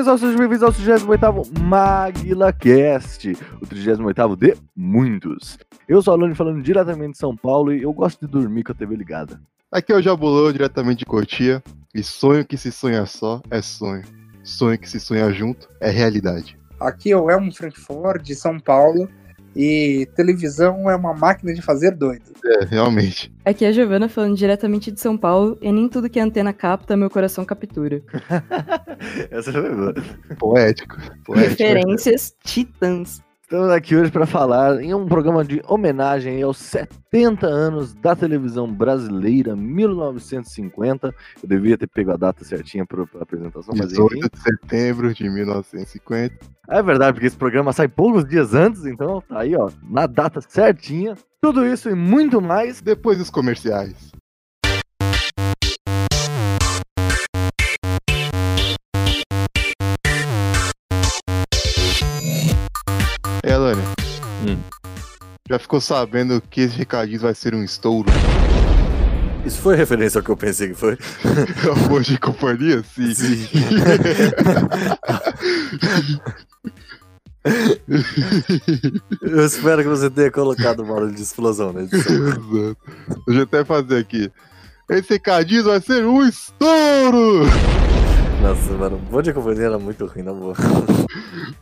Sejam bem-vindos ao 38º MaguilaCast, o 38º de muitos. Eu sou o Alone falando diretamente de São Paulo e eu gosto de dormir com a TV ligada. Aqui é o Jabulô, diretamente de Cotia, e sonho que se sonha só é sonho. Sonho que se sonha junto é realidade. Aqui é o Elmo Frankfurt, de São Paulo, e televisão é uma máquina de fazer doido. É, realmente. Aqui é a Giovana falando diretamente de São Paulo, e nem tudo que a antena capta, meu coração captura. Essa foi boa. Poético. Poético. Referências titãs. Estamos aqui hoje para falar em um programa de homenagem aos 70 anos da televisão brasileira, 1950. Eu devia ter pego a data certinha para a apresentação, mas 18 enfim. de setembro de 1950. É verdade, porque esse programa sai poucos dias antes, então tá aí, ó, na data certinha. Tudo isso e muito mais. Depois dos comerciais. Já ficou sabendo que esse recadinho vai ser um estouro? Isso foi referência ao que eu pensei que foi. Amor de companhia? Sim. Eu espero que você tenha colocado o barulho de explosão na edição. Exato. Deixa eu até fazer aqui. Esse recadinho vai ser um estouro! Nossa, mano, o Bom de Companhia era muito ruim, na boa.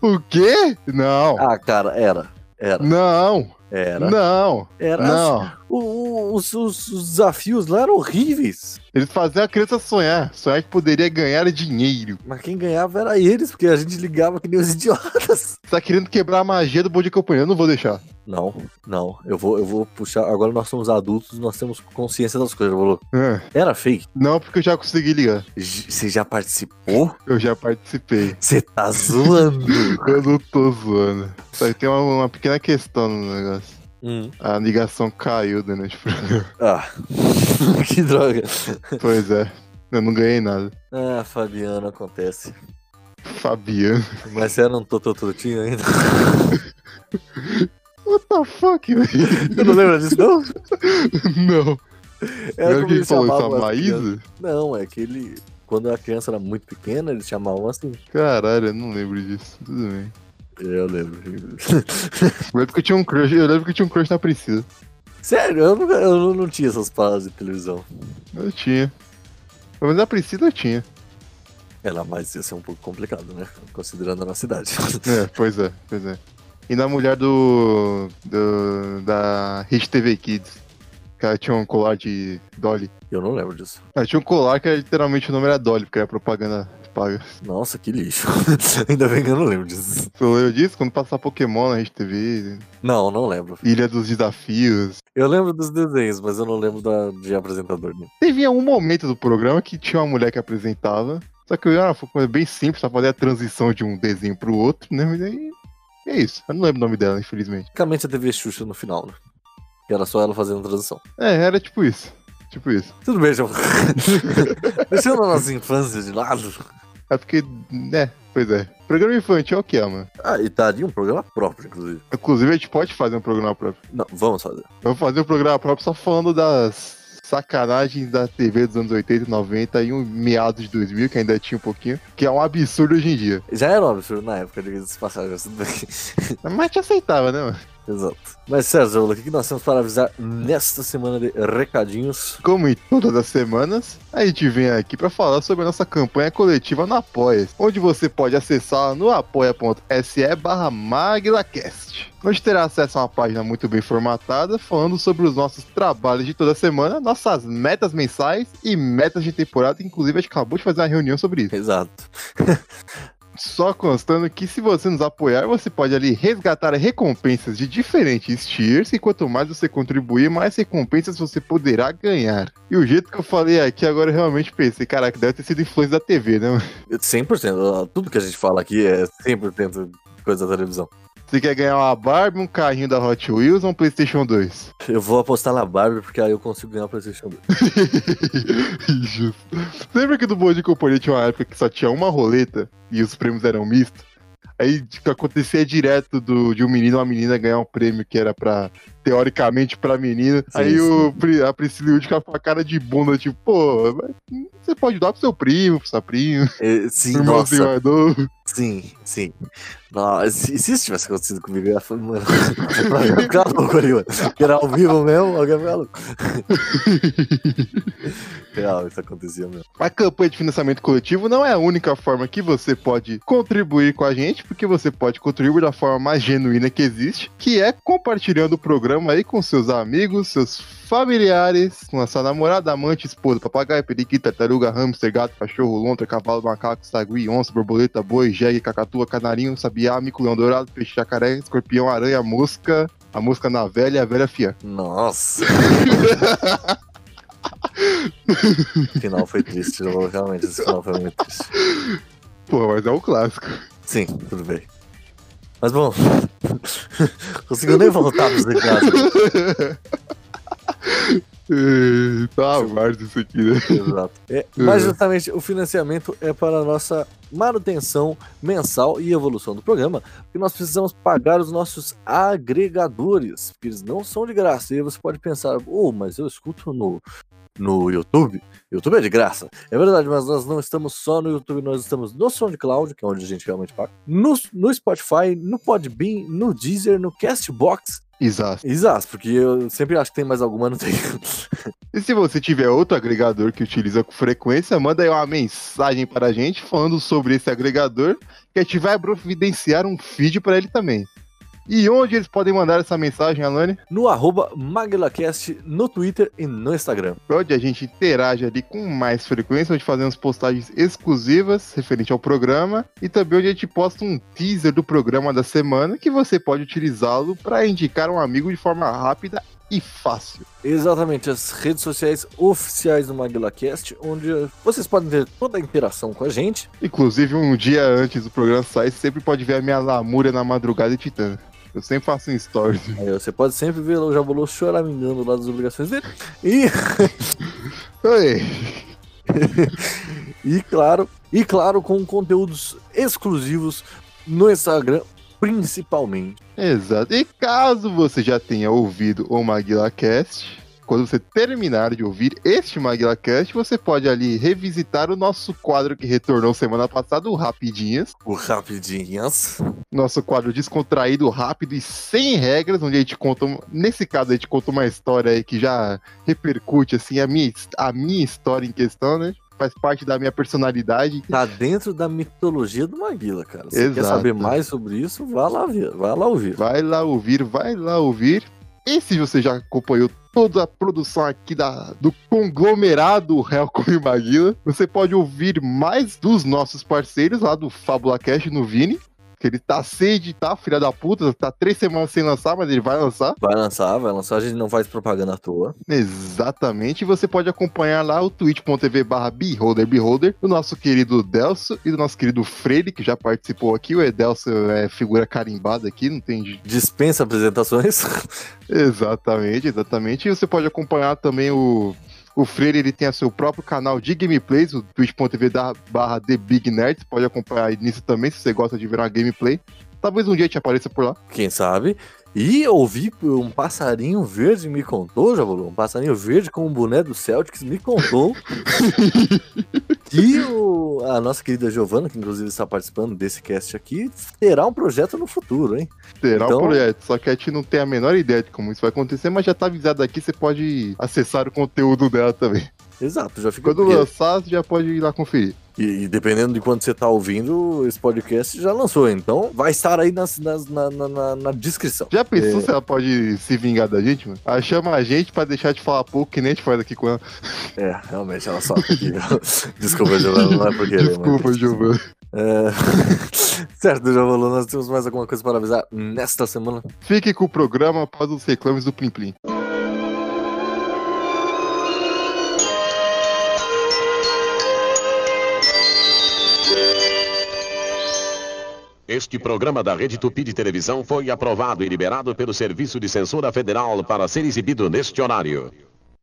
O quê? Não. Ah, cara, era. Era. Não. Era. Não. Era. Não. O- os, os- os desafios lá eram horríveis. Eles faziam a criança sonhar. Sonhar que poderia ganhar dinheiro. Mas quem ganhava era eles, porque a gente ligava que nem os idiotas. Você tá querendo quebrar a magia do Bom de Companhia? Eu não vou deixar. Não, não. Eu vou, eu vou puxar. Agora nós somos adultos, nós temos consciência das coisas, falou. Ah, Era fake. Não, porque eu já consegui ligar. Você já participou? Eu já participei. Você tá zoando? Eu não tô zoando. Só que tem uma, uma pequena questão no negócio. Hum. A ligação caiu durante o programa. Ah, que droga. Pois é. Eu não ganhei nada. Ah, Fabiano, acontece. Fabiano. Mas você era um tototrutinho ainda? What the fuck? Você não lembra disso, não? Não. Era como quem eles falou isso? A. Maísa? Não, é que ele. Quando a criança era muito pequena, eles chamavam assim. Caralho, eu não lembro disso. Tudo bem. Eu lembro. Eu lembro que eu tinha um crush, eu lembro que eu tinha um crush na Priscila. Sério, eu, nunca, eu não, não tinha essas paradas de televisão. Eu tinha. Pelo menos a Priscila eu tinha. Era mais ia ser um pouco complicado, né? Considerando a nossa idade. É, pois é, pois é. E na mulher do. do da Rede TV Kids. Que ela tinha um colar de Dolly. Eu não lembro disso. Ela tinha um colar que era, literalmente o nome era Dolly, porque era propaganda paga. Nossa, que lixo. Ainda bem que eu não lembro disso. Você lembra disso? Quando passava Pokémon na Rede TV, Não, não lembro. Ilha dos Desafios. Eu lembro dos desenhos, mas eu não lembro da, de apresentador. Né? Teve um momento do programa que tinha uma mulher que apresentava. Só que era uma coisa bem simples, só fazer a transição de um desenho pro outro, né? Mas aí. É isso. Eu não lembro o nome dela, infelizmente. Basicamente a TV Xuxa no final, né? Que era só ela fazendo transição. É, era tipo isso. Tipo isso. Tudo bem, João. Deixando a nossa infância de lado. É porque, né, pois é. Programa infantil é o que é, mano. Ah, e daria um programa próprio, inclusive. Inclusive, a gente pode fazer um programa próprio. Não, vamos fazer. Vamos fazer um programa próprio só falando das sacanagens da TV dos anos 80 e 90 e um meados de 2000, que ainda tinha um pouquinho, que é um absurdo hoje em dia. Já era um absurdo na época, de bem. Mas te aceitava, né, mano? Exato. Mas, Sérgio, o que nós temos para avisar nesta semana de recadinhos? Como em todas as semanas, a gente vem aqui para falar sobre a nossa campanha coletiva no Apoia, onde você pode acessar no apoia.se barra MaglaCast. Onde terá acesso a uma página muito bem formatada, falando sobre os nossos trabalhos de toda semana, nossas metas mensais e metas de temporada. Inclusive, a gente acabou de fazer uma reunião sobre isso. Exato. Só constando que se você nos apoiar, você pode ali resgatar recompensas de diferentes tiers, e quanto mais você contribuir, mais recompensas você poderá ganhar. E o jeito que eu falei aqui, agora eu realmente pensei, caraca, deve ter sido influência da TV, né? 100%. Tudo que a gente fala aqui é 100% coisa da televisão. Você quer ganhar uma Barbie, um carrinho da Hot Wheels ou um PlayStation 2? Eu vou apostar na Barbie, porque aí eu consigo ganhar o PlayStation 2. Justo. Lembra que do Bom de Companhia tinha uma época que só tinha uma roleta e os prêmios eram mistos? Aí tipo, acontecia direto do, de um menino ou uma menina ganhar um prêmio que era pra, teoricamente, pra menina. Sim, aí sim. O, a Priscila Wood ficava com a cara de bunda, tipo, pô, você pode dar pro seu primo, pro sua prima, É, sim, pro nossa. Sim, sim. Nossa, se, se isso tivesse acontecido comigo, eu ia falar, mano, eu ia ficar louco ali, mano. Era ao vivo mesmo, alguém ia ficar louco. Real, isso acontecia mesmo. A campanha de financiamento coletivo não é a única forma que você pode contribuir com a gente, porque você pode contribuir da forma mais genuína que existe, que é compartilhando o programa aí com seus amigos, seus familiares, com a sua namorada, amante, esposa, papagaio, periquito, tartaruga, hamster, gato, cachorro, lontra, cavalo, macaco, sagui, onça, borboleta, boi, jegue, cacatua, canarinho, sabiá, mico, leão dourado, peixe, jacaré, escorpião, aranha, mosca, a mosca na velha e a velha fiã. Nossa. o final foi triste, realmente, esse final foi muito triste. Pô, mas é um clássico. Sim, tudo bem. Mas bom, conseguiu nem voltar pros recados. É, tá várzea isso aqui, né? Exato. É, mas justamente o financiamento é para a nossa manutenção mensal e evolução do programa, porque nós precisamos pagar os nossos agregadores, porque eles não são de graça. E você pode pensar, oh, mas eu escuto no, no YouTube. YouTube é de graça. É verdade, mas nós não estamos só no YouTube, nós estamos no SoundCloud, que é onde a gente realmente paga, no, no Spotify, no Podbean, no Deezer, no Castbox. Exato. Exato, porque eu sempre acho que tem mais alguma, não tem. E se você tiver outro agregador que utiliza com frequência, manda aí uma mensagem para a gente falando sobre esse agregador, que a gente vai providenciar um feed para ele também. E onde eles podem mandar essa mensagem, Alane? no arroba MaguilaCast no Twitter e no Instagram. Onde a gente interage ali com mais frequência, onde fazemos postagens exclusivas referente ao programa e também onde a gente posta um teaser do programa da semana que você pode utilizá-lo para indicar um amigo de forma rápida e fácil. Exatamente, as redes sociais oficiais do MaguilaCast, onde vocês podem ter toda a interação com a gente. Inclusive, um dia antes do programa sair, você sempre pode ver a minha lamúria na madrugada de Titã. Eu sempre faço um stories. Aí você pode sempre ver o Jabolô choramingando lá das obrigações dele. E, Oi. e claro, e claro, com conteúdos exclusivos no Instagram, principalmente. Exato. E caso você já tenha ouvido o MaguilaCast, quando você terminar de ouvir este MaguilaCast, você pode ali revisitar o nosso quadro que retornou semana passada, o Rapidinhas. O Rapidinhas. Nosso quadro descontraído, rápido e sem regras, onde a gente conta, nesse caso a gente conta uma história aí que já repercute assim a minha, a minha história em questão, né? Faz parte da minha personalidade. Tá dentro da mitologia do Maguila, cara. Você quer saber mais sobre isso? Vá lá ver, vá lá ouvir. Vai lá ouvir, vai lá ouvir. E se você já acompanhou toda a produção aqui da, do conglomerado Real Come Maguila, você pode ouvir mais dos nossos parceiros lá do Fábula Cash no Vini. Que ele tá sem editar, filha da puta, tá três semanas sem lançar, mas ele vai lançar. Vai lançar, vai lançar, a gente não faz propaganda à toa. Exatamente. E você pode acompanhar lá o twitch.tv barra beholder beholder do nosso querido Delcio e do nosso querido Freire, que já participou aqui. O Edelcio é figura carimbada aqui, não tem Dispensa apresentações. Exatamente, exatamente. E você pode acompanhar também o, O Freire ele tem seu próprio canal de gameplays, o twitch.tv barra The Big Nerd. Pode acompanhar nisso também, se você gosta de ver uma gameplay. Talvez um dia te apareça por lá. Quem sabe? E ouvi um passarinho verde me contou, já falou, um passarinho verde com um boné do Celtics me contou que o, a nossa querida Giovana, que inclusive está participando desse cast aqui, terá um projeto no futuro, hein? Terá Então- um projeto, só que a gente não tem a menor ideia de como isso vai acontecer, mas já tá avisado aqui, você pode acessar o conteúdo dela também. Exato, já fica Quando lançar, você já pode ir lá conferir. E, e dependendo de quando você tá ouvindo, esse podcast já lançou, então vai estar aí nas, nas- na, na, na- na descrição. Já pensou É. se ela pode se vingar da gente, mano? Ela chama a gente pra deixar de falar pouco, que nem a gente faz aqui com ela. É, realmente, ela aqui. Desculpa, Giovana, não é porque. Desculpa, Giovana. É... certo, Giovana, nós temos mais alguma coisa para avisar nesta semana? Fique com o programa após os reclames do Plim Plim. Este programa da Rede Tupi de Televisão foi aprovado e liberado pelo Serviço de Censura Federal para ser exibido neste horário.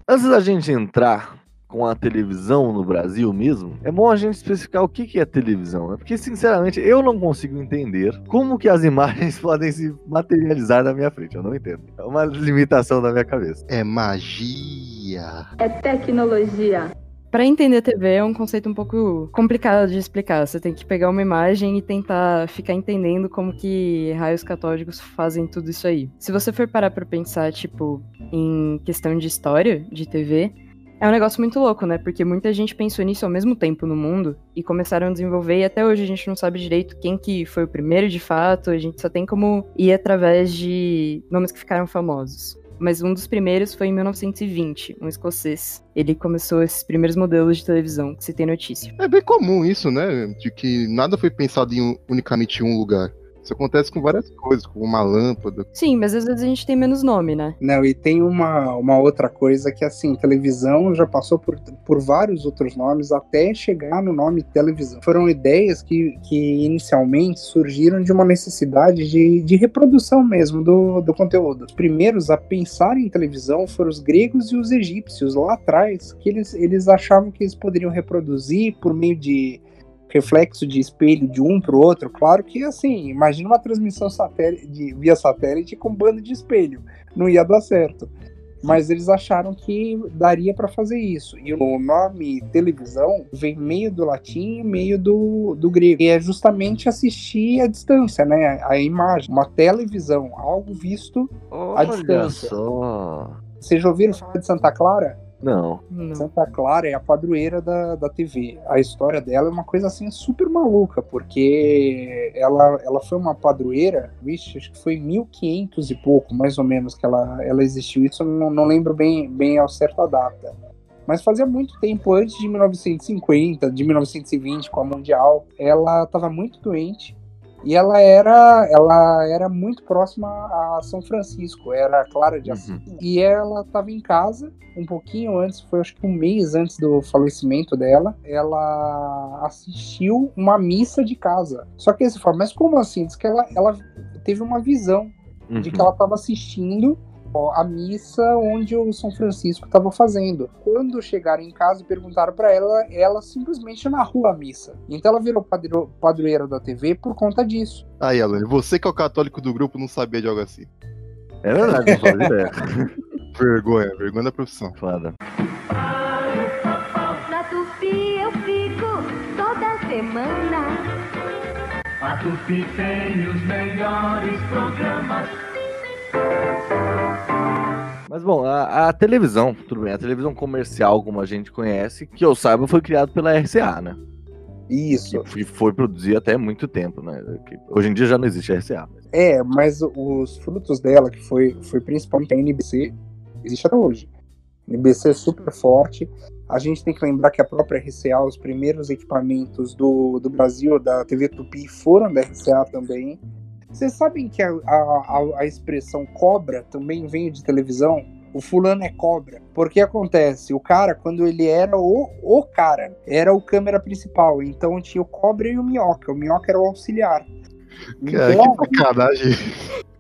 Antes da gente entrar com a televisão no Brasil mesmo, é bom a gente especificar o que é televisão, né? Porque, sinceramente, eu não consigo entender como que as imagens podem se materializar na minha frente. Eu não entendo. É uma limitação da minha cabeça. É magia. É tecnologia. Pra entender TV é um conceito um pouco complicado de explicar. Você tem que pegar uma imagem e tentar ficar entendendo como que raios catódicos fazem tudo isso aí. Se você for parar pra pensar, tipo, em questão de história de TV, é um negócio muito louco, né? Porque muita gente pensou nisso ao mesmo tempo no mundo e começaram a desenvolver e até hoje a gente não sabe direito quem que foi o primeiro de fato, a gente só tem como ir através de nomes que ficaram famosos. Mas um dos primeiros foi em 1920, um escocês. Ele começou esses primeiros modelos de televisão que se tem notícia. É bem comum isso, né? De que nada foi pensado em unicamente um lugar. Isso acontece com várias coisas, como uma lâmpada. Sim, mas às vezes a gente tem menos nome, né? Não, e tem uma, uma outra coisa que, assim, televisão já passou por, por vários outros nomes até chegar no nome televisão. Foram ideias que, que inicialmente surgiram de uma necessidade de, de reprodução mesmo do, do conteúdo. Os primeiros a pensar em televisão foram os gregos e os egípcios lá atrás, que eles, eles achavam que eles poderiam reproduzir por meio de reflexo de espelho de um para o outro, claro que assim, imagina uma transmissão satélite, de- via satélite com bando de espelho, não ia dar certo. Mas eles acharam que daria para fazer isso. E o nome televisão vem meio do latim e meio do, do grego. E é justamente assistir à distância, né? A imagem. Uma televisão, algo visto. Olha distância. só. Vocês já ouviram falar de Santa Clara? Não. Não. Santa Clara é a padroeira da, da TV. A história dela é uma coisa assim super maluca, porque ela, ela foi uma padroeira, vixe, acho que foi em 1500 e pouco, mais ou menos, que ela, ela existiu. Isso eu não, não lembro bem, bem ao certo a data. Mas fazia muito tempo, antes de 1950, de 1920, com a Mundial, ela estava muito doente. E ela era, ela era muito próxima a São Francisco, era Clara de Assis. E ela estava em casa, um pouquinho antes, foi acho que um mês antes do falecimento dela, ela assistiu uma missa de casa. Só que aí você fala, mas como assim? Diz que ela, ela teve uma visão de que ela estava assistindo a missa onde o São Francisco estava fazendo. Quando chegaram em casa e perguntaram para ela, ela simplesmente narrou a missa. Então ela virou padro- padroeira da TV por conta disso. Aí, Alan, você que é o católico do grupo não sabia de algo assim. É verdade, não faz ideia. Vergonha, vergonha da profissão. Foda. Na Tupi eu fico toda semana. A Tupi tem os melhores programas. Mas bom, a, a televisão, tudo bem, a televisão comercial, como a gente conhece, que eu saiba, foi criado pela RCA, né? Isso. Que foi produzir até muito tempo, né? Que hoje em dia já não existe RCA. Mas... É, mas os frutos dela, que foi, foi principalmente a NBC, existe até hoje. A NBC é super forte. A gente tem que lembrar que a própria RCA, os primeiros equipamentos do, do Brasil, da TV Tupi, foram da RCA também. Vocês sabem que a, a, a expressão cobra também veio de televisão? O fulano é cobra. Porque acontece, o cara, quando ele era o, o cara, era o câmera principal. Então tinha o cobra e o minhoca. O minhoca era o auxiliar. Cara, Então, que sacanagem.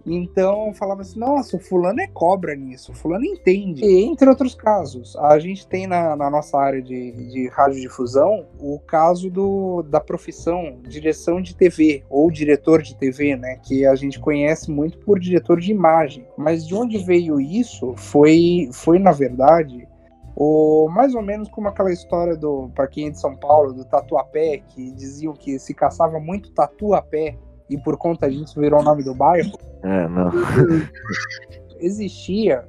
Então falava assim, nossa, o fulano é cobra nisso, o fulano entende. E, entre outros casos, a gente tem na, na nossa área de, de radiodifusão o caso do, da profissão direção de TV ou diretor de TV, né? Que a gente conhece muito por diretor de imagem. Mas de onde veio isso foi, foi na verdade, o, mais ou menos como aquela história do, para quem é de São Paulo, do tatuapé, que diziam que se caçava muito tatuapé e por conta disso virou o nome do bairro. É, não. Existia,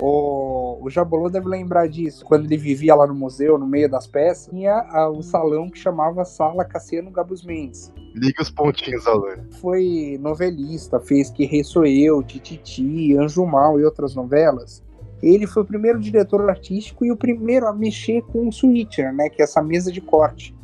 o, o Jabolô deve lembrar disso, quando ele vivia lá no museu, no meio das peças, tinha a, o salão que chamava Sala Cassiano Gabus Mendes. Liga os pontinhos, Alane. Foi novelista, fez Que Rei Sou Eu, Tititi, Anjo Mal e outras novelas. Ele foi o primeiro diretor artístico e o primeiro a mexer com o switcher, né, que é essa mesa de corte.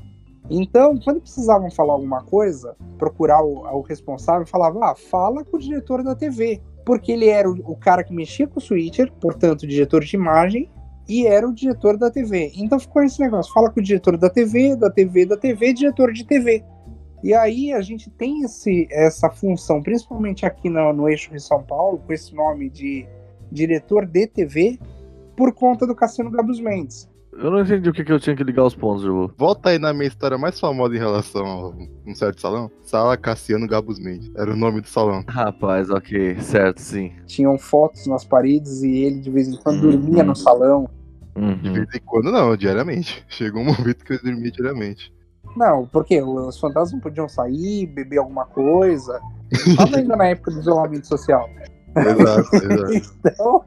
Então, quando precisavam falar alguma coisa, procurar o, o responsável, falava: ah, fala com o diretor da TV. Porque ele era o, o cara que mexia com o switcher, portanto, diretor de imagem, e era o diretor da TV. Então ficou esse negócio: fala com o diretor da TV, da TV, da TV, diretor de TV. E aí a gente tem esse, essa função, principalmente aqui no, no eixo de São Paulo, com esse nome de diretor de TV, por conta do Cassiano Gabus Mendes. Eu não entendi o que, que eu tinha que ligar os pontos, Jogo. Volta aí na minha história mais famosa em relação a um certo salão. Sala Cassiano Gabus Mendes. Era o nome do salão. Rapaz, ok, certo, sim. Tinham fotos nas paredes e ele de vez em quando Uhum. dormia no salão. De Uhum. vez em quando não, diariamente. Chegou um momento que eu dormia diariamente. Não, porque os fantasmas não podiam sair, beber alguma coisa. Tava ainda na época do isolamento social. Exato, exato. Então,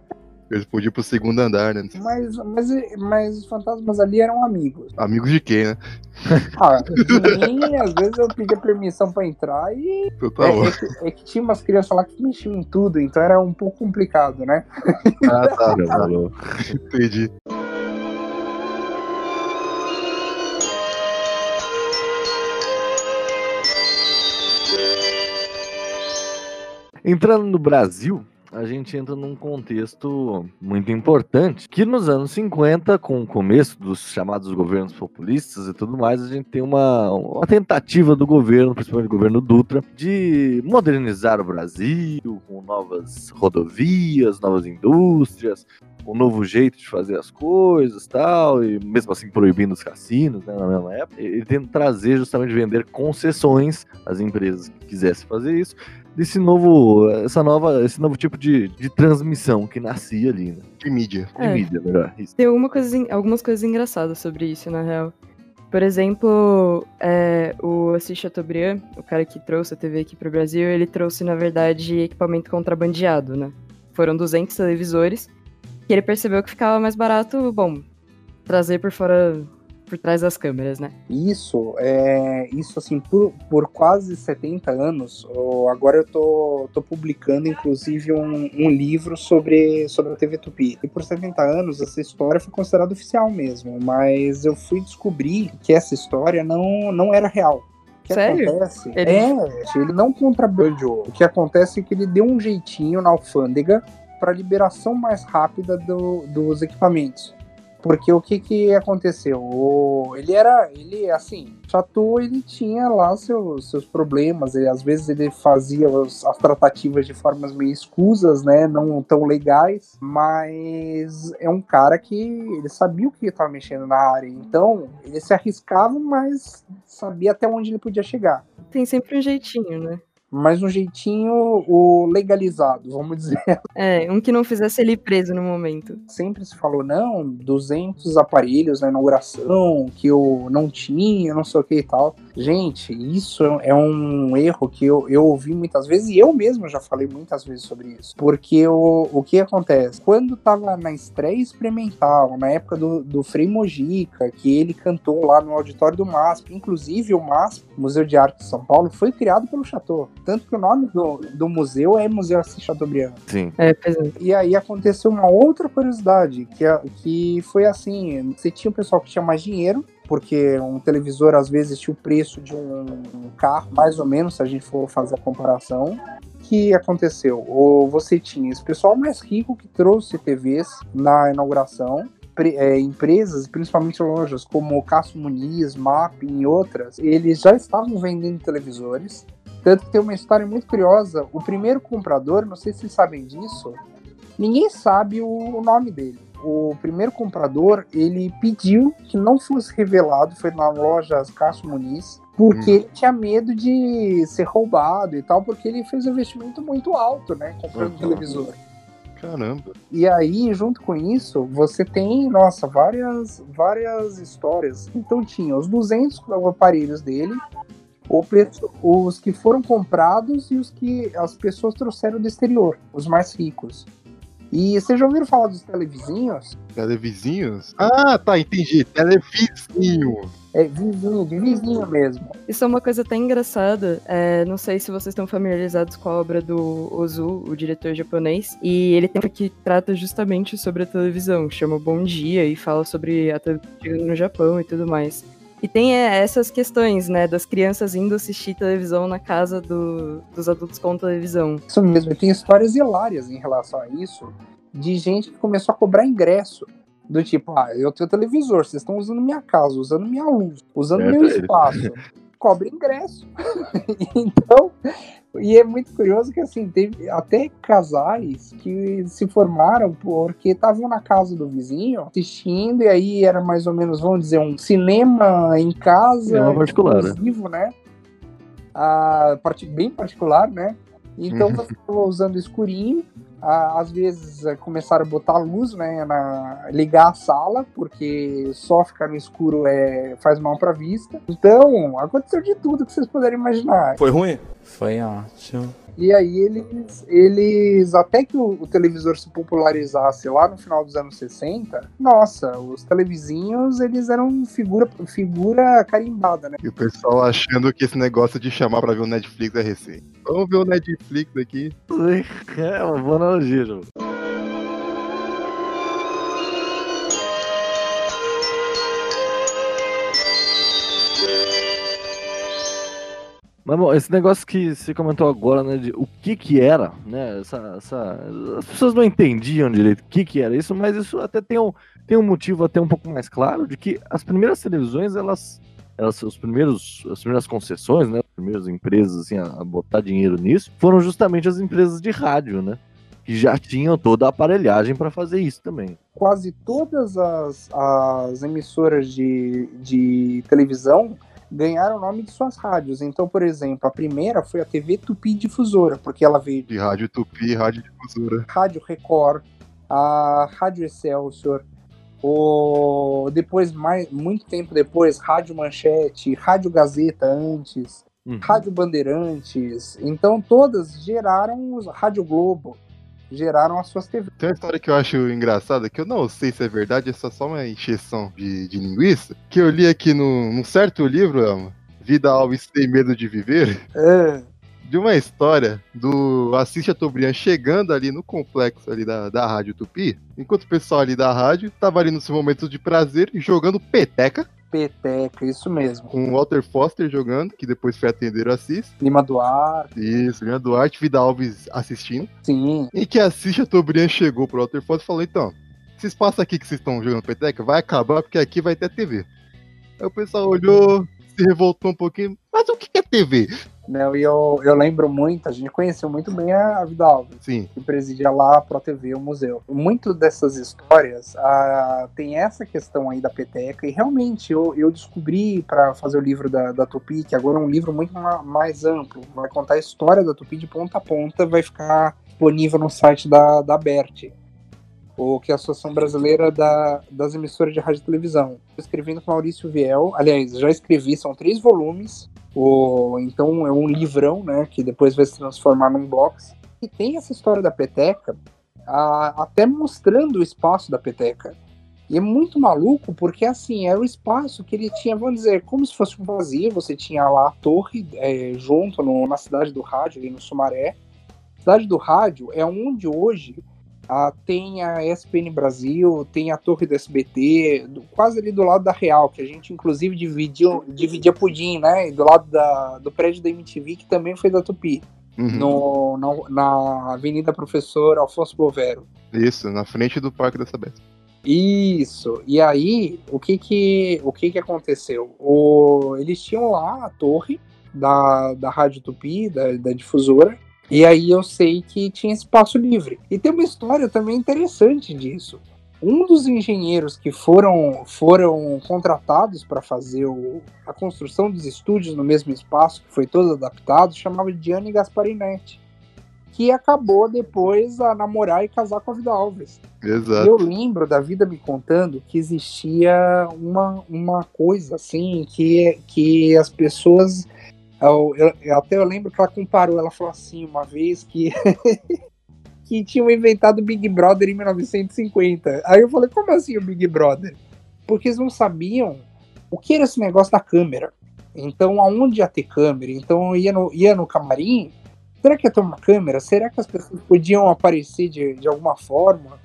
Eles podiam ir pro segundo andar, né? mas, mas, mas os fantasmas ali eram amigos. Amigos de quem, né? Ah, de mim, às vezes eu pedia permissão pra entrar e tá é, é que, é que tinha umas crianças lá que mexiam em tudo, então era um pouco complicado, né? Ah, tá, Meu valor. Entendi. Entrando no Brasil, a gente entra num contexto muito importante, que nos anos 50, com o começo dos chamados governos populistas e tudo mais, a gente tem uma, uma tentativa do governo, principalmente do governo Dutra, de modernizar o Brasil com novas rodovias, novas indústrias, um novo jeito de fazer as coisas tal, e mesmo assim proibindo os cassinos né, na mesma época. Ele tenta trazer justamente vender concessões às empresas que quisessem fazer isso, desse novo, essa nova, esse novo tipo de, de transmissão que nascia ali, né? De mídia. De É. mídia, melhor. Isso. Tem alguma coisa, algumas coisas engraçadas sobre isso, na real. Por exemplo, é, o Assis Chateaubriand, o cara que trouxe a TV aqui pro Brasil, ele trouxe, na verdade, equipamento contrabandeado, né? Foram 200 televisores, que ele percebeu que ficava mais barato, bom, trazer por fora, por trás das câmeras, né? Isso, é, isso assim, por, por quase 70 anos, agora eu tô, tô publicando, inclusive, um, um livro sobre, sobre a TV Tupi. E por 70 anos, essa história foi considerada oficial mesmo, mas eu fui descobrir que essa história não, não era real. O que Sério? acontece? Ele- É, ele não contrabandeou. O que acontece é que ele deu um jeitinho na alfândega para liberação mais rápida do- dos equipamentos. Porque o que que aconteceu? O- ele era, ele assim, Chateau, ele tinha lá seus, seus problemas, ele, às vezes ele fazia os- as tratativas de formas meio escusas, né, não tão legais, mas é um cara que ele sabia o que estava mexendo na área, então ele se arriscava, mas sabia até onde ele podia chegar. Tem sempre um jeitinho, né? Mas um jeitinho o legalizado, vamos dizer. É, um que não fizesse ele preso no momento. sempre se falou, não, 200 aparelhos na inauguração, que eu não tinha, não sei o que e tal. Gente, isso é um erro que eu, eu ouvi muitas vezes, e eu mesmo já falei muitas vezes sobre isso. Porque o, o que acontece? Quando tava na estreia experimental, na época do, do Frei Mojica, que ele cantou lá no auditório do MASP, inclusive o MASP, Museu de Arte de São Paulo, foi criado pelo Chateau. Tanto que o nome do, do museu é Museu Assis Chateaubriand. Sim. É, pois é. E aí aconteceu uma outra curiosidade, que, que foi assim, você tinha um pessoal que tinha mais dinheiro, porque um televisor às vezes tinha o preço de um, carro, mais ou menos, se a gente for fazer a comparação. Que aconteceu? Ou você tinha esse pessoal mais rico que trouxe TVs na inauguração, é, empresas, principalmente lojas como Cássio Muniz, MAP e outras, eles já estavam vendendo televisores, Tanto que tem uma história muito curiosa. O primeiro comprador, não sei se vocês sabem disso, ninguém sabe o, o nome dele. O primeiro comprador, ele pediu que não fosse revelado, foi na loja Cássio Muniz, porque Hum. ele tinha medo de ser roubado e tal, porque ele fez um investimento muito alto, né, comprando Uhum. televisor. Caramba. E aí, junto com isso, você tem, nossa, várias, várias histórias. Então tinha os 200 aparelhos dele, preço- os que foram comprados e os que as pessoas trouxeram do exterior, os mais ricos. E vocês já ouviram falar dos televizinhos? Televizinhos? Ah, tá, entendi. Televizinho. É vizinho, de vizinho mesmo. Isso é uma coisa até engraçada. é, não sei se vocês estão familiarizados com a obra do Ozu, o diretor japonês. E ele tem um que trata justamente sobre a televisão. Chama Bom Dia e fala sobre a televisão no Japão e tudo mais. E tem é, essas questões, né? Das crianças indo assistir televisão na casa do- dos adultos com televisão. Isso mesmo, e tem histórias hilárias em relação a isso, de gente que começou a cobrar ingresso. Do tipo, ah, eu tenho televisor, vocês estão usando minha casa, usando minha luz, usando Certo, meu ele. espaço. Cobre ingresso. então, e é muito curioso que assim, teve até casais que se formaram porque estavam na casa do vizinho assistindo, e aí era mais ou menos, vamos dizer, um cinema em casa, Cinema particular, né? exclusivo, né? Ah, parti- bem particular, né? Então Uhum. você estava usando escurinho. Às vezes eh, começaram a botar luz, né? Na, ligar a sala, porque só ficar no escuro é, faz mal pra vista. Então, aconteceu de tudo que vocês puderem imaginar. Foi ruim? Foi ótimo. E aí eles, eles até que o, o televisor se popularizasse lá no final dos anos 60, nossa, os televizinhos eles eram figura, figura carimbada, né? E o pessoal achando que esse negócio de chamar pra ver o Netflix é recente. Vamos ver o Netflix aqui. É uma boa analogia, Mas bom, esse negócio que você comentou agora, né, de o que que era, né, essa, essa- as pessoas não entendiam direito o que que era isso, mas isso até tem um, tem um motivo até um pouco mais claro de que as primeiras televisões, elas, elas os primeiros, as primeiras concessões, né, as primeiras empresas assim, a, a botar dinheiro nisso, foram justamente as empresas de rádio, né, que já tinham toda a aparelhagem para fazer isso também. Quase todas as, as emissoras de, de televisão ganharam o nome de suas rádios. Então, por exemplo, a primeira foi a TV Tupi Difusora, porque ela veio De rádio Tupi, rádio difusora. Rádio Record, a Rádio Excelsior, o depois mais muito tempo depois Rádio Manchete, Rádio Gazeta antes, Uhum. Rádio Bandeirantes. Então todas geraram os Rádio Globo, geraram as suas TVs. Tem uma história que eu acho engraçada, que eu não sei se é verdade, é só, uma encheção de, de linguiça, que eu li aqui num, num certo livro, Elma, Vida Alves Tem Medo de Viver, É, de uma história do Assis Chateaubriand chegando ali no complexo ali da, da Rádio Tupi, enquanto o pessoal ali da rádio tava ali no seu momento de prazer, jogando peteca, Peteca, isso mesmo. com o Walter Foster jogando, que depois foi atender o Assis, Lima Duarte, isso, Leandro Duarte, Vida Alves assistindo, sim. em que Assis Chateaubriand chegou pro Walter Foster e falou, então, esse espaço aqui que vocês estão jogando peteca vai acabar porque aqui vai ter TV. Aí o pessoal olhou, se revoltou um pouquinho, mas o que é TV? Não, e eu, eu lembro muito, a gente conheceu muito bem a, a Vida Alves. Sim, que presidia lá a Pro TV, o museu. Muito dessas histórias ah, tem essa questão aí da peteca, e realmente eu, eu descobri para fazer o livro da, da Tupi, que agora é um livro muito ma- mais amplo, vai contar a história da Tupi de ponta a ponta, vai ficar disponível no site da, da BERT, o que é a Associação Brasileira da, das Emissoras de Rádio e Televisão. Estou escrevendo com Maurício Viel, aliás, já escrevi, são três volumes, o, então é um livrão, né, que depois vai se transformar num box. E tem essa história da peteca, a- até mostrando o espaço da peteca. E é muito maluco, porque assim, era o espaço que ele tinha, vamos dizer, como se fosse um vazio, você tinha lá a torre é, junto no- na cidade do rádio, ali no Sumaré. Cidade do rádio é onde hoje ah, tem a SPN Brasil, tem a torre do SBT, do- quase ali do lado da Real, que a gente inclusive dividiu, dividia pudim, né? E do lado da, do prédio da MTV, que também foi da Tupi, uhum. no, na, na Avenida Professor Alfonso Bovero. isso, na frente do Parque da Sabesp. Isso. E aí, o que que, o que, que aconteceu? O, eles tinham lá a torre, da, da Rádio Tupi, da, da difusora. E aí eu sei que tinha espaço livre. E tem uma história também interessante disso. Um dos engenheiros que foram, foram contratados para fazer o, a construção dos estúdios no mesmo espaço, que foi todo adaptado, chamava Gianni Gasparinetti, que acabou depois a namorar e casar com a Vida Alves. Exato. Eu lembro da vida me contando que existia uma, uma coisa assim, que, que as pessoas. Eu, eu- até eu lembro que ela comparou, ela falou assim uma vez que. que tinham inventado o Big Brother em 1950. Aí eu falei, como assim o Big Brother? Porque eles não sabiam o que era esse negócio da câmera. Então, aonde ia ter câmera? Então, ia no, ia no camarim. Será que ia ter uma câmera? Será que as pessoas podiam aparecer de, de alguma forma?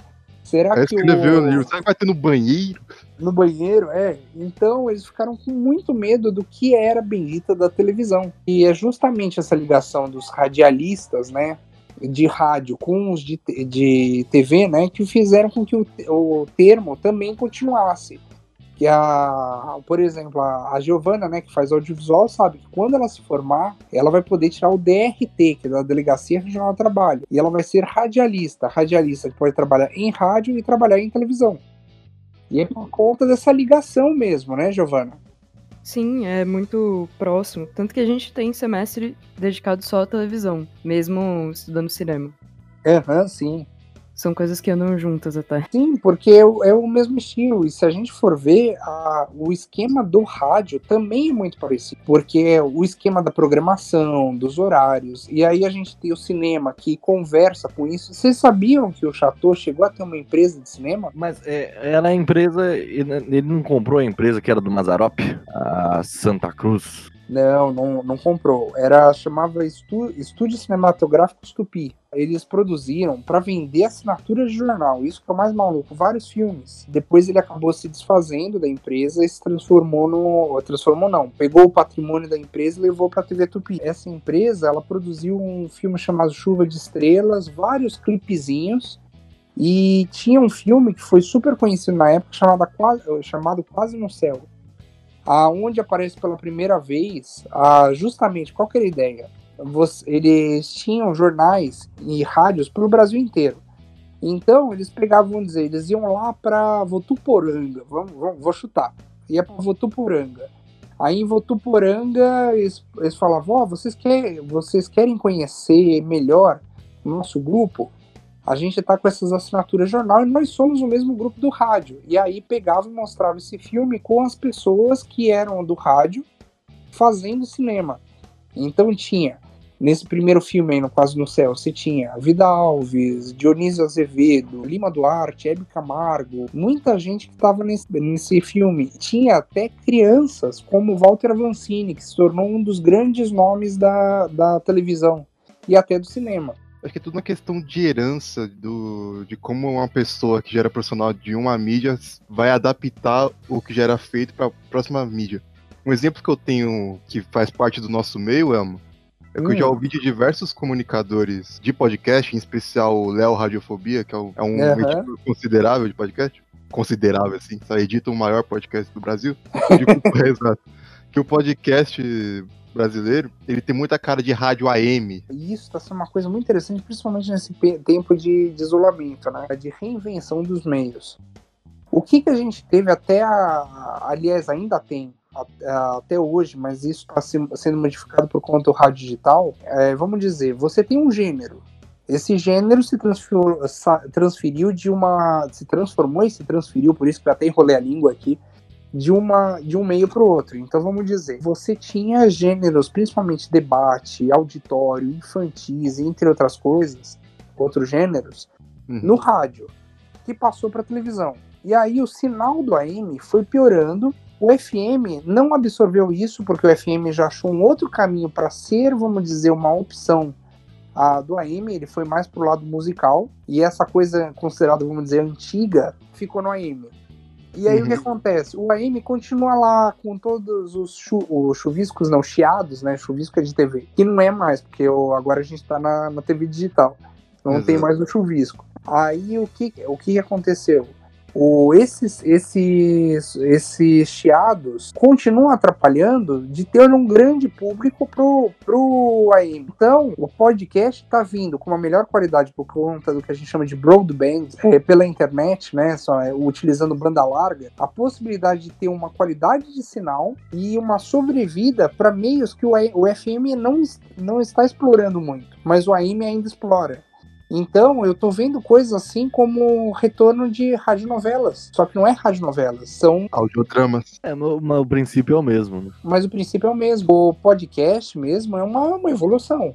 Será É que escreveu o- no livro. Será que vai ter no banheiro? no banheiro, é. Então eles ficaram com muito medo do que era a bendita da televisão. E é justamente essa ligação dos radialistas, né, de rádio com os de, de TV, né, que fizeram com que o, o termo também continuasse. Que a, por exemplo, a, a Giovana, né, que faz audiovisual, sabe que quando ela se formar, ela vai poder tirar o DRT, que é da Delegacia Regional do Trabalho, e ela vai ser radialista. Radialista que pode trabalhar em rádio e trabalhar em televisão. E é por conta dessa ligação mesmo, né, Giovana? Sim, é muito próximo. Tanto que a gente tem semestre dedicado só à televisão, mesmo estudando cinema. Aham, sim. São coisas que andam juntas até. Sim, porque é o, é o mesmo estilo. E se a gente for ver, a- o esquema do rádio também é muito parecido. Porque é o esquema da programação, dos horários. E aí a gente tem o cinema que conversa com isso. Vocês sabiam que o Chateau chegou a ter uma empresa de cinema? Mas é, ela é a empresa. Ele ele não comprou a empresa que era do Mazarop? A Santa Cruz. Não, não, não comprou. Era chamava Estu, Estúdio Cinematográfico Tupi. Eles produziram para vender assinatura de jornal. Isso que é o mais maluco. Vários filmes. Depois ele acabou se desfazendo da empresa e se transformou no. Transformou não. Pegou o patrimônio da empresa e levou para TV Tupi. Essa empresa ela produziu um filme chamado Chuva de Estrelas, vários clipezinhos. E tinha um filme que foi super conhecido na época chamado Quase, chamado Quase no Céu aonde aparece pela primeira vez, a, justamente, qual que era a ideia? Você- eles tinham jornais e rádios pelo Brasil inteiro. Então, eles pegavam, vamos dizer, eles iam lá para Votuporanga, vamos, vamos, vou chutar, ia para Votuporanga. Aí em Votuporanga, eles, eles falavam, ó, vocês, quer, vocês querem conhecer melhor nosso grupo? A gente tá com essas assinaturas jornal e nós somos o mesmo grupo do rádio. E aí pegava e mostrava esse filme com as pessoas que eram do rádio fazendo cinema. Então tinha, nesse primeiro filme aí, no Quase no Céu, você tinha Vida Alves, Dionísio Azevedo, Lima Duarte, Hebe Camargo, muita gente que estava nesse, nesse filme. Tinha até crianças, como Walter Avancini, que se tornou um dos grandes nomes da, da televisão e até do cinema. Acho que é tudo uma questão de herança do, de como uma pessoa que já era profissional de uma mídia vai adaptar o que já era feito para a próxima mídia. Um exemplo que eu tenho que faz parte do nosso meio, Elmo, é que eu Hum. já ouvi de diversos comunicadores de podcast, em especial o Léo Radiofobia, que é um, é um Aham. editor considerável de podcast. Considerável, assim, só edita o maior podcast do Brasil. Eu exato. Que o podcast brasileiro, ele tem muita cara de rádio AM, isso está sendo uma coisa muito interessante, principalmente nesse tempo de, de isolamento, né? De reinvenção dos meios. O que, que a gente teve até a. Aliás, ainda tem até hoje, mas isso está sendo modificado por conta do rádio digital. É, vamos dizer, você tem um gênero. Esse gênero se transferiu, transferiu de uma. se transformou e se transferiu, por isso que eu até enrolei a língua aqui, de, uma, de um meio para o outro. Então vamos dizer, você tinha gêneros, principalmente debate, auditório, infantis, entre outras coisas, outros gêneros, Uhum. no rádio, que passou para televisão. E aí o sinal do AM foi piorando. O FM não absorveu isso, porque o FM já achou um outro caminho para ser, vamos dizer, uma opção a do AM, ele foi mais pro lado musical, e essa coisa considerada, vamos dizer, antiga, ficou no AM. E aí o que Uhum. acontece? O AM continua lá com todos os, chu os chuviscos, não, chiados, né? Chuvisco é de TV. Que não é mais, porque o- agora a gente tá na, na TV digital. Não tem mais o chuvisco. Aí o que, o que aconteceu? O, esses, esses, esses chiados continuam atrapalhando de ter um grande público pro, pro AM. Então, o podcast está vindo com uma melhor qualidade por conta do que a gente chama de broadband, é, pela internet, né? Só, é, utilizando banda larga, a possibilidade de ter uma qualidade de sinal e uma sobrevida para meios que o, o FM não, não está explorando muito, mas o AM ainda explora. Então, eu tô vendo coisas assim como o retorno de radionovelas. Só que não é radionovelas, são. Audiodramas. É, no, mas o princípio é o mesmo, né? Mas o princípio é o mesmo. O podcast mesmo é uma, uma evolução.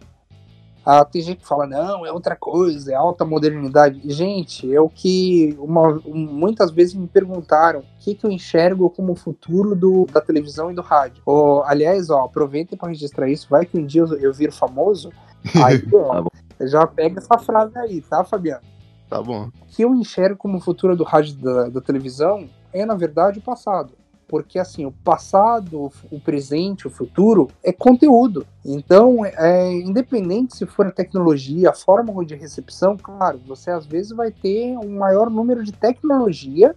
Ah, tem gente que fala, não, é outra coisa, é alta modernidade. Gente, é o que uma, muitas vezes me perguntaram o que, que eu enxergo como o futuro do, da televisão e do rádio. Oh, aliás, ó, aproveitem para registrar isso, vai que um dia eu, eu viro famoso. Aí, ó. Já pega essa frase aí, tá, Fabiano? Tá bom. O que eu enxergo como futuro do rádio da, da televisão é, na verdade, o passado. Porque, assim, o passado, o presente, o futuro é conteúdo. Então, é, independente se for a tecnologia, a forma de recepção, claro, você às vezes vai ter um maior número de tecnologia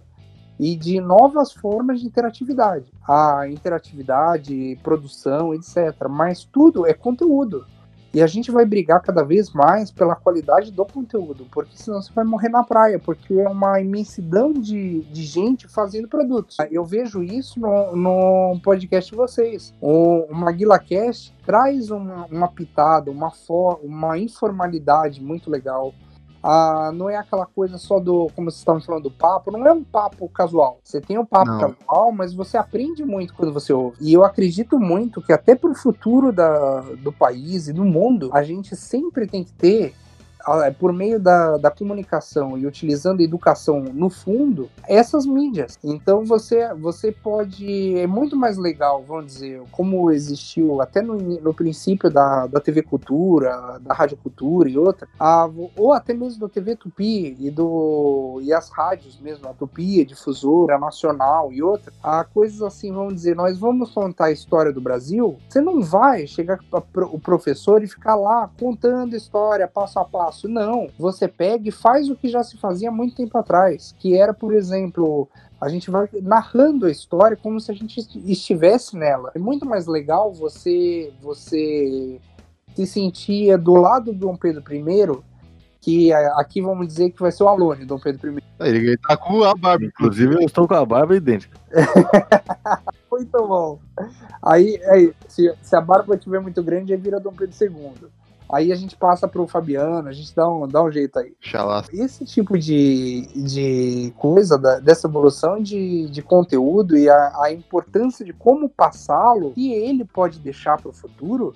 e de novas formas de interatividade. A interatividade, produção, etc. Mas tudo é conteúdo. E a gente vai brigar cada vez mais pela qualidade do conteúdo, porque senão você vai morrer na praia, porque é uma imensidão de, de gente fazendo produtos. Eu vejo isso no, no podcast de vocês. O, o MaguilaCast traz uma, uma pitada, uma, for, uma informalidade muito legal. Ah, não é aquela coisa só do, como vocês estavam falando, do papo, não é um papo casual. Você tem um papo Não. casual, mas você aprende muito quando você ouve. E eu acredito muito que até pro futuro da, do país e do mundo, a gente sempre tem que ter, por meio da, da comunicação e utilizando educação no fundo, essas mídias. Então você, você pode. É muito mais legal, vamos dizer, como existiu até no, no princípio da, da TV Cultura, da Rádio Cultura e outra, a- ou até mesmo da TV Tupi e, do, e as rádios mesmo, a Tupi, a Difusora, Nacional e outra, a coisas assim, vamos dizer, nós vamos contar a história do Brasil, você não vai chegar para o professor e ficar lá contando história passo a passo. Não, você pega e faz o que já se fazia há muito tempo atrás, que era, por exemplo, a gente vai narrando a história como se a gente estivesse nela. É muito mais legal você você se sentir do lado do Dom Pedro I, que é, aqui vamos dizer que vai ser o Alone, Dom Pedro I. Ele tá com a barba. Inclusive, eu estou com a barba idêntica. Muito bom. Aí, aí se, se a barba estiver muito grande, aí vira Dom Pedro II. Aí a gente passa pro Fabiano, a gente dá um, dá um jeito aí. Xalá. Esse tipo de, de coisa, da- dessa evolução de, de conteúdo e a, a importância de como passá-lo, que ele pode deixar para o futuro,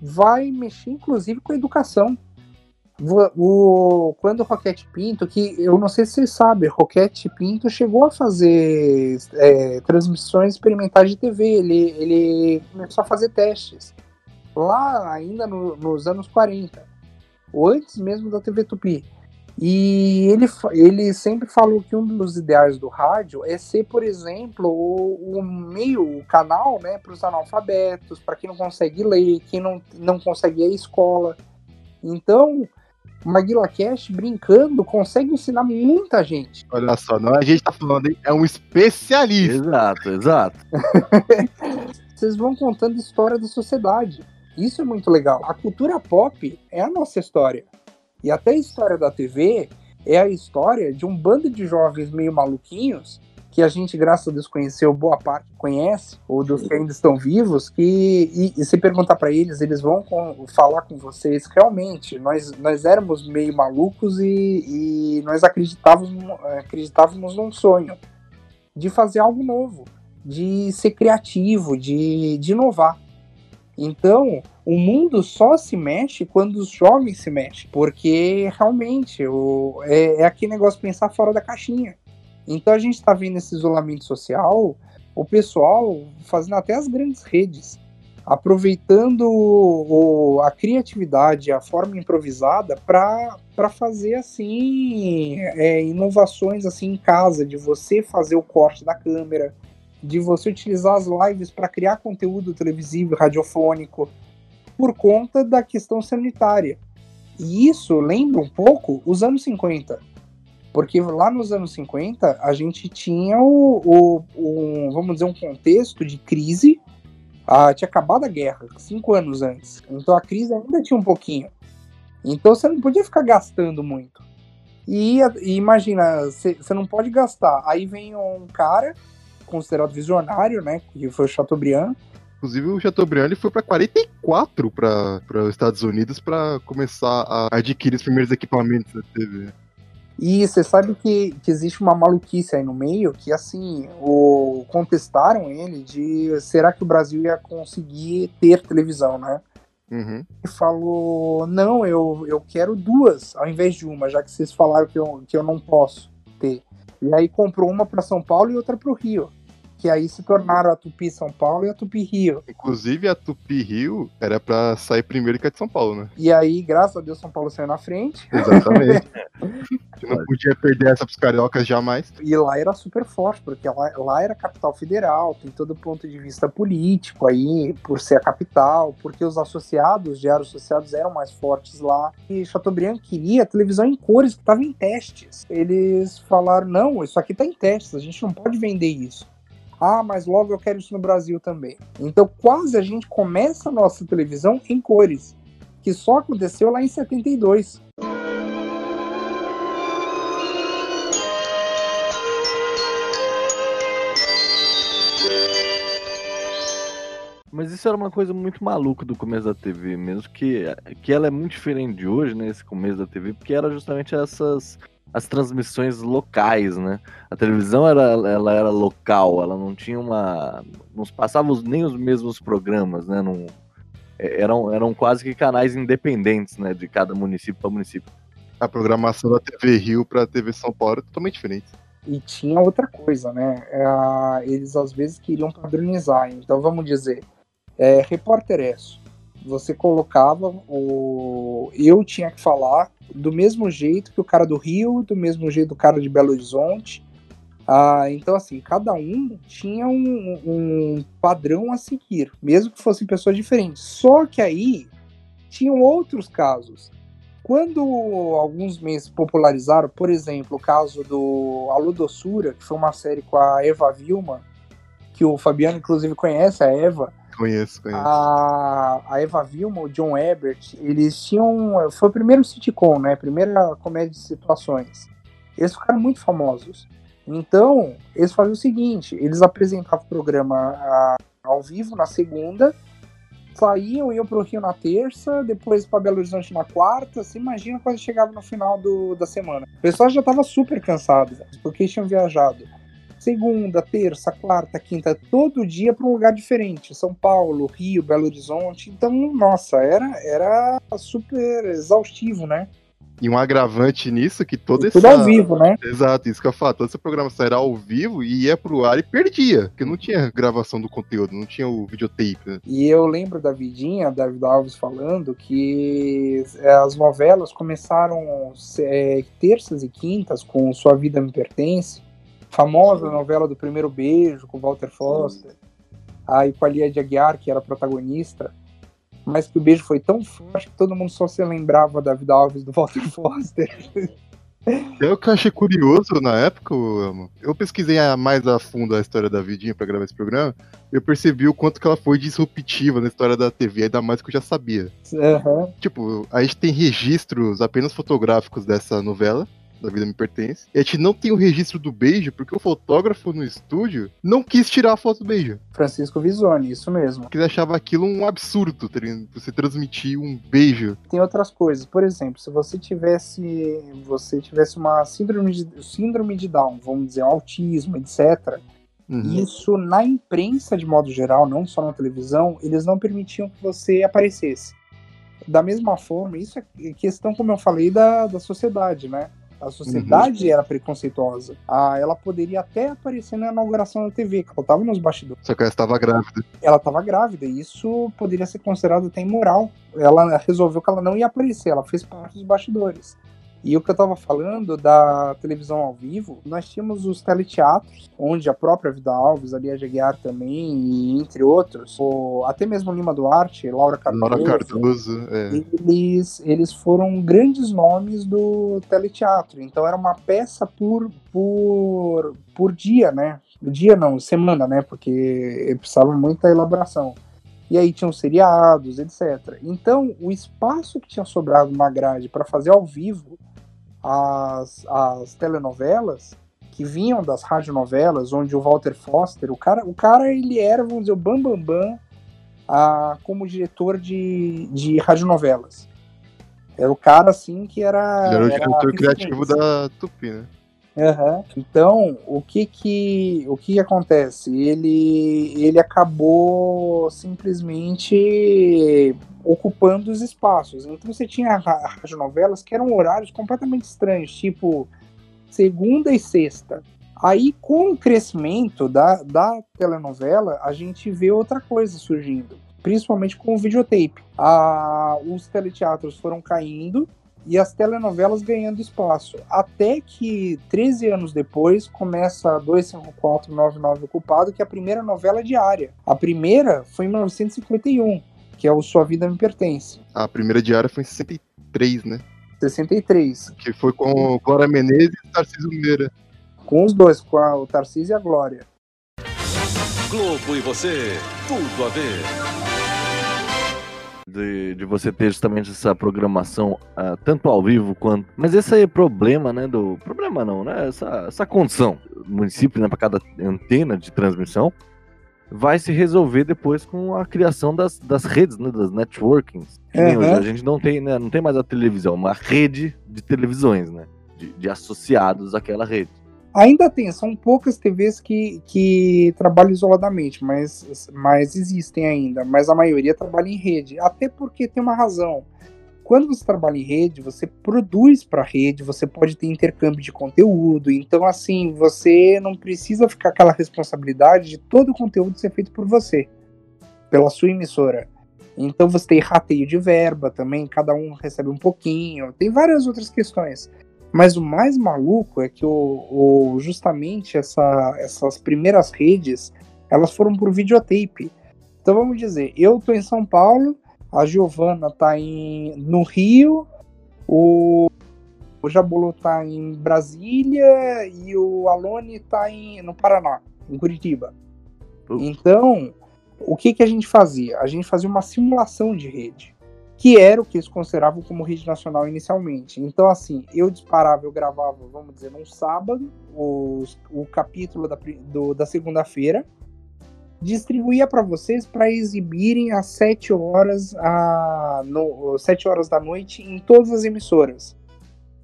vai mexer inclusive com a educação. O, quando o Roquete Pinto, que eu não sei se vocês sabem, Roquete Pinto chegou a fazer é, transmissões experimentais de TV, ele, ele começou a fazer testes lá ainda no- nos anos 40, ou antes mesmo da TV Tupi. E ele, ele sempre falou que um dos ideais do rádio é ser, por exemplo, o, o meio, o canal né, para os analfabetos, para quem não consegue ler, quem não, não consegue ir à escola. Então, o Maguila Cash, brincando, consegue ensinar muita gente. Olha só, não é a gente tá falando? É um especialista. Exato, exato. Vocês vão contando história da sociedade. Isso é muito legal. A cultura pop é a nossa história. E até a história da TV é a história de um bando de jovens meio maluquinhos que a gente, graças a Deus, conheceu, boa parte conhece, ou dos que ainda estão vivos, que e, e se perguntar para eles, eles vão com- falar com vocês, realmente, nós, nós éramos meio malucos e, e nós acreditávamos, acreditávamos num sonho de fazer algo novo, de ser criativo, de, de inovar. Então, o mundo só se mexe quando os jovens se mexem, porque realmente o, é, é aquele negócio pensar fora da caixinha. Então a gente está vendo esse isolamento social, o pessoal fazendo até as grandes redes, aproveitando o- a criatividade, a forma improvisada para fazer assim é, inovações assim em casa, de você fazer o corte da câmera, de você utilizar as lives para criar conteúdo televisivo, radiofônico, por conta da questão sanitária. E isso lembra um pouco os anos 50. Porque lá nos anos 50, a gente tinha o, o, o vamos dizer, um contexto de crise. Ah, tinha acabado a guerra, cinco anos antes. Então a crise ainda tinha um pouquinho. Então você não podia ficar gastando muito. E, e imagina, você não pode gastar. Aí vem um cara, considerado visionário, né? Que foi o Chateaubriand. Inclusive, o Chateaubriand ele foi pra 44 para os Estados Unidos para começar a adquirir os primeiros equipamentos da TV. E você sabe que, que existe uma maluquice aí no meio, que assim, o, contestaram ele de será que o Brasil ia conseguir ter televisão, né? Uhum. E falou, não, eu, eu quero duas ao invés de uma, já que vocês falaram que eu, que eu não posso ter. E aí comprou uma para São Paulo e outra para o Rio. Que aí se tornaram a Tupi São Paulo e a Tupi Rio. Inclusive, a Tupi Rio era pra sair primeiro que a de São Paulo, né? E aí, graças a Deus, São Paulo saiu na frente. Exatamente. Você não podia perder essa pros cariocas jamais. E lá era super forte, porque lá, lá era capital federal, tem todo o ponto de vista político aí, por ser a capital, porque os associados, diários associados, eram mais fortes lá. E Chateaubriand queria televisão em cores, que estava em testes. Eles falaram: não, isso aqui tá em testes, a gente não pode vender isso. Ah, mas logo eu quero isso no Brasil também. Então, quase a gente começa a nossa televisão em cores, que só aconteceu lá em 72. Mas isso era uma coisa muito maluca do começo da TV mesmo, que, que ela é muito diferente de hoje, né, esse começo da TV, porque era justamente essas as transmissões locais, né? A televisão era, ela era local, ela não tinha uma. não passava nem os mesmos programas, né? Não, é, eram, eram quase que canais independentes, né? De cada município para município. A programação da TV Rio pra TV São Paulo é totalmente diferente. E tinha outra coisa, né? É, eles às vezes queriam padronizar. Então vamos dizer, é, repórter ESSO. Você colocava o. Eu tinha que falar do mesmo jeito que o cara do Rio, do mesmo jeito do cara de Belo Horizonte. Ah, então, assim, cada um tinha um, um padrão a seguir, mesmo que fossem pessoas diferentes. Só que aí tinham outros casos. Quando alguns meses popularizaram, por exemplo, o caso do Alô Doçura, que foi uma série com a Eva Vilma, que o Fabiano inclusive conhece a Eva. Conheço, conheço. A, a Eva Vilma, o John Ebert, eles tinham. Foi o primeiro sitcom, né? Primeira comédia de situações. Eles ficaram muito famosos. Então, eles faziam o seguinte: eles apresentavam o programa ah, ao vivo na segunda, saíam, iam pro Rio na terça, depois para Belo Horizonte na quarta. Você imagina quando chegava no final do, da semana. O pessoal já tava super cansado, porque tinham viajado segunda, terça, quarta, quinta, todo dia para um lugar diferente. São Paulo, Rio, Belo Horizonte. Então, nossa, era, era super exaustivo, né? E um agravante nisso que todo esse. Tudo ao vivo, né? Exato, isso que eu falo. Toda essa programação era ao vivo e ia pro ar e perdia. Porque não tinha gravação do conteúdo, não tinha o videotape. Né? E eu lembro da Vidinha, David Alves falando que é, as novelas começaram é, terças e quintas com Sua Vida Me Pertence, famosa novela do Primeiro Beijo com Walter Foster, aí com a Lia de Aguiar, que era protagonista, mas que o beijo foi tão forte que todo mundo só se lembrava da David Alves do Walter Foster. É o que eu achei curioso na época, eu, pesquisei mais a fundo a história da Vidinha pra gravar esse programa, eu percebi o quanto que ela foi disruptiva na história da TV, ainda mais que eu já sabia. Aham. Tipo, a gente tem registros apenas fotográficos dessa novela, da Vida Me Pertence, e a gente não tem o registro do beijo, porque o fotógrafo no estúdio não quis tirar a foto do beijo. Francisco Visoni, isso mesmo. Porque ele achava aquilo um absurdo, tá você transmitir um beijo. tem outras coisas. Por exemplo, se você tivesse você tivesse uma síndrome de, síndrome de Down, vamos dizer, um autismo, etc. Uhum. Isso na imprensa de modo geral, não só na televisão, eles não permitiam que você aparecesse. Da mesma forma, isso é questão, como eu falei, da, da sociedade, né? A sociedade era preconceituosa. Ah, ela poderia até aparecer na inauguração da TV, que ela estava nos bastidores Só que ela estava grávida. ela estava grávida e isso poderia ser considerado até imoral. Ela resolveu que ela não ia aparecer, ela fez parte dos bastidores. E o que eu tava falando da televisão ao vivo, nós tínhamos os teleteatros, onde a própria Vida Alves, a Lia Aguiar também, e entre outros, o, até mesmo Lima Duarte, Laura Cardoso, Laura Cardoso, é. eles, eles foram grandes nomes do teleteatro. Então era uma peça por, por, por dia, né? Dia não, semana, né? Porque precisava muita elaboração. E aí tinham seriados, etc. Então, o espaço que tinha sobrado na grade para fazer ao vivo as, as telenovelas que vinham das radionovelas, onde o Walter Foster, o cara, o cara ele era, vamos dizer, o Bambambam Bam, Bam, ah, como diretor de, de radionovelas. Era o cara, assim, que era... Ele era o diretor a criativo da Tupi, né? Aham. Então, o que que, o que que acontece? Ele, ele acabou simplesmente ocupando os espaços. Então você tinha ra- radionovelas que eram horários completamente estranhos, tipo segunda e sexta. Aí, com o crescimento da, da telenovela, a gente vê outra coisa surgindo, principalmente com o videotape. Ah, os teleteatros foram caindo e as telenovelas ganhando espaço. Até que, 13 anos depois, começa 25499 Ocupado, que é a primeira novela diária. A primeira foi em 1951, que é o Sua Vida Me Pertence. A primeira diária foi em 63, né? 63. Que foi com Glória Menezes e Tarcísio Meira. Com os dois, com a- o Tarcísio e a Glória. Globo e você, tudo a ver. De, de você ter justamente essa programação ah, tanto ao vivo quanto. Mas esse aí é problema, né? Do. Problema não, né? Essa, essa condição. O município, né, para cada antena de transmissão, vai se resolver depois com a criação das, das redes, né? Das networkings. Uhum. hoje a gente não tem, né? Não tem mais a televisão, uma rede de televisões, né? De, de associados àquela rede. Ainda tem, são poucas TVs que, que trabalham isoladamente, mas, mas existem ainda. Mas a maioria trabalha em rede. Até porque tem uma razão. Quando você trabalha em rede, você produz para a rede, você pode ter intercâmbio de conteúdo. Então, assim, você não precisa ficar aquela responsabilidade de todo o conteúdo ser feito por você, pela sua emissora. Então, você tem rateio de verba também, cada um recebe um pouquinho. Tem várias outras questões. Mas o mais maluco é que o, o- justamente essa- essas primeiras redes elas foram por videotape. Então vamos dizer, eu tô em São Paulo, a Giovana tá em, no Rio, o, o Jabulu tá em Brasília e o Alone tá em, no Paraná, em Curitiba. Então, o que, que a gente fazia? A gente fazia uma simulação de rede que era o que eles consideravam como rede nacional inicialmente. Então, assim, eu disparava, eu gravava, vamos dizer, num sábado, os- o capítulo da, da segunda-feira, distribuía para vocês para exibirem às 7 horas, a, no, 7 horas da noite em todas as emissoras.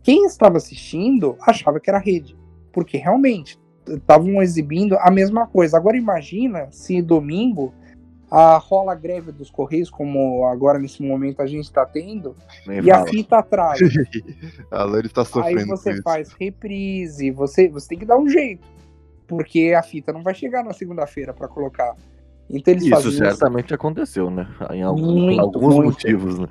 Quem estava assistindo achava que era rede, porque realmente estavam exibindo a mesma coisa. Agora imagina se domingo a rola greve dos Correios, como agora nesse momento a gente está tendo, Nem e a fita atrás. a Lani está Aí sofrendo com você isso. faz reprise, você, você tem que dar um jeito, porque a fita não vai chegar na segunda-feira para colocar. Então eles Isso certamente aconteceu, né? Em algum- Muito, alguns muito. motivos, né?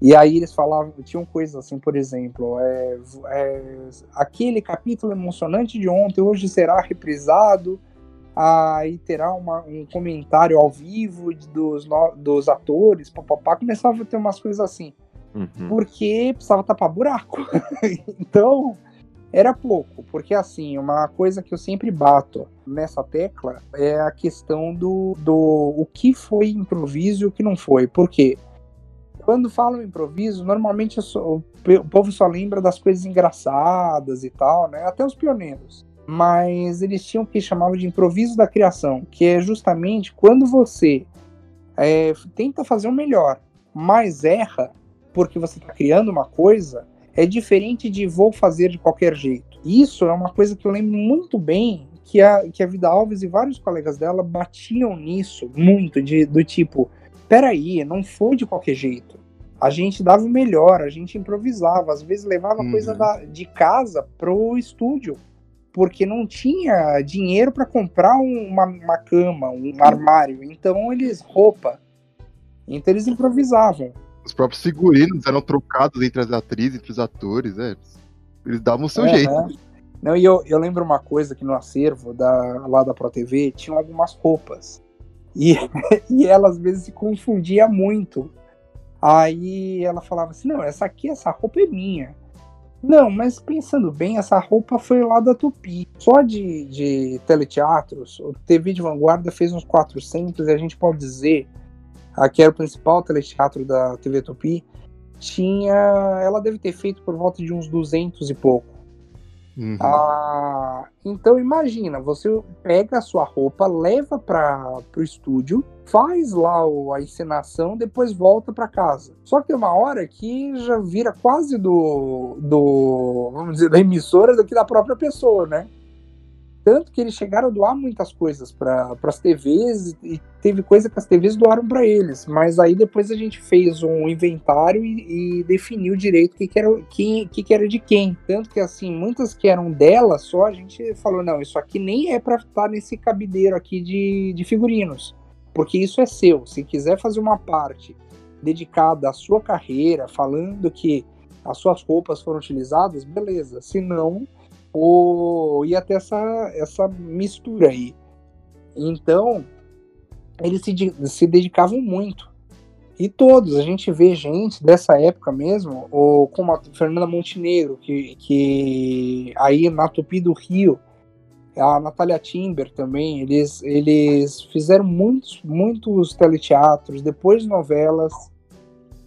E aí eles falavam, tinham coisas assim, por exemplo, é, é, aquele capítulo emocionante de ontem hoje será reprisado, aí terá uma- um comentário ao vivo dos, no- dos atores, papapá, começava a ter umas coisas assim, Uhum. porque precisava tapar buraco. então, era pouco, porque assim, uma coisa que eu sempre bato nessa tecla é a questão do, do o que foi improviso e o que não foi, por quê? quando falam improviso, normalmente pe- o povo só lembra das coisas engraçadas e tal, né? Até os pioneiros. Mas eles tinham o que chamavam de improviso da criação, que é justamente quando você é, tenta fazer o melhor, mas erra porque você está criando uma coisa, é diferente de vou fazer de qualquer jeito. Isso é uma coisa que eu lembro muito bem que a, que a Vida Alves e vários colegas dela batiam nisso muito, de, do tipo, peraí, não foi de qualquer jeito. A gente dava o melhor, a gente improvisava, às vezes levava Uhum. coisa da- de casa pro estúdio, porque não tinha dinheiro para comprar um- uma, uma cama, um armário. Então eles roupa. Então eles improvisavam. Os próprios figurinos eram trocados entre as atrizes, entre os atores, né? Eles davam o seu Aham. jeito. Não, e eu, eu lembro uma coisa que no acervo da, lá da Pro TV tinham algumas roupas. E, e ela às vezes se confundia muito. Aí ela falava assim: não, essa aqui, essa roupa é minha. Não, mas pensando bem, essa roupa foi lá da Tupi. Só de, de teleteatros, o TV de Vanguarda fez uns 400 e a gente pode dizer, aqui era o principal teleteatro da TV Tupi, tinha, ela deve ter feito por volta de uns 200 e pouco. Uhum. Ah, então imagina, você pega a sua roupa, leva para o estúdio, faz lá a encenação, depois volta para casa. Só que tem uma hora que já vira quase do, do vamos dizer, da emissora do que da própria pessoa, né? Tanto que eles chegaram a doar muitas coisas para as TVs e teve coisa que as TVs doaram para eles. Mas aí depois a gente fez um inventário e, e definiu direito o que, que, era, que, que era de quem. Tanto que assim, muitas que eram dela só, a gente falou: não, isso aqui nem é para estar nesse cabideiro aqui de, de figurinos. Porque isso é seu. Se quiser fazer uma parte dedicada à sua carreira, falando que as suas roupas foram utilizadas, beleza. Se não, o, ia ter essa, essa mistura aí. Então, eles se, se dedicavam muito. E todos, a gente vê gente dessa época mesmo, ou como a Fernanda Montenegro, que, que aí na Tupi do Rio, a Natália Timber também, eles, eles fizeram muitos, muitos teleteatros, depois novelas.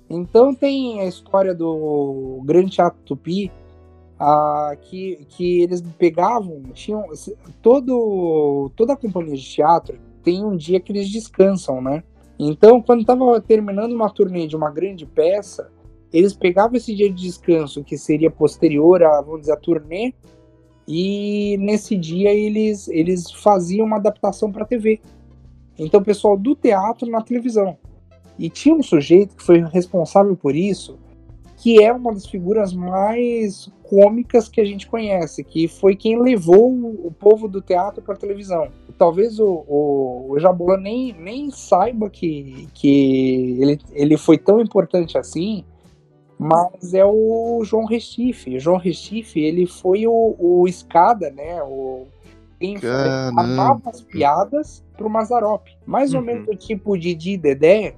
Então tem a história do Grande Teatro Tupi, que, que eles pegavam, tinham todo, toda a companhia de teatro tem um dia que eles descansam, né? Então, quando estava terminando uma turnê de uma grande peça, eles pegavam esse dia de descanso, que seria posterior a, vamos dizer, a turnê, e nesse dia eles, eles faziam uma adaptação para TV. Então, o pessoal do teatro na televisão. E tinha um sujeito que foi responsável por isso, que é uma das figuras mais cômicas que a gente conhece, que foi quem levou o o povo do teatro para televisão. Talvez o, o, o Jabola nem, nem saiba que, que ele, ele foi tão importante assim, mas é o João Restife. O João Restife, ele foi o, o escada, né? O, quem amava as piadas pro Mazarop. Mais ou Uhum. menos do tipo Didi e Dedé,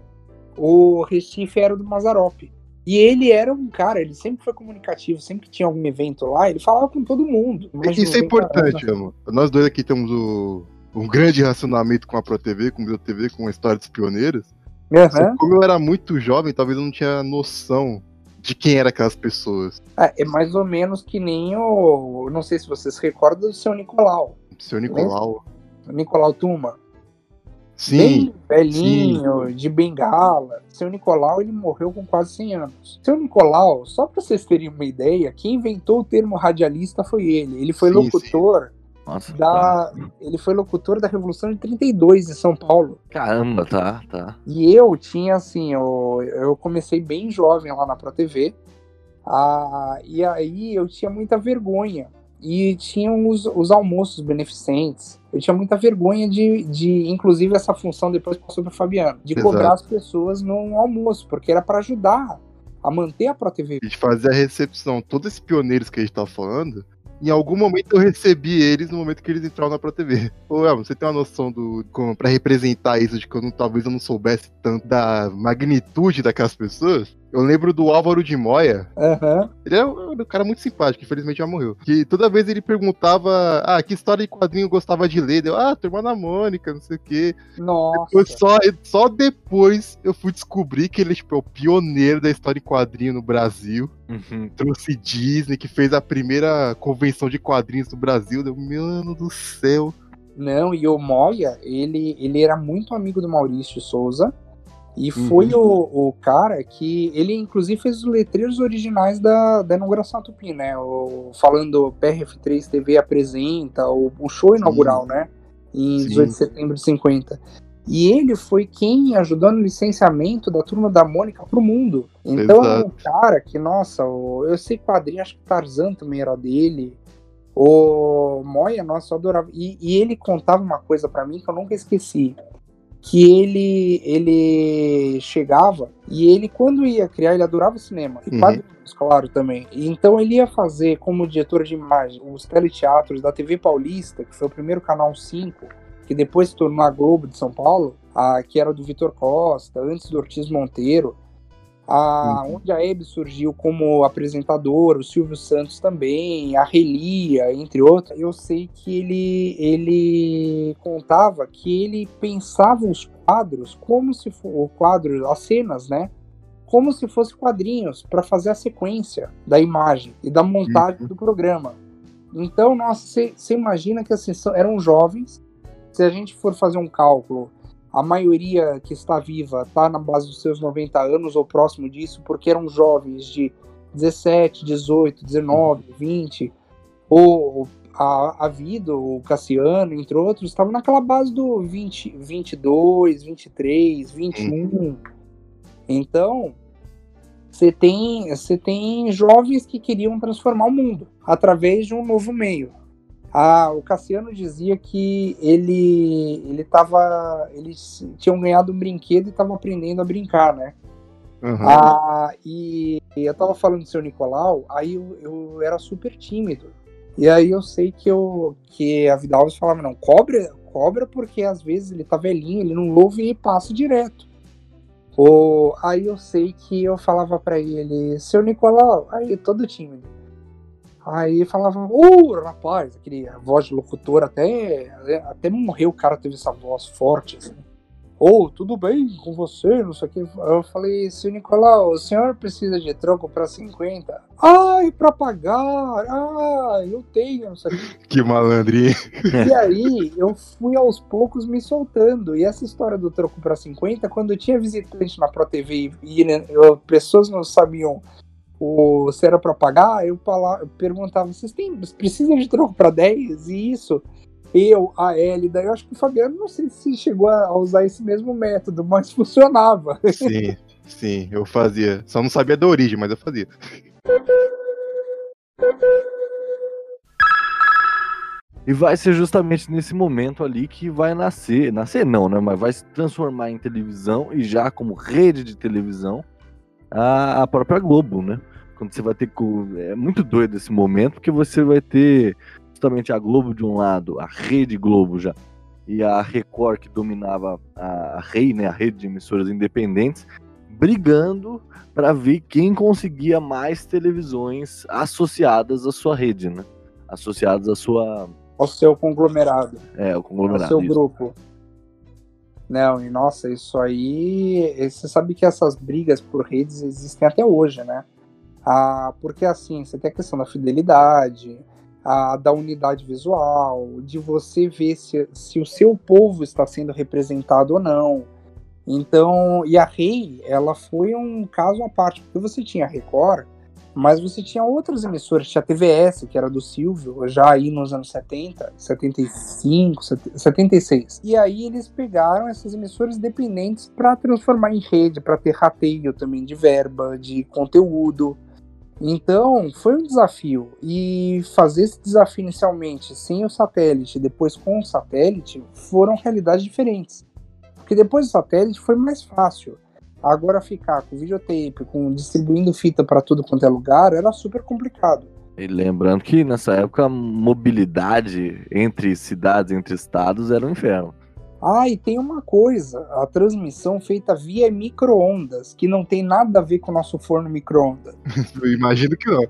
o Recife era do Mazarop. E ele era um cara, ele sempre foi comunicativo, sempre que tinha algum evento lá, ele falava com todo mundo. Imagina, Isso é importante, amor. Nós dois aqui temos o, um grande relacionamento com a Pro TV, com o Meu TV, com a história dos pioneiros. Aham. que como eu era muito jovem, talvez eu não tinha noção de quem eram aquelas pessoas. É, é mais ou menos que nem o. Não sei se vocês se recordam do seu Nicolau. Seu Nicolau. Nicolau Tuma. Sim, Bem velhinho, de bengala. Seu Nicolau, ele morreu com quase 100 anos. Seu Nicolau, só pra vocês terem uma ideia, quem inventou o termo radialista foi ele. Ele foi Sim, locutor Nossa, da. Ele foi locutor da Revolução de 32 em São Paulo. caramba, tá, tá. E eu tinha assim, eu, eu comecei bem jovem lá na Pro TV. Ah, e aí eu tinha muita vergonha. E tinham os, os almoços beneficentes. Eu tinha muita vergonha de, de, inclusive, essa função depois passou para Fabiano, de Exato. cobrar as pessoas no almoço, porque era para ajudar a manter a Pro TV. a gente fazia a recepção. Todos esses pioneiros que a gente tá falando, em algum momento eu recebi eles no momento que eles entraram na Pro TV. Ô, Elmo, você tem uma noção do. Como, pra representar isso, de que eu não, talvez eu não soubesse tanto da magnitude daquelas pessoas? Eu lembro do Álvaro de Moya. Aham. Ele é um um cara muito simpático, infelizmente já morreu. Que toda vez ele perguntava: Ah, que história de quadrinho eu gostava de ler? Deu, ah, Turma da Mônica, não sei o quê. Nossa. Foi só, só depois eu fui descobrir que ele tipo, é o pioneiro da história em quadrinho no Brasil. Uhum. Trouxe Disney, que fez a primeira convenção de quadrinhos no Brasil. Deu, mano do céu. Não, e o Moya, ele, ele era muito amigo do Maurício Souza. E foi o, o cara que. Ele, inclusive, fez os letreiros originais da, da inauguração Tupi, né? O, falando PRF3 TV apresenta, o, o show inaugural, né? Em Sim. 18 de setembro de 50. E ele foi quem ajudou no licenciamento da turma da Mônica pro mundo. Então é um Exato. cara que, nossa, eu sei quadrinho, acho que Tarzan também era dele. O Moya, nossa, eu adorava. E, e ele contava uma coisa pra mim que eu nunca esqueci. Que ele ele chegava e ele quando ia criar ele adorava cinema e Uhum. quadrinhos, claro também. E Então ele ia fazer como diretor de imagem os teleteatros da TV Paulista, que foi o primeiro canal 5, que depois se tornou a Globo de São Paulo, a, que era do Vitor Costa, antes do Ortiz Monteiro. A, Onde a Hebe surgiu como apresentador, o Silvio Santos também, a Relia, entre outros. Eu sei que ele, ele contava que ele pensava os quadros como se for o quadro, as cenas, né? Como se fossem quadrinhos para fazer a sequência da imagem e da montagem do programa. Então, nossa, você imagina que assim, eram jovens. Se a gente for fazer um cálculo, a maioria que está viva está na base dos seus 90 anos ou próximo disso, porque eram jovens de 17, 18, 19, 20, ou a, a Vida, o Cassiano, entre outros, estavam naquela base do 20, 22, 23, 21. Então, você tem, você tem jovens que queriam transformar o mundo através de um novo meio. Ah, o Cassiano dizia que ele ele tava, eles tinham ganhado um brinquedo e estavam aprendendo a brincar, né? Uhum. Ah, e eu tava falando do seu Nicolau, aí eu, eu era super tímido. E aí eu sei que eu que a Vida Alves falava, não, cobra, cobra porque às vezes ele tá velhinho, ele não ouve e passa direto. Ou, aí eu sei que eu falava pra ele, seu Nicolau, aí todo tímido. Aí falava, ô rapaz, aquele voz de locutor, até, até morreu o cara teve essa voz forte, assim. Ô, tudo bem com você? Não sei o que. Eu falei, seu Nicolau, o senhor precisa de troco pra 50? Ai, pra pagar! Ah, eu tenho, não sei o que. Que malandrinho. E aí, eu fui aos poucos me soltando. E essa história do troco pra 50, quando tinha visitante na Pro TV e né, pessoas não sabiam o, se era pra pagar, eu, eu perguntava: vocês têm, precisam de troco pra 10? E isso. Eu, a Hélida, eu acho que o Fabiano não sei se chegou a usar esse mesmo método, mas funcionava. Sim, sim, eu fazia. Só não sabia da origem, mas eu fazia. E vai ser justamente nesse momento ali que vai nascer, nascer não, né? Mas vai se transformar em televisão e já como rede de televisão a, a própria Globo, né? Quando você vai ter. É muito doido esse momento, porque você vai ter justamente a Globo de um lado, a Rede Globo já, e a Record que dominava a, Rei, né? A rede de emissoras independentes, brigando para ver quem conseguia mais televisões associadas à sua rede, né? Associadas à sua. Ao seu conglomerado. É, o ao conglomerado. seu isso. grupo. Não, e nossa, isso aí. Você sabe que essas brigas por redes existem até hoje, né? Ah, porque assim, você tem a questão da fidelidade, a, da unidade visual, de você ver se, se o seu povo está sendo representado ou não. Então, e a Rei, ela foi um caso à parte, porque você tinha a Record, mas você tinha outras emissoras, tinha a TVS, que era do Silvio, já aí nos anos 70, 75, 70, 76. E aí eles pegaram essas emissoras dependentes para transformar em rede, para ter rateio também de verba, de conteúdo. Então, foi um desafio. E fazer esse desafio inicialmente sem o satélite, depois com o satélite, foram realidades diferentes. Porque depois do satélite foi mais fácil. Agora ficar com videotape, com distribuindo fita para tudo quanto é lugar, era super complicado. E lembrando que nessa época a mobilidade entre cidades, entre estados era um inferno. Ah, e tem uma coisa, a transmissão feita via micro-ondas, que não tem nada a ver com o nosso forno micro-ondas. Eu imagino que não.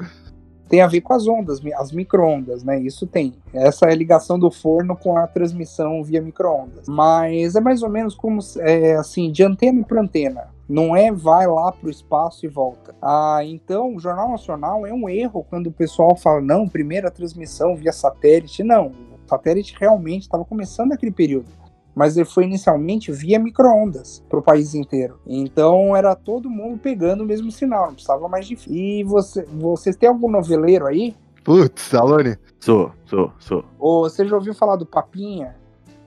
Tem a ver com as ondas, as micro-ondas, né? Isso tem. Essa é a ligação do forno com a transmissão via micro-ondas. Mas é mais ou menos como, é, assim, de antena para antena. Não é vai lá pro espaço e volta. Ah, então o Jornal Nacional é um erro quando o pessoal fala, não, primeira transmissão via satélite. Não, o satélite realmente estava começando naquele período mas ele foi inicialmente via micro-ondas para o país inteiro. Então era todo mundo pegando o mesmo sinal, não precisava mais de. E você, vocês têm algum noveleiro aí? Putz, Alone. Sou, sou, sou. Ou você já ouviu falar do Papinha?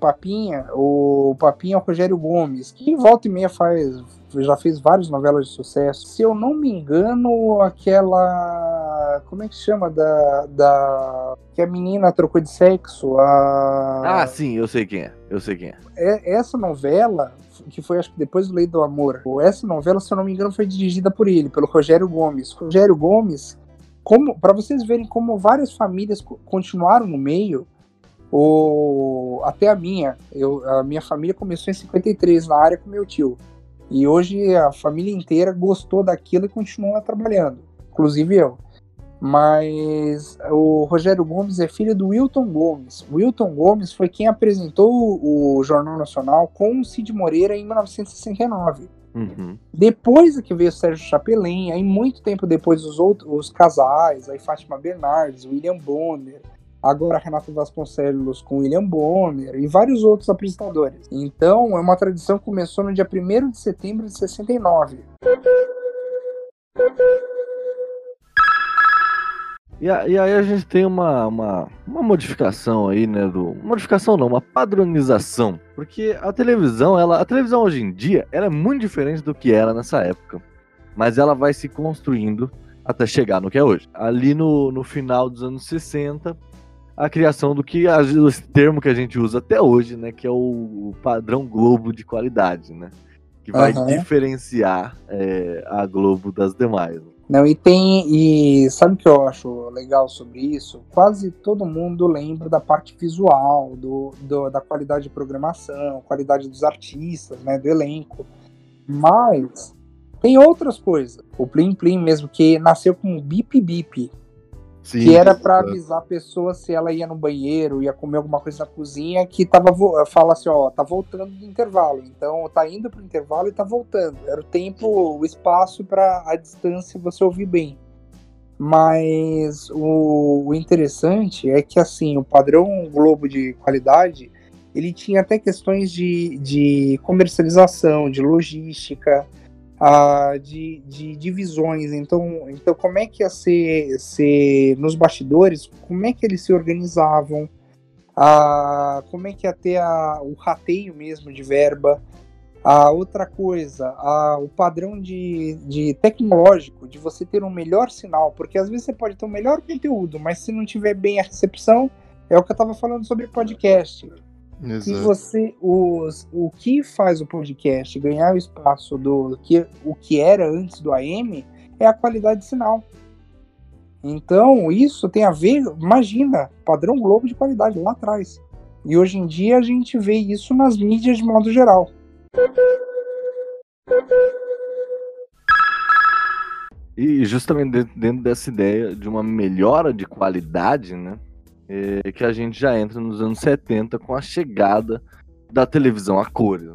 Papinha, o Papinha é o Rogério Gomes, que volta e meia faz, já fez várias novelas de sucesso. Se eu não me engano, aquela. Como é que chama? Da. da que a menina trocou de sexo. A, Ah, sim, eu sei quem é. Eu sei quem é. é- essa novela, que foi acho que depois do Lei do Amor, essa novela, se eu não me engano, foi dirigida por ele, pelo Rogério Gomes. Rogério Gomes, como para vocês verem como várias famílias co- continuaram no meio, o, até a minha, eu, a minha família começou em 53 na área com meu tio. E hoje a família inteira gostou daquilo e continua trabalhando, inclusive eu. Mas o Rogério Gomes é filho do Wilton Gomes. O Wilton Gomes foi quem apresentou o Jornal Nacional com o Cid Moreira em 1969. Uhum. Depois é que veio o Sérgio Chapelin, aí muito tempo depois os outros os casais, aí Fátima Bernardes, William Bonner, agora Renato Vasconcelos com William Bonner e vários outros apresentadores. Então é uma tradição que começou no dia 1 de setembro de 69. E, aí a gente tem uma, uma, uma modificação aí, né? Do, modificação não, uma padronização. Porque a televisão, ela, a televisão hoje em dia, ela é muito diferente do que era nessa época. Mas ela vai se construindo até chegar no que é hoje. Ali no, no final dos anos 60, a criação do que a- esse termo que a gente usa até hoje, né? Que é o, o padrão Globo de qualidade, né? Que vai Aham. diferenciar é, a Globo das demais. Não, e tem. E sabe o que eu acho legal sobre isso? Quase todo mundo lembra da parte visual, do, do- da qualidade de programação, qualidade dos artistas, né? Do elenco. Mas tem outras coisas. O Plim Plim mesmo, que nasceu com Bip Bip, Sim, que era exato. avisar a pessoa se ela ia no banheiro, ia comer alguma coisa na cozinha, que tava fala assim, ó, tá voltando do intervalo. Então tá indo pro intervalo e tá voltando. Era o tempo, o espaço para a distância você ouvir bem. Mas o, o interessante é que assim, o padrão Globo de qualidade, ele tinha até questões de, de comercialização, de logística, ah, de, de divisões. Então, então, como é que ia ser, ser nos bastidores? Como é que eles se organizavam? Ah, como é que ia ter a, o rateio mesmo de verba? A outra coisa, o padrão de, de tecnológico, de você ter um melhor sinal, porque às vezes você pode ter um melhor conteúdo, mas se não tiver bem a recepção, é o que eu estava falando sobre podcast. E Exato. você, os, o que faz o podcast ganhar o espaço do que o que era antes do AM é a qualidade de sinal. Então, isso tem a ver, imagina, padrão Globo de qualidade lá atrás. E hoje em dia a gente vê isso nas mídias de modo geral. E justamente dentro dessa ideia de uma melhora de qualidade, né? É que a gente já entra nos anos 70 com a chegada da televisão a cores.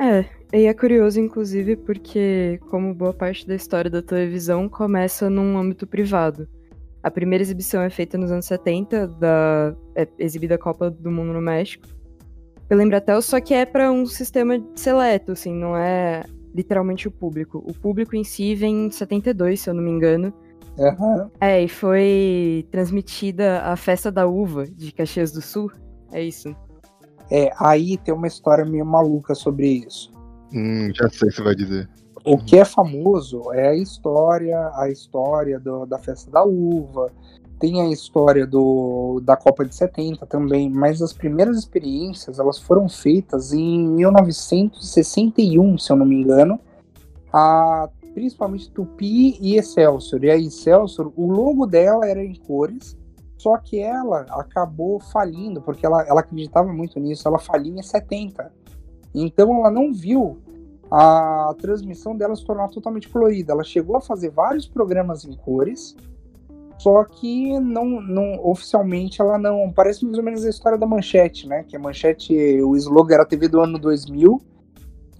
É, e é curioso, inclusive, porque, como boa parte da história da televisão, começa num âmbito privado. A primeira exibição é feita nos anos 70, da, é exibida a Copa do Mundo no México. Pela Embratel, só que é para um sistema seleto, assim, não é literalmente o público. O público em si vem em 72, se eu não me engano. Aham. É, e foi transmitida a Festa da Uva de Caxias do Sul. É isso. É, aí tem uma história meio maluca sobre isso. Hum, já sei o que você vai dizer. O que é famoso é a história, a história do- da festa da uva, tem a história do, da Copa de 70 também, mas as primeiras experiências elas foram feitas em 1961, se eu não me engano, a, principalmente Tupi e Excelsior. E a Excelsior, o logo dela era em cores, só que ela acabou falindo, porque ela, ela acreditava muito nisso, ela faliu em 70. Então ela não viu a transmissão dela se tornar totalmente colorida. Ela chegou a fazer vários programas em cores, só que não, não oficialmente ela não. Parece mais ou menos a história da Manchete, né? Que a Manchete, o slogan era TV do ano 2000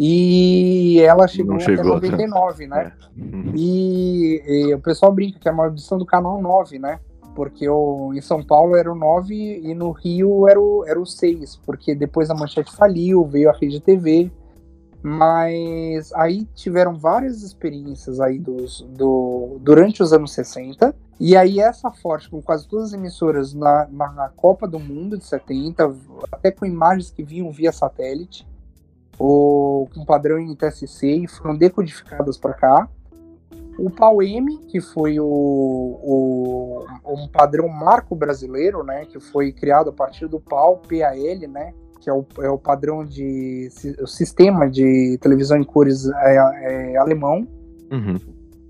e ela chegou, Não chegou, até 99, né? Uhum. E, e o pessoal brinca que é uma edição do canal 9, né? Porque o, em São Paulo era o 9 e no Rio era o, era o 6, porque depois a manchete faliu, veio a rede TV. Mas aí tiveram várias experiências aí dos, do, durante os anos 60. E aí essa forte, com quase todas as emissoras na, na, na Copa do Mundo de 70, até com imagens que vinham via satélite, ou com padrão NTSC e foram decodificadas para cá. O PAU-M, que foi o, o, um padrão marco brasileiro, né, que foi criado a partir do PAU, PAL, né, que é o, é o padrão de o sistema de televisão em cores é, é alemão. Uhum.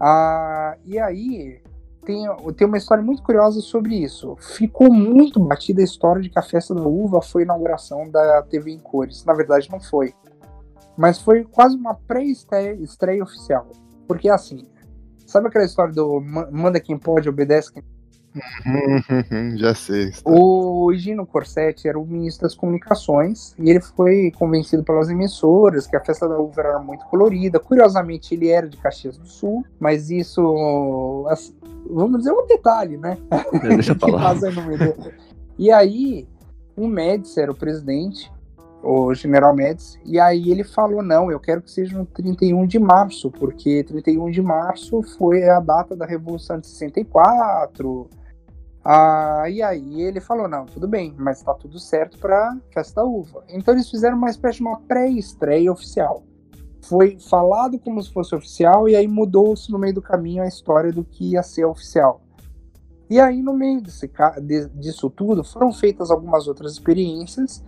Ah, e aí tem, tem uma história muito curiosa sobre isso. Ficou muito batida a história de que a festa da uva foi a inauguração da TV em cores. Na verdade, não foi. Mas foi quase uma pré-estreia oficial. Porque assim, sabe aquela história do manda quem pode, obedece quem Já sei. O Gino Corsetti era o ministro das comunicações e ele foi convencido pelas emissoras que a festa da uva era muito colorida. Curiosamente, ele era de Caxias do Sul, mas isso, vamos dizer, um detalhe, né? É, deixa eu falar. e aí, o Médici era o presidente, o General Médici, e aí ele falou: não, eu quero que seja no 31 de março, porque 31 de março foi a data da Revolução de 64 ah, e aí ele falou: não, tudo bem, mas está tudo certo para Festa Uva. Então eles fizeram uma espécie de uma pré-estreia oficial. Foi falado como se fosse oficial, e aí mudou-se no meio do caminho a história do que ia ser oficial. E aí, no meio desse, disso tudo, foram feitas algumas outras experiências.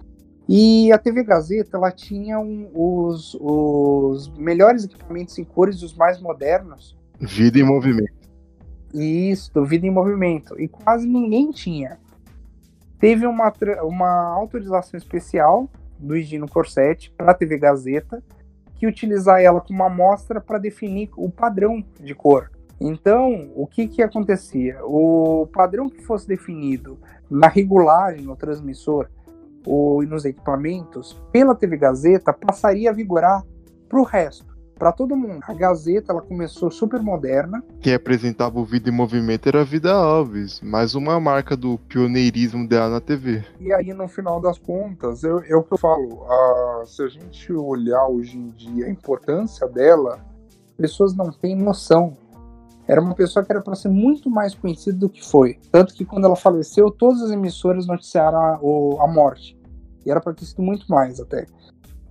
E a TV Gazeta ela tinha um, os, os melhores equipamentos em cores, os mais modernos. Vida em movimento. Isso, Vida em Movimento. E quase ninguém tinha. Teve uma, uma autorização especial do Higino Corsetti para a TV Gazeta, que utilizar ela como amostra para definir o padrão de cor. Então, o que, que acontecia? O padrão que fosse definido na regulagem, no transmissor ou nos equipamentos, pela TV Gazeta, passaria a vigorar para o resto para todo mundo. A Gazeta ela começou super moderna. Quem apresentava o Vida em Movimento era a Vida Alves, mais uma marca do pioneirismo dela na TV. E aí, no final das contas, é, é o que eu falo. A, se a gente olhar hoje em dia a importância dela, pessoas não têm noção. Era uma pessoa que era para ser muito mais conhecida do que foi. Tanto que quando ela faleceu, todas as emissoras noticiaram a, a morte. E era para ter sido muito mais até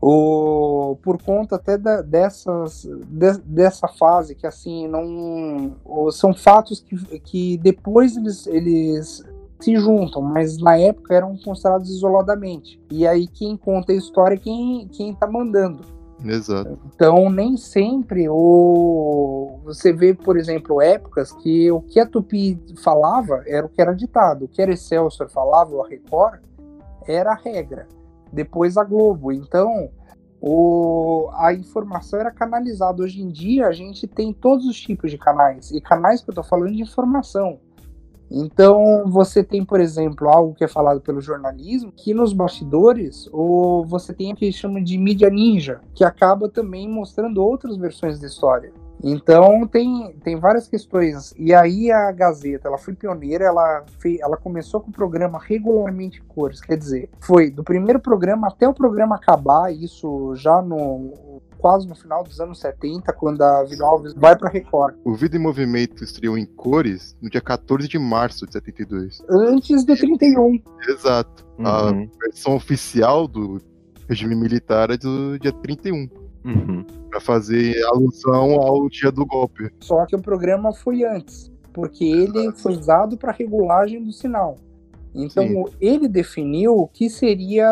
o, por conta até da, dessas, de, dessa fase que assim não são fatos que, que depois eles, eles se juntam, mas na época eram considerados isoladamente. E aí quem conta a história é quem, quem tá mandando. Exato. Então nem sempre o você vê, por exemplo, épocas que o que a Tupi falava era o que era ditado, o que era Excelsior falava, a Record, era a regra depois a Globo. Então, o, a informação era canalizada. Hoje em dia, a gente tem todos os tipos de canais. E canais que eu estou falando de informação. Então, você tem, por exemplo, algo que é falado pelo jornalismo, que nos bastidores, ou você tem o que chama de mídia ninja, que acaba também mostrando outras versões da história. Então tem, tem várias questões. E aí a Gazeta, ela foi pioneira, ela, fez, ela começou com o programa regularmente cores, quer dizer, foi do primeiro programa até o programa acabar, isso já no quase no final dos anos 70, quando a Vida Alves vai para Record. O Vida em Movimento estreou em cores no dia 14 de março de 72. Antes do 31. Exato. Uhum. A versão oficial do regime militar é do dia 31. Uhum. Pra fazer alusão ao dia do golpe. Só que o programa foi antes, porque ele foi usado para regulagem do sinal. Então Sim. ele definiu o que seria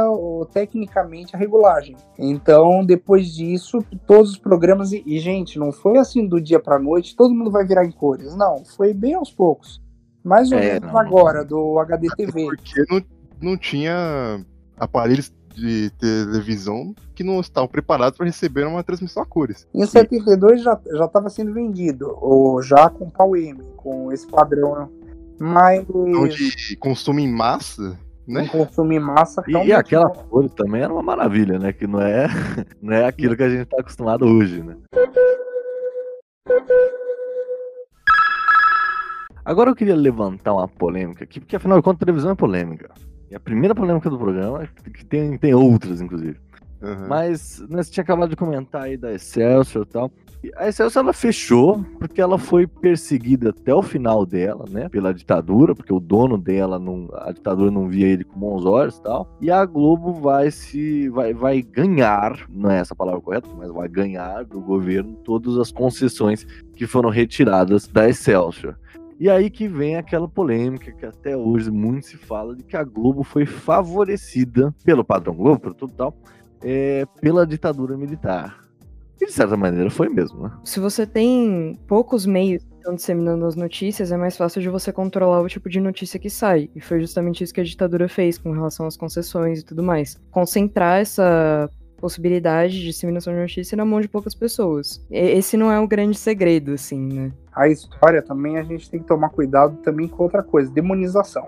tecnicamente a regulagem. Então depois disso todos os programas e, e gente não foi assim do dia para noite todo mundo vai virar em cores. Não, foi bem aos poucos. Mais ou é, menos não. agora do HDTV. Porque não, não tinha aparelhos de televisão que não estavam preparados para receber uma transmissão a cores. Em 72 já estava sendo vendido, ou já com pau M, com esse padrão. Mas. De consumo em massa, né? Consumo em massa. E, e aquela cor também era uma maravilha, né? Que não é, não é aquilo que a gente está acostumado hoje, né? Agora eu queria levantar uma polêmica aqui, porque afinal de contas a televisão é polêmica. E a primeira polêmica do programa, que tem, tem outras, inclusive. Uhum. Mas né, você tinha acabado de comentar aí da Excelsior e tal. A Excelsior ela fechou porque ela foi perseguida até o final dela, né? Pela ditadura, porque o dono dela, não, a ditadura não via ele com bons olhos e tal. E a Globo vai se. vai, vai ganhar, não é essa a palavra correta, mas vai ganhar do governo todas as concessões que foram retiradas da Excelsior. E aí que vem aquela polêmica que até hoje muito se fala de que a Globo foi favorecida pelo padrão Globo, pelo tudo tal, é, pela ditadura militar. E de certa maneira foi mesmo, né? Se você tem poucos meios que estão disseminando as notícias, é mais fácil de você controlar o tipo de notícia que sai. E foi justamente isso que a ditadura fez com relação às concessões e tudo mais. Concentrar essa possibilidade de disseminação de notícia na mão de poucas pessoas. Esse não é o grande segredo, assim, né? A história também a gente tem que tomar cuidado também com outra coisa, demonização.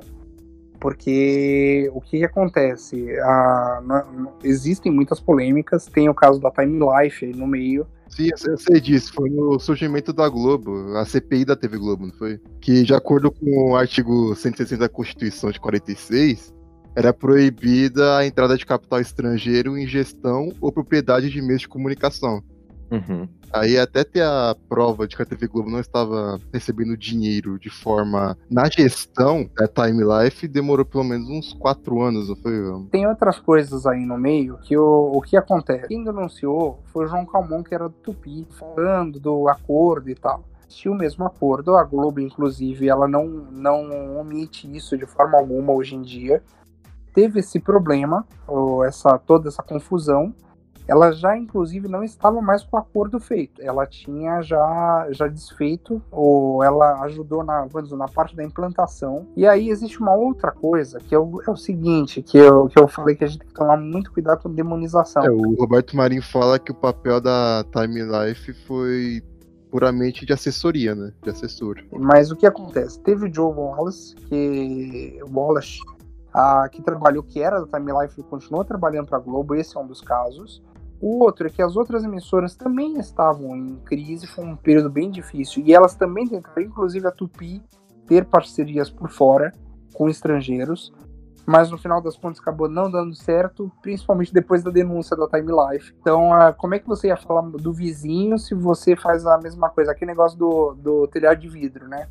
Porque o que, que acontece? existem muitas polêmicas, tem o caso da Time Life aí no meio. Sim, eu sei disso. Foi no surgimento da Globo, a CPI da TV Globo, não foi? Que, de acordo com o artigo 160 da Constituição de 46, era proibida a entrada de capital estrangeiro em gestão ou propriedade de meios de comunicação. Uhum. Aí até ter a prova de que a TV Globo não estava recebendo dinheiro de forma na gestão da Time Life demorou pelo menos uns quatro anos, não foi? Tem outras coisas aí no meio que o, o que acontece. Quem denunciou foi o João Calmon, que era do Tupi, falando do acordo e tal o mesmo acordo. A Globo, inclusive, ela não, não omite isso de forma alguma hoje em dia. Teve esse problema, ou essa, toda essa confusão, ela já inclusive não estava mais com o acordo feito. Ela tinha já, já desfeito, ou ela ajudou na, dizer, na parte da implantação. E aí existe uma outra coisa, que é o, é o seguinte, que eu, que eu falei que a gente tem que tomar muito cuidado com demonização. É, o Roberto Marinho fala que o papel da Time Life foi puramente de assessoria, né? De assessor. Mas o que acontece? Teve o Joe Wallace, que Wallace, a, que trabalhou, que era da Time Life e continuou trabalhando para a Globo, esse é um dos casos. O outro é que as outras emissoras também estavam em crise, foi um período bem difícil, e elas também tentaram, inclusive a Tupi, ter parcerias por fora com estrangeiros, mas no final das contas acabou não dando certo, principalmente depois da denúncia da Time Life. Então, uh, como é que você ia falar do vizinho se você faz a mesma coisa? Aquele negócio do, do telhado de vidro, né?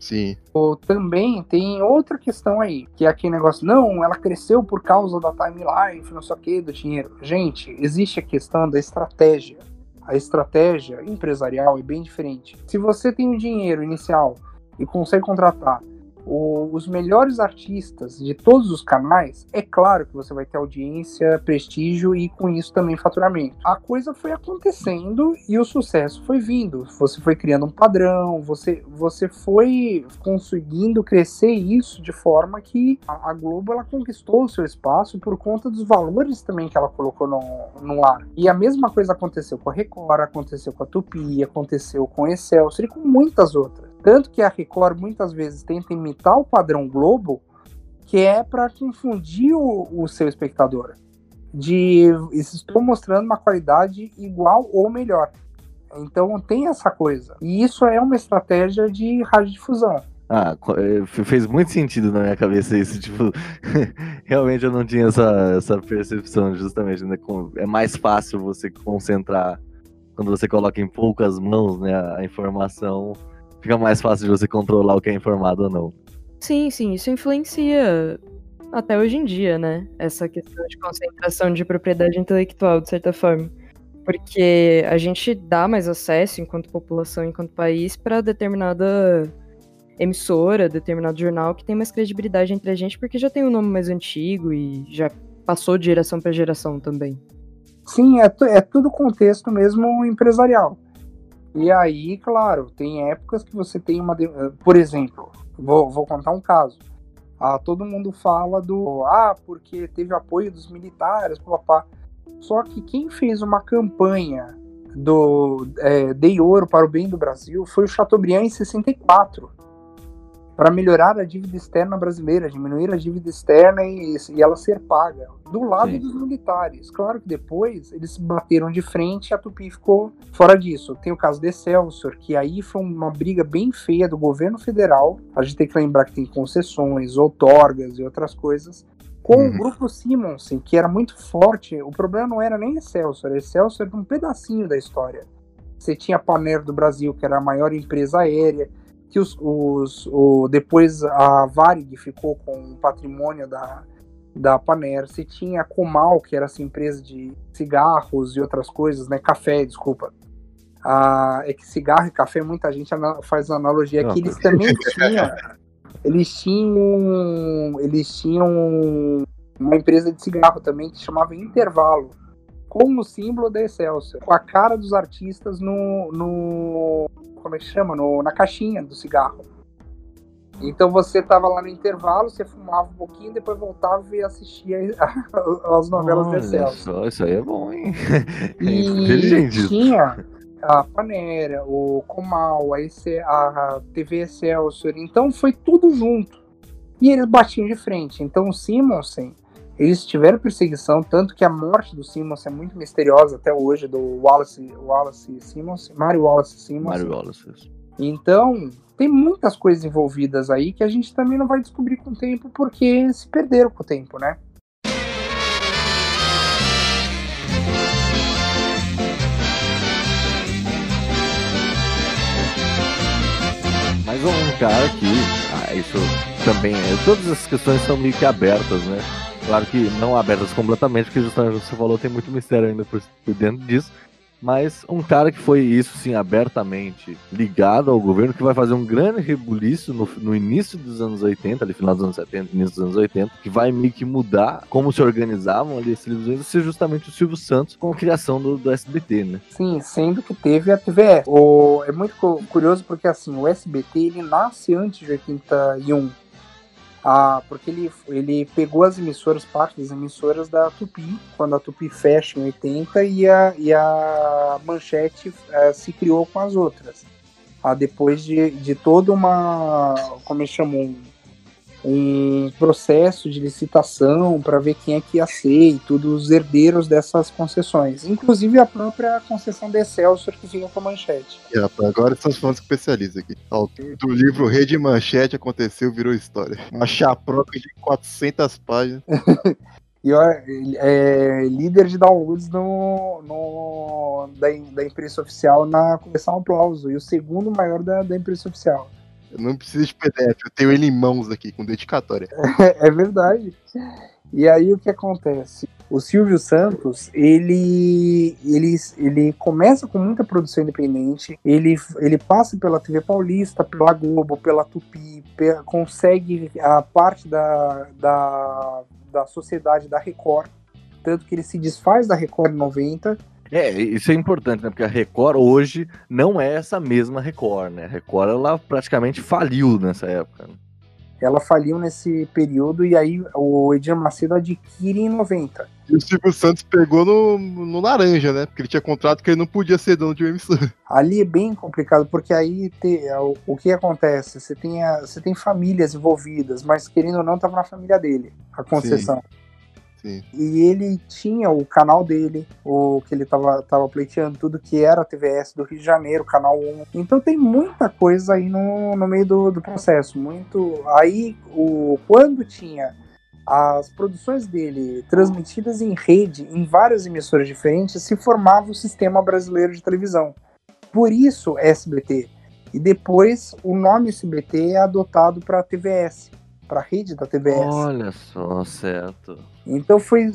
Sim. Ou também tem outra questão aí, que é aquele negócio, não, ela cresceu por causa da timeline, não sei o que, do dinheiro. Gente, existe a questão da estratégia. A estratégia empresarial é bem diferente. Se você tem o um dinheiro inicial e consegue contratar o, os melhores artistas de todos os canais, é claro que você vai ter audiência, prestígio e com isso também faturamento. A coisa foi acontecendo e o sucesso foi vindo. Você foi criando um padrão, você, você foi conseguindo crescer isso de forma que a, a Globo ela conquistou o seu espaço por conta dos valores também que ela colocou no, no ar. E a mesma coisa aconteceu com a Record, aconteceu com a Tupi, aconteceu com a Excelsior e com muitas outras. Tanto que a Record muitas vezes tenta imitar o padrão Globo, que é para confundir o, o, seu espectador. De estou mostrando uma qualidade igual ou melhor. Então tem essa coisa. E isso é uma estratégia de radiodifusão. Ah, é, fez muito sentido na minha cabeça isso. Tipo, realmente eu não tinha essa, essa percepção, justamente. Né? É mais fácil você concentrar quando você coloca em poucas mãos né, a informação fica mais fácil de você controlar o que é informado ou não. Sim, sim, isso influencia até hoje em dia, né? Essa questão de concentração de propriedade intelectual, de certa forma. Porque a gente dá mais acesso, enquanto população, enquanto país, para determinada emissora, determinado jornal que tem mais credibilidade entre a gente, porque já tem um nome mais antigo e já passou de geração para geração também. Sim, é, é tudo contexto mesmo empresarial. E aí, claro, tem épocas que você tem uma. Eh, por exemplo, vou, vou contar um caso. Ah, todo mundo fala do. Ah, porque teve apoio dos militares, papá. Só que quem fez uma campanha do é, Dei Ouro para o Bem do Brasil foi o Chateaubriand em 64 para melhorar a dívida externa brasileira, diminuir a dívida externa e, e ela ser paga, do lado Sim. dos militares. Claro que depois eles bateram de frente e a Tupi ficou fora disso. Tem o caso de Excelsior, que aí foi uma briga bem feia do governo federal. A gente tem que lembrar que tem concessões, outorgas e outras coisas. Com uhum. o grupo Simonsen, que era muito forte, o problema não era nem Excelsior, Excelsior era um pedacinho da história. Você tinha a Paner do Brasil, que era a maior empresa aérea, que os, os o, depois a Varig ficou com o patrimônio da, da Paner. Você tinha a Comal, que era essa empresa de cigarros e outras coisas, né? Café, desculpa. Ah, é que cigarro e café, muita gente faz analogia que eles também tinham. Eles tinham. Eles tinham uma empresa de cigarro também que chamava Intervalo, com o símbolo da Excelsior, com a cara dos artistas no. no como é que chama? No, na caixinha do cigarro. Então você tava lá no intervalo, você fumava um pouquinho, depois voltava e assistia as novelas Olha da Excelsior. Isso aí é bom, hein? E Inteligente. tinha a Panera, o Comal, a, a TV Excelsior, então foi tudo junto. E eles batiam de frente. Então o Simonsen, eles tiveram perseguição, tanto que a morte do Simonsen é muito misteriosa até hoje, do Wallace, Wallace Simonsen, Mario Wallace Simonsen. Mario Wallace. Então, tem muitas coisas envolvidas aí que a gente também não vai descobrir com o tempo, porque se perderam com o tempo, né? Mas um cara que. Ah, isso também é. Todas essas questões são meio que abertas, né? Claro que não abertas completamente, porque justamente você falou tem muito mistério ainda por, por dentro disso. Mas um cara que foi isso sim abertamente ligado ao governo, que vai fazer um grande rebuliço no, no início dos anos 80, ali final dos anos 70, início dos anos 80, que vai meio que mudar como se organizavam ali as televisões, ser justamente o Silvio Santos com a criação do, do SBT, né? Sim, sendo que teve a TVS. O, é muito cu- curioso porque assim, o SBT ele nasce antes de 81. Ah, porque ele, ele pegou as emissoras, parte das emissoras da Tupi, quando a Tupi fecha em 80 e a, e a Manchete eh, se criou com as outras. Ah, depois de, de toda uma, como eles chamam, um, processo de licitação para ver quem é que ia ser e tudo, os herdeiros dessas concessões. Inclusive a própria concessão da Excelsior que fica com a Manchete. Rapaz, agora estamos falando com especialista aqui. Autor do livro Rede Manchete aconteceu, virou história. Uma chaproca de 400 páginas. E ó, é líder de downloads no, no, da, da imprensa oficial na coleção Aplauso, e o segundo maior da, da imprensa oficial. Eu não preciso de PDF, eu tenho ele em mãos aqui, com dedicatória. é verdade. E aí o que acontece? O Silvio Santos, ele, ele, ele começa com muita produção independente, ele, ele passa pela TV Paulista, pela Globo, pela Tupi, consegue a parte da, da, da sociedade da Record, tanto que ele se desfaz da Record em 90, É, isso é importante, né? Porque a Record hoje não é essa mesma Record, né? A Record, ela praticamente faliu nessa época. né? ela faliu nesse período e aí o Edir Macedo adquire em 90. E o Silvio Santos pegou no, no laranja, né? Porque ele tinha contrato que ele não podia ser dono de uma emissora. Ali é bem complicado, porque aí te- o, o que acontece? Você tem, a- você tem famílias envolvidas, mas querendo ou não, estava na família dele, a concessão. Sim. E ele tinha o canal dele, o que ele tava, tava pleiteando, tudo que era a TVS do Rio de Janeiro, canal 1. Então tem muita coisa aí no, no meio do, do processo. Muito. Aí, o, quando tinha as produções dele transmitidas em rede, em várias emissoras diferentes, se formava o Sistema Brasileiro de Televisão. Por isso, SBT. E depois, o nome SBT é adotado para a TVS, para a rede da TVS. Olha só, certo. Então foi,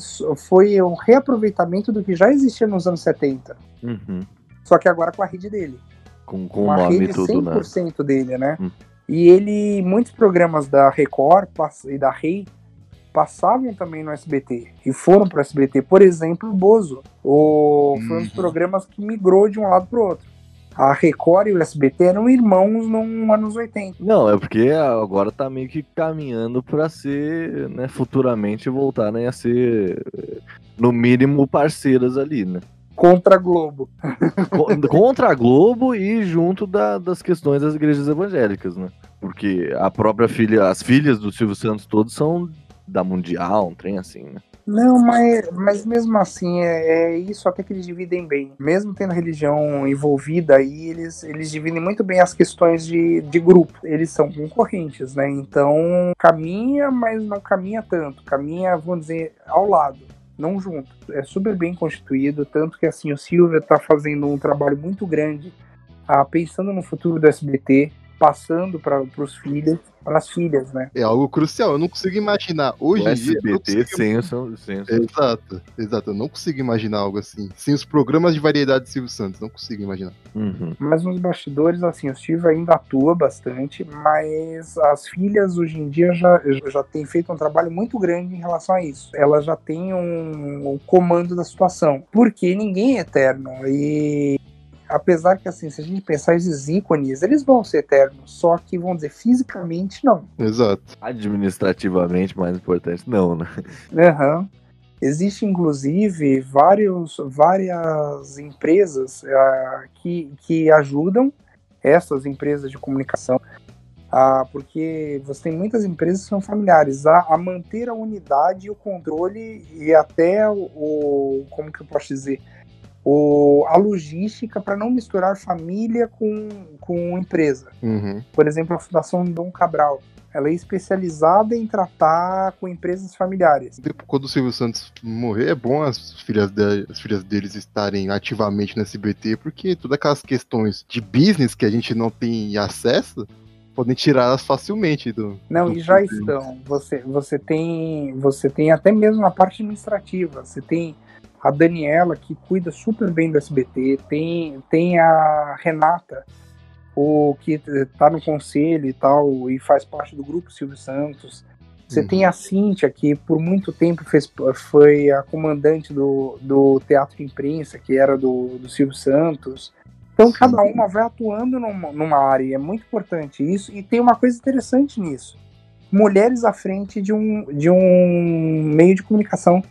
foi um reaproveitamento do que já existia nos anos 70. Uhum. Só que agora com a rede dele. Com, com uma rede tudo, né? 100% dele, né? Hum. E ele, muitos programas da Record e da Rei passavam também no SBT e foram para o SBT. Por exemplo, o Bozo. O, Foi um dos Uhum. programas que migrou de um lado para o outro. A Record e o SBT eram irmãos nos anos 80. Não, é porque agora tá meio que caminhando pra ser, né, futuramente voltarem a ser, no mínimo, parceiras ali, né? Contra a Globo. Co- Contra a Globo e junto da- das questões das igrejas evangélicas, né? Porque a própria filha, as filhas do Silvio Santos todos são da Mundial, um trem assim, né? Não, mas, mas mesmo assim, é, é isso até que eles dividem bem. Mesmo tendo a religião envolvida aí, eles, eles dividem muito bem as questões de, de grupo. Eles são concorrentes, né? Então caminha, mas não caminha tanto. Caminha, vamos dizer, ao lado. não junto. É super bem constituído, tanto que assim o Silvio está fazendo um trabalho muito grande, ah, pensando no futuro do SBT, passando para os filhos, para as filhas, né? É algo crucial. Eu não consigo imaginar hoje O em dia. eu não SBT consigo- sem o seu- sem o seu- Exato, exato. Eu não consigo imaginar algo assim. Sem os programas de variedade de Silvio Santos, não consigo imaginar. Uhum. Mas nos bastidores, assim, o Silvio ainda atua bastante, mas as filhas hoje em dia já, já têm feito um trabalho muito grande em relação a isso. Elas já têm um, um comando da situação. Porque ninguém é eterno. E apesar que, assim, se a gente pensar esses ícones, eles vão ser eternos. Só que, vamos dizer, fisicamente não. Exato. Administrativamente, mais importante, não, né? Aham. Existe, inclusive, vários, várias empresas ah, que, que ajudam essas empresas de comunicação, ah, porque você tem muitas empresas que são familiares, a, a manter a unidade e o controle e até o, o- como que eu posso dizer, o, a logística para não misturar família com, com empresa. Uhum. Por exemplo, a Fundação Dom Cabral, ela é especializada em tratar com empresas familiares. Quando o Silvio Santos morrer, é bom as filhas, de- as filhas deles estarem ativamente no SBT, porque todas aquelas questões de business que a gente não tem acesso, podem tirá-las facilmente do. Não, do e já estão. Você, você tem, você tem até mesmo na parte administrativa. Você tem a Daniela que cuida super bem do SBT. Tem, tem a Renata, o que tá no conselho e tal e faz parte do grupo Silvio Santos. Você Uhum. tem a Cíntia que por muito tempo fez, foi a comandante do, do teatro de imprensa que era do, do Silvio Santos. Então cada uma vai atuando numa, numa área, é muito importante isso. E tem uma coisa interessante nisso: mulheres à frente de um, de um meio de comunicação.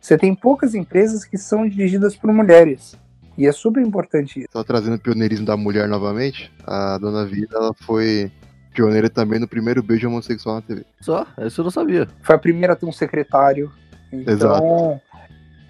Você tem poucas empresas que são dirigidas por mulheres. E é super importante isso. Só trazendo o pioneirismo da mulher novamente, a dona Vida ela foi pioneira também no primeiro beijo homossexual na TV. Só, isso eu não sabia. Foi a primeira a ter um secretário. Então, Exato.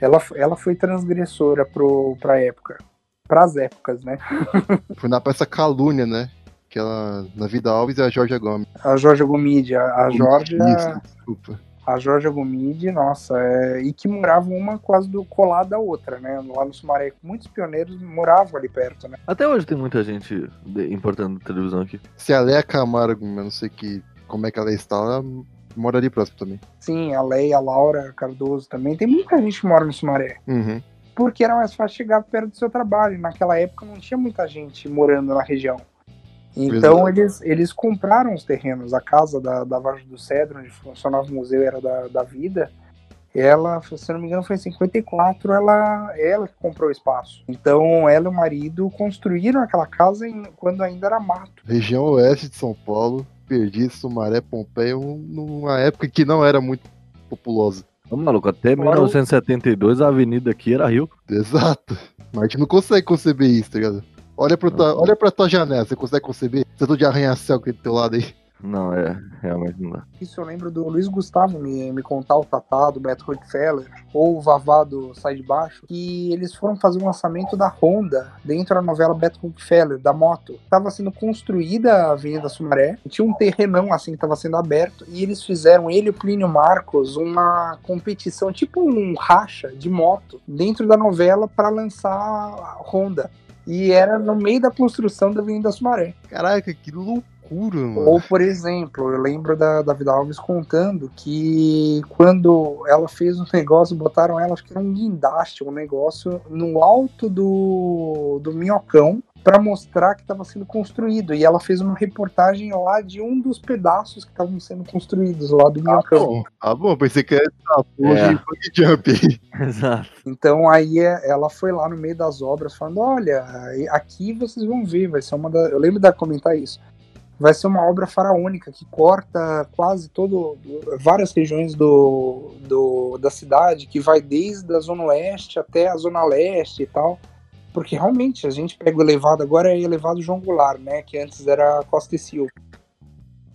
ela, ela foi transgressora pro, pra época. Pras épocas, né? Foi na peça Calúnia, né? Que ela, na Vida Alves e a Georgia Gomes. A Georgia Gomide, a, Georgia. Isso, desculpa. A Georgia Gomide, nossa, é, e que moravam uma quase do colada da outra, né? Lá no Sumaré, muitos pioneiros moravam ali perto, né? Até hoje tem muita gente importando televisão aqui. Se a Leia Camargo, eu não sei que, como é que ela está, ela mora ali próximo também. Sim, a Leia, a Laura Cardoso também. Tem muita gente que mora no Sumaré. Uhum. Porque era mais fácil chegar perto do seu trabalho. Naquela época não tinha muita gente morando na região. Então Exato. eles, eles compraram os terrenos. A casa da, da Vargem do Cedro, onde funcionava o museu, era da, da vida. Ela, se eu não me engano, foi em 54, ela, ela que comprou o espaço. Então ela e o marido construíram aquela casa em- quando ainda era mato. Região oeste de São Paulo, Perdiz, Sumaré, Pompeia, um- numa época que não era muito populosa. Ô, maluco, até o- 1972 a avenida aqui era Rio. Exato. Mas a gente não consegue conceber isso, tá ligado? Olha pra, tua, olha pra tua janela, você consegue conceber? Setor de arranha-céu que tem do teu lado aí. Não, é, realmente não dá. Isso eu lembro do Luiz Gustavo me, me contar o Tatá, do Beto Rockefeller, ou o Vavá do Sai de Baixo, que eles foram fazer um lançamento da Honda dentro da novela Beto Rockefeller, da moto. Tava sendo construída a Avenida Sumaré, tinha um terrenão assim que tava sendo aberto, e eles fizeram, ele e o Plínio Marcos, uma competição, tipo um racha de moto, dentro da novela para lançar a Honda. E era no meio da construção da Avenida Sumaré. Caraca, que loucura, mano. Ou, por exemplo, eu lembro da, da Vida Alves contando que quando ela fez um negócio, botaram ela, acho que era um guindaste, um negócio, no alto do, do minhocão para mostrar que estava sendo construído. E ela fez uma reportagem lá de um dos pedaços que estavam sendo construídos lá do Ah, minhocão. bom. Ah, bom, pensei que era essa porra É. bug jump. Exato. Então aí é- ela foi lá no meio das obras falando, olha, aqui vocês vão ver, vai ser uma da... Eu lembro de comentar isso. Vai ser uma obra faraônica que corta quase todo várias regiões do, do da cidade, que vai desde a zona oeste até a zona leste e tal. Porque realmente a gente pega o elevado, agora é elevado João Goulart, né? Que antes era Costa e Silva.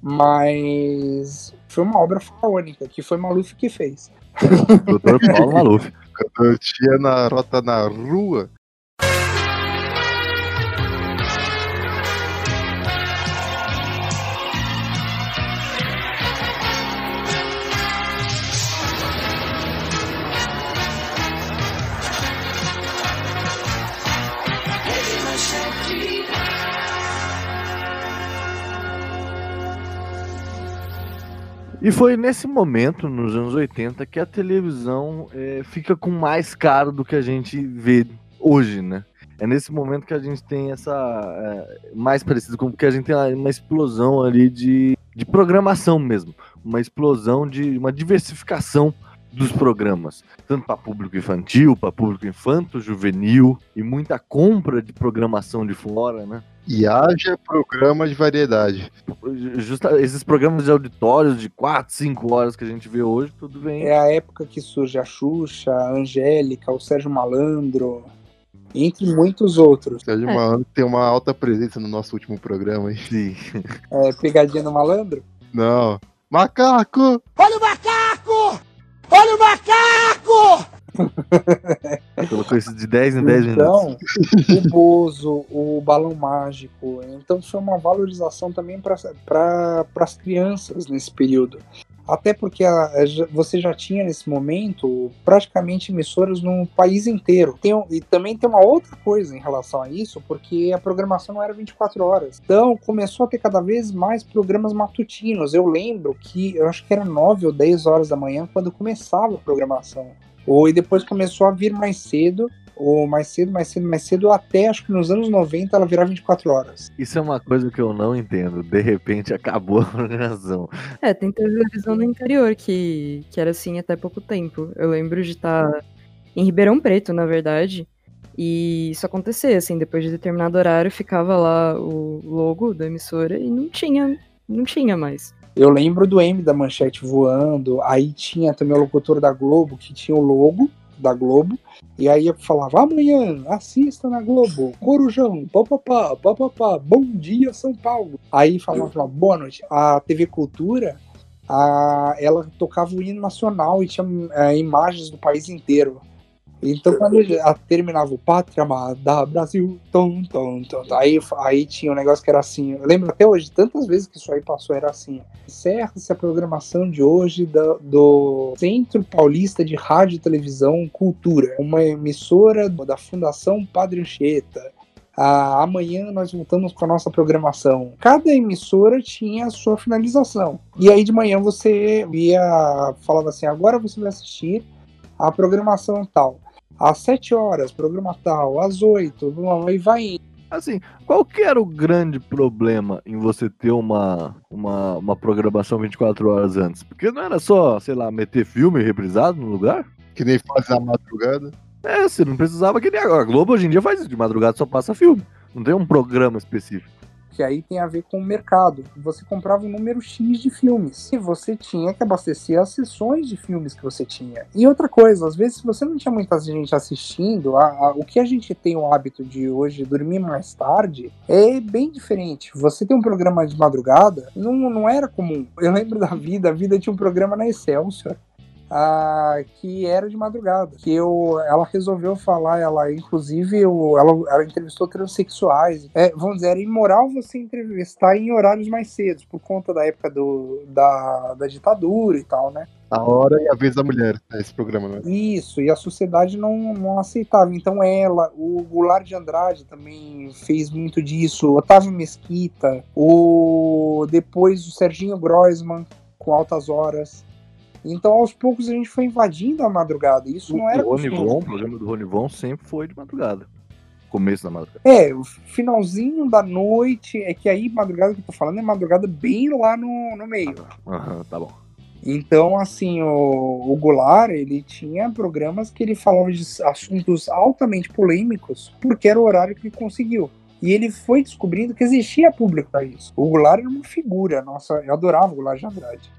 Mas foi uma obra faraônica, que foi Maluf que fez. Doutor Paulo Maluf. Quando eu tinha na rota na rua. E foi nesse momento, nos anos 80, que a televisão é, fica com mais caro do que a gente vê hoje, né? É nesse momento que a gente tem essa. É, mais parecido com que a gente tem uma explosão ali de, de programação mesmo. Uma explosão de. uma diversificação dos programas, tanto para público infantil, para público infanto, juvenil e muita compra de programação de fora, né? E haja programa de variedade. Justa, esses programas de auditórios de 4, 5 horas que a gente vê hoje, tudo bem. É a época que surge a Xuxa, a Angélica, o Sérgio Malandro, entre muitos outros. Sérgio é. Malandro tem uma alta presença no nosso último programa, hein? Sim. É, pegadinha no malandro? Não. Macaco! Olha o macaco! Olha o macaco! Colocou isso de 10 em 10 então, minutos. o Bozo, o Balão Mágico. Então foi uma valorização também para pra, as crianças nesse período. Até porque a, você já tinha nesse momento praticamente emissoras no país inteiro. Tem, e também tem uma outra coisa em relação a isso, porque a programação não era 24 horas. Então começou a ter cada vez mais programas matutinos. Eu lembro que eu acho que era 9 ou 10 horas da manhã quando começava a programação. Ou e depois começou a vir mais cedo, ou mais cedo, mais cedo, mais cedo, até acho que nos anos 90 ela virar 24 horas. Isso é uma coisa que eu não entendo. De repente acabou a programação. É, tem televisão no interior que, que era assim até pouco tempo. Eu lembro de estar tá em Ribeirão Preto, na verdade. E isso acontecia, assim, depois de determinado horário ficava lá o logo da emissora e não tinha, não tinha mais. Eu lembro do M da Manchete voando, aí tinha também o locutor da Globo, que tinha o logo da Globo, e aí eu falava, amanhã, assista na Globo, Corujão, papapá, papapá, bom dia São Paulo. Aí falava, boa noite. A TV Cultura, a, ela tocava o hino nacional e tinha é, imagens do país inteiro. Então, quando terminava o Pátria Amada, Brasil, tom, tom, tom, aí, aí tinha um negócio que era assim. Eu lembro até hoje, tantas vezes que isso aí passou, era assim. Encerra-se a programação de hoje do, do Centro Paulista de Rádio e Televisão Cultura, uma emissora da Fundação Padre Anchieta. Ah, amanhã nós voltamos com a nossa programação. Cada emissora tinha a sua finalização. E aí de manhã você ia, falava assim: agora você vai assistir a programação tal às 7 horas, programa tal, às 8, e vai indo. Assim, qual que era o grande problema em você ter uma, uma, uma programação 24 horas antes? Porque não era só, sei lá, meter filme reprisado no lugar? Que nem faz a madrugada. É, você não precisava que nem agora. A Globo hoje em dia faz isso, de madrugada só passa filme. Não tem um programa específico que aí tem a ver com o mercado. Você comprava um número X de filmes e você tinha que abastecer as sessões de filmes que você tinha. E outra coisa, às vezes, se você não tinha muita gente assistindo, a, a, o que a gente tem o hábito de hoje dormir mais tarde é bem diferente. Você tem um programa de madrugada, não, não era comum. Eu lembro da vida, a vida tinha um programa na Excelsior que era de madrugada. Que eu, ela resolveu falar, ela inclusive eu, ela, ela entrevistou transexuais. É, vamos dizer, era imoral você entrevistar em horários mais cedos, por conta da época do, da, da ditadura e tal, né? A hora e a vez da mulher, né, esse programa, né? Isso, e a sociedade não, não aceitava. Então ela, o Goulart de Andrade também fez muito disso, Otávio Mesquita, o depois o Serginho Groisman com altas horas. Então, aos poucos, a gente foi invadindo a madrugada. Isso o, não era. O Ronivon, o programa do Ronivon sempre foi de madrugada. Começo da madrugada. É, o finalzinho da noite. É que aí, madrugada que eu tô falando, é madrugada bem lá no, no meio. Aham, uhum, tá bom. Então, assim, o, o Goulart, ele tinha programas que ele falava de assuntos altamente polêmicos, porque era o horário que ele conseguiu. E ele foi descobrindo que existia público para isso. O Goulart era uma figura, nossa, eu adorava o Goulart de Andrade.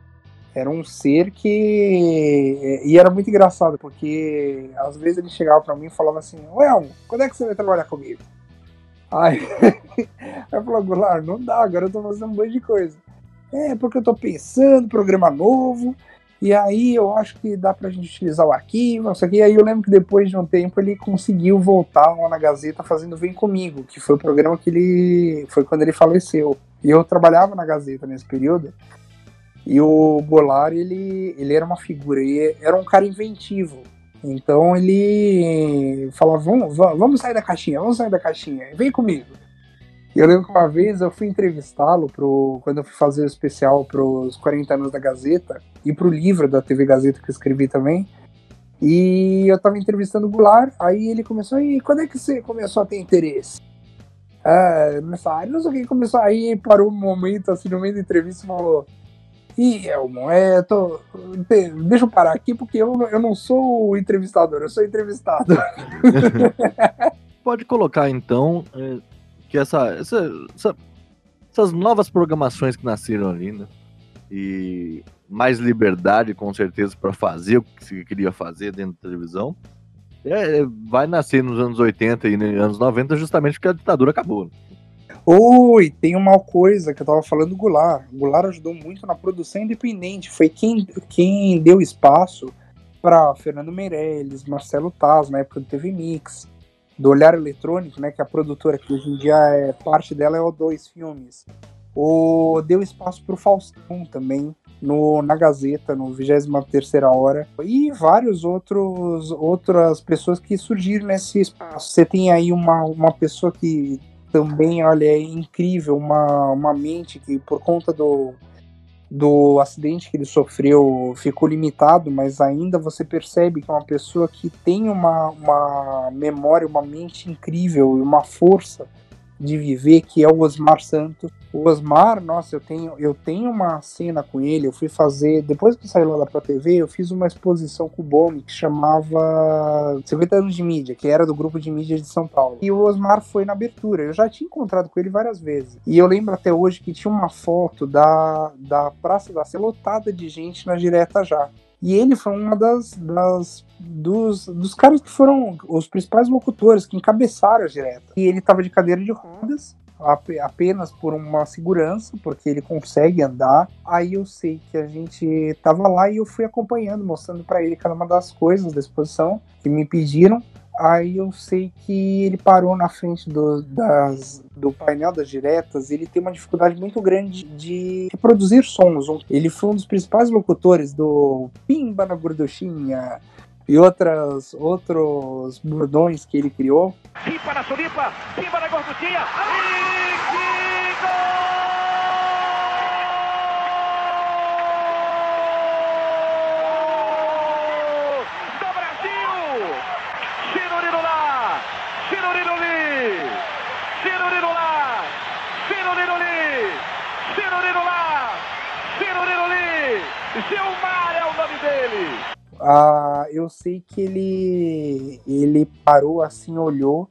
Era um ser que. E era muito engraçado, porque às vezes ele chegava para mim e falava assim: Ué, quando é que você vai trabalhar comigo? Aí, eu falava, Goulart, não dá, agora eu tô fazendo um monte de coisa. É, porque eu tô pensando, programa novo, e aí eu acho que dá pra gente utilizar o arquivo, isso aqui. E aí eu lembro que depois de um tempo ele conseguiu voltar lá na Gazeta fazendo Vem Comigo, que foi o programa que ele. Foi quando ele faleceu. E eu trabalhava na Gazeta nesse período. E o Goulart, ele, ele era uma figura, ele era um cara inventivo. Então ele falava, vamos, vamos sair da caixinha, vamos sair da caixinha, vem comigo. Eu lembro que uma vez eu fui entrevistá-lo quando eu fui fazer o especial pros 40 anos da Gazeta e pro livro da TV Gazeta que eu escrevi também. E eu tava entrevistando o Goulart, aí ele começou, e quando é que você começou a ter interesse? Ah, nessa área, não sei o que começou, aí parou um momento, assim, no meio da entrevista e falou, Elmo, é, tô, deixa eu parar aqui porque eu, eu não sou o entrevistador, eu sou entrevistado. Pode colocar então é, que essa, essa, essa- essas novas programações que nasceram ali, né? E mais liberdade, com certeza, para fazer o que se queria fazer dentro da televisão. é, é, vai nascer nos anos 80 e nos anos 90 justamente porque a ditadura acabou. Oi, tem uma coisa que eu tava falando do Goulart. O Goulart ajudou muito na produção independente. Foi quem, quem deu espaço para Fernando Meirelles, Marcelo Taz, na época do TV Mix, do Olhar Eletrônico, né, que é a produtora que hoje em dia é parte dela é o Dois Filmes. O, deu espaço para o Faustão também, no, na Gazeta, no 23 Hora, e vários outros outras pessoas que surgiram nesse espaço. Você tem aí uma, uma pessoa que também, olha, é incrível, uma, uma mente que por conta do, do acidente que ele sofreu ficou limitado, mas ainda você percebe que é uma pessoa que tem uma, uma memória, uma mente incrível e uma força de viver, que é o Osmar Santos. O Osmar, nossa, eu tenho, eu tenho uma cena com ele, eu fui fazer, depois que saiu lá Pro TV, eu fiz uma exposição com o Bomi que chamava 50 anos de mídia, que era do grupo de mídia de São Paulo. E o Osmar foi na abertura, eu já tinha encontrado com ele várias vezes. E eu lembro até hoje que tinha uma foto da, da Praça da Sé lotada de gente na direta já. E ele foi uma das, das dos, dos caras que foram os principais locutores que encabeçaram a direta. E ele tava de cadeira de rodas, apenas por uma segurança, porque ele consegue andar. Aí eu sei que a gente tava lá e eu fui acompanhando, mostrando para ele cada uma das coisas da exposição que me pediram. Aí eu sei que ele parou na frente do, das, do painel das diretas. Ele tem uma dificuldade muito grande de reproduzir sons. Ele foi um dos principais locutores do Pimba na Gorduchinha e outras, outros bordões que ele criou. Pipa na Sulipa, Pimba na gorduchinha. Do Brasil! Chirurino lá! Chirurino li! Chirurino lá! Chirurino li! Chirurino lá! Chirurino li! Gilmar é o nome dele! Ah, eu sei que ele ele parou assim, olhou,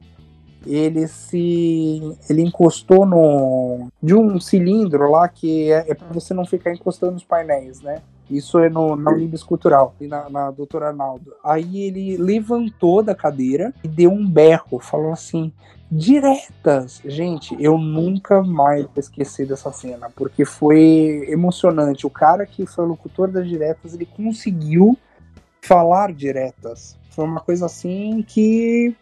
ele se ele encostou no de um cilindro lá que é, é para você não ficar encostando nos painéis, né? Isso é no, na Unibis Cultural, na, na doutora Arnaldo. Aí ele levantou da cadeira e deu um berro, falou assim: diretas! Gente, eu nunca mais vou esquecer dessa cena, porque foi emocionante. O cara que foi locutor das diretas, ele conseguiu falar diretas. Foi uma coisa assim que.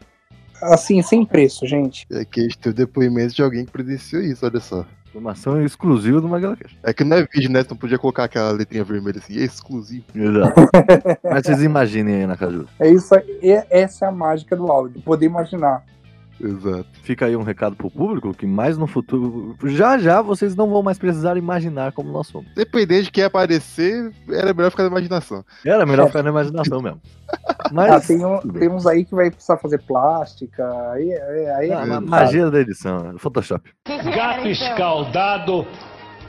Assim, sem preço, gente. É que tem o depoimento de alguém que presenciou isso, olha só. Informação exclusiva do MagalaCast. É que não é vídeo, né? Então podia colocar aquela letrinha vermelha assim, exclusivo. Exato. Mas vocês imaginem aí na Caju. É isso aí, essa é a mágica do áudio, poder imaginar. Exato. Fica aí um recado pro público que mais no futuro. Já já vocês não vão mais precisar imaginar como nós somos. Dependendo de quem aparecer, era melhor ficar na imaginação. Era melhor ficar na imaginação mesmo. Mas Ah, tem, um- tem uns aí que vai precisar fazer plástica, aí, aí, aí é Ah, complicado. magia da edição, Photoshop. Gato escaldado,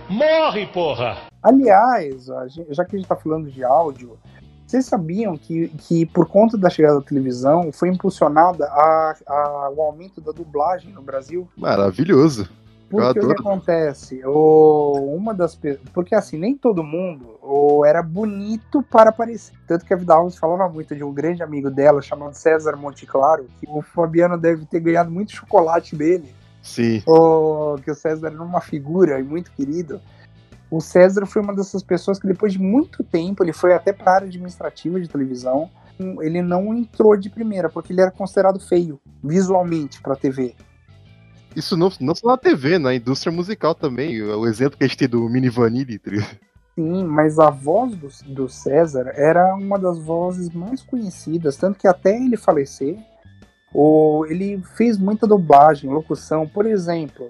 morre, porra! Aliás, já que a gente tá falando de áudio, vocês sabiam que, que por conta da chegada da televisão foi impulsionada a, a- o aumento da dublagem no Brasil? Maravilhoso. Porque o que acontece? O, uma das Porque assim, nem todo mundo o, era bonito para aparecer. Tanto que a Vida Alves falava muito de um grande amigo dela, chamado César Monte Claro, que o Fabiano deve ter ganhado muito chocolate dele. Sim. O, que o César era uma figura e muito querido. O César foi uma dessas pessoas que depois de muito tempo, ele foi até para a área administrativa de televisão. Ele não entrou de primeira, porque ele era considerado feio, visualmente, para TV. Isso não, não só na TV, na indústria musical também. O exemplo que a gente tem do Mini Vanille. tá? Sim, mas a voz do, do César era uma das vozes mais conhecidas, tanto que até ele falecer, o, ele fez muita dublagem, locução. Por exemplo,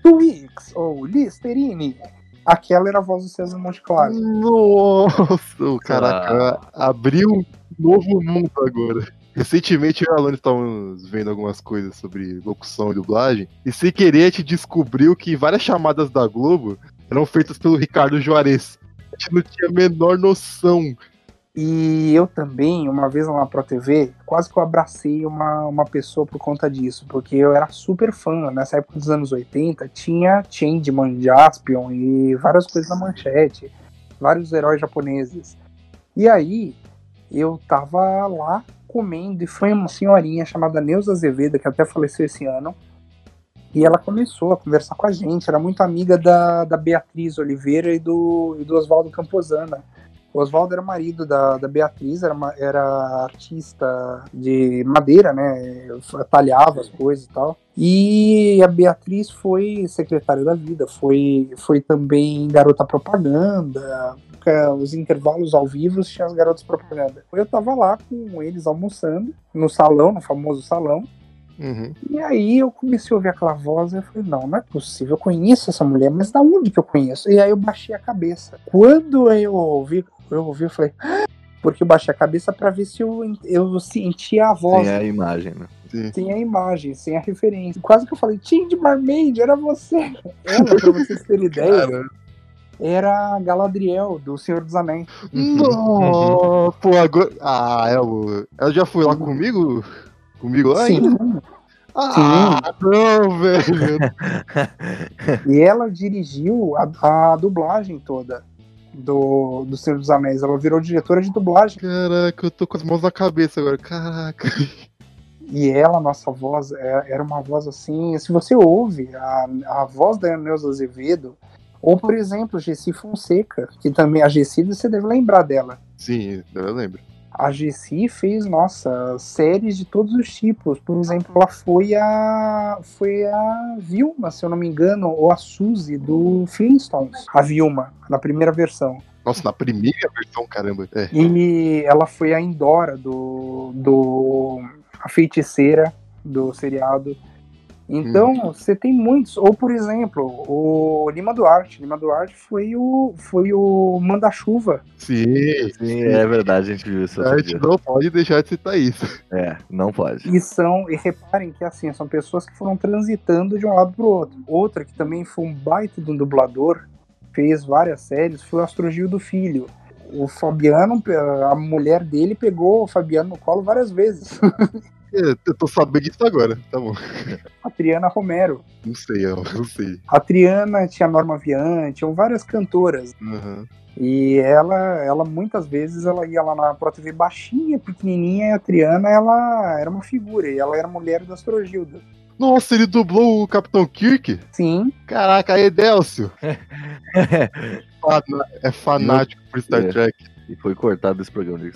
Twix ou Listerine. Aquela era a voz do César Monte Claro. Nossa, caraca, abriu um novo mundo agora. Recentemente eu e a Alane estávamos vendo algumas coisas sobre locução e dublagem, e sem querer a gente descobriu que várias chamadas da Globo eram feitas pelo Ricardo Juarez. A gente não tinha a menor noção. E eu também, uma vez lá na Pro TV, quase que eu abracei uma, uma pessoa por conta disso, porque eu era super fã. Nessa época dos anos 80, tinha Changeman, Jaspion e várias coisas na manchete, vários heróis japoneses. E aí, eu tava lá comendo e foi uma senhorinha chamada Neuza Azevedo, que até faleceu esse ano. E ela começou a conversar com a gente, era muito amiga da, da Beatriz Oliveira e do, e do Oswaldo Camposana. O Oswaldo era marido da, da Beatriz, era, uma, era artista de madeira, né? Talhava as coisas e tal. E a Beatriz foi secretária da vida, foi, foi também garota propaganda. Os intervalos ao vivo tinha as garotas propaganda. Eu tava lá com eles almoçando, no salão, no famoso salão. Uhum. E aí eu comecei a ouvir aquela voz e eu falei, não, não é possível, eu conheço essa mulher, mas da onde que eu conheço? E aí eu baixei a cabeça. Quando eu ouvi, eu ouvi, eu falei, "Ah!" porque eu baixei a cabeça para ver se eu, eu sentia a voz. Tem a imagem, né? Sem a imagem, sem a referência. Quase que eu falei, Tindy Marmaid, era você. Ela, pra vocês terem ideia, era a Galadriel, do Senhor dos Anéis. Não, pô, agora. Ah, ela, ela já foi lá comigo? Comigo lá Sim. ainda? Ah, não, velho. E ela dirigiu a, a dublagem toda do, do Senhor dos Anéis. Ela virou diretora de dublagem. Caraca, eu tô com as mãos na cabeça agora. Caraca. E ela, nossa voz, é- era uma voz assim. Se você ouve a, a voz da Neuza Azevedo, ou por exemplo, Gessi Fonseca, que também a Gessi você deve lembrar dela. Sim, eu lembro. A Gessi fez, nossa, séries de todos os tipos. Por exemplo, ela foi a foi a Vilma, se eu não me engano, ou a Suzy do Flintstones. A Vilma, na primeira versão. Nossa, na primeira versão, caramba. É. E ela foi a Endora do, do a feiticeira do seriado. Então, você tem muitos. Ou, por exemplo, o Lima Duarte. Lima Duarte foi o, foi o manda-chuva. Sim, Sim, é verdade, a gente viu isso A gente não pode deixar de citar isso. É, não pode. E são, e reparem que assim, são pessoas que foram transitando de um lado pro outro. Outra que também foi um baita de um dublador, fez várias séries, foi o Astrogil do Filho. O Fabiano, a mulher dele pegou o Fabiano no colo várias vezes. É, Eu tô sabendo disso agora, tá bom. A Triana Romero. Não sei, eu não sei. A Triana tinha a Norma Vian, tinham várias cantoras. Uhum. E ela, ela muitas vezes ela ia lá na Pro TV baixinha, pequenininha, e a Triana ela era uma figura, e ela era mulher do Astrogildo. Nossa, ele dublou o Capitão Kirk? Sim. Caraca, aí, Delcio. Fana- é fanático por Star É. Trek. E foi cortado desse programa,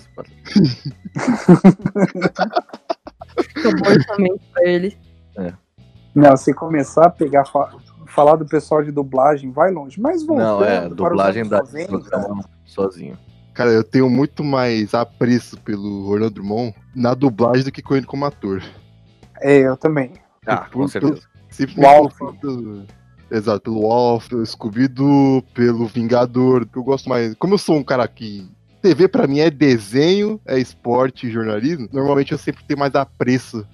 bom orçamento pra ele. Não, se começar a pegar, fa- falar do pessoal de dublagem, vai longe. Mas voltando Não, é, dublagem da 90, programa sozinho. Cara, eu tenho muito mais apreço pelo Orlando Drummond na dublagem do que com ele como ator. É, eu também. Ah, com certeza. Simplesmente Wolf. pelo Exato, pelo Wolf, pelo Scooby-Doo, pelo Vingador. Eu gosto mais. Como eu sou um cara que. TV pra mim é desenho, é esporte e jornalismo. Normalmente eu sempre tenho mais apreço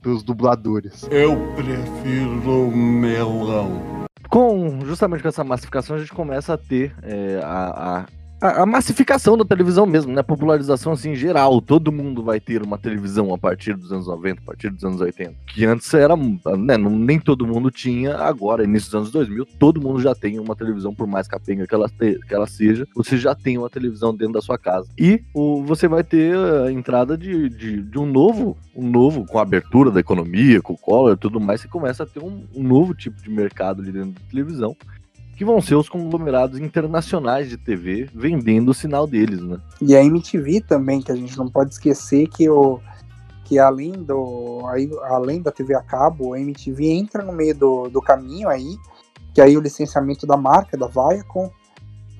pelos dubladores. Eu prefiro melão. Com, justamente com essa massificação, a gente começa a ter é, a, a, a- a massificação da televisão mesmo, né? Popularização assim em geral. Todo mundo vai ter uma televisão a partir dos anos 90, a partir dos anos 80. Que antes era, né? não- nem todo mundo tinha, agora, início dos anos 2000, todo mundo já tem uma televisão, por mais capenga que ela, te- que ela seja, você já tem uma televisão dentro da sua casa. E o, você vai ter a entrada de, de, de um novo, um novo, com a abertura da economia, com o Collor e tudo mais, você começa a ter um, um novo tipo de mercado ali dentro da televisão que vão ser os conglomerados internacionais de TV vendendo o sinal deles, né? E a MTV também, que a gente não pode esquecer que o que além do aí, além da TV a cabo, a MTV entra no meio do, do caminho aí, que aí o licenciamento da marca da Viacom,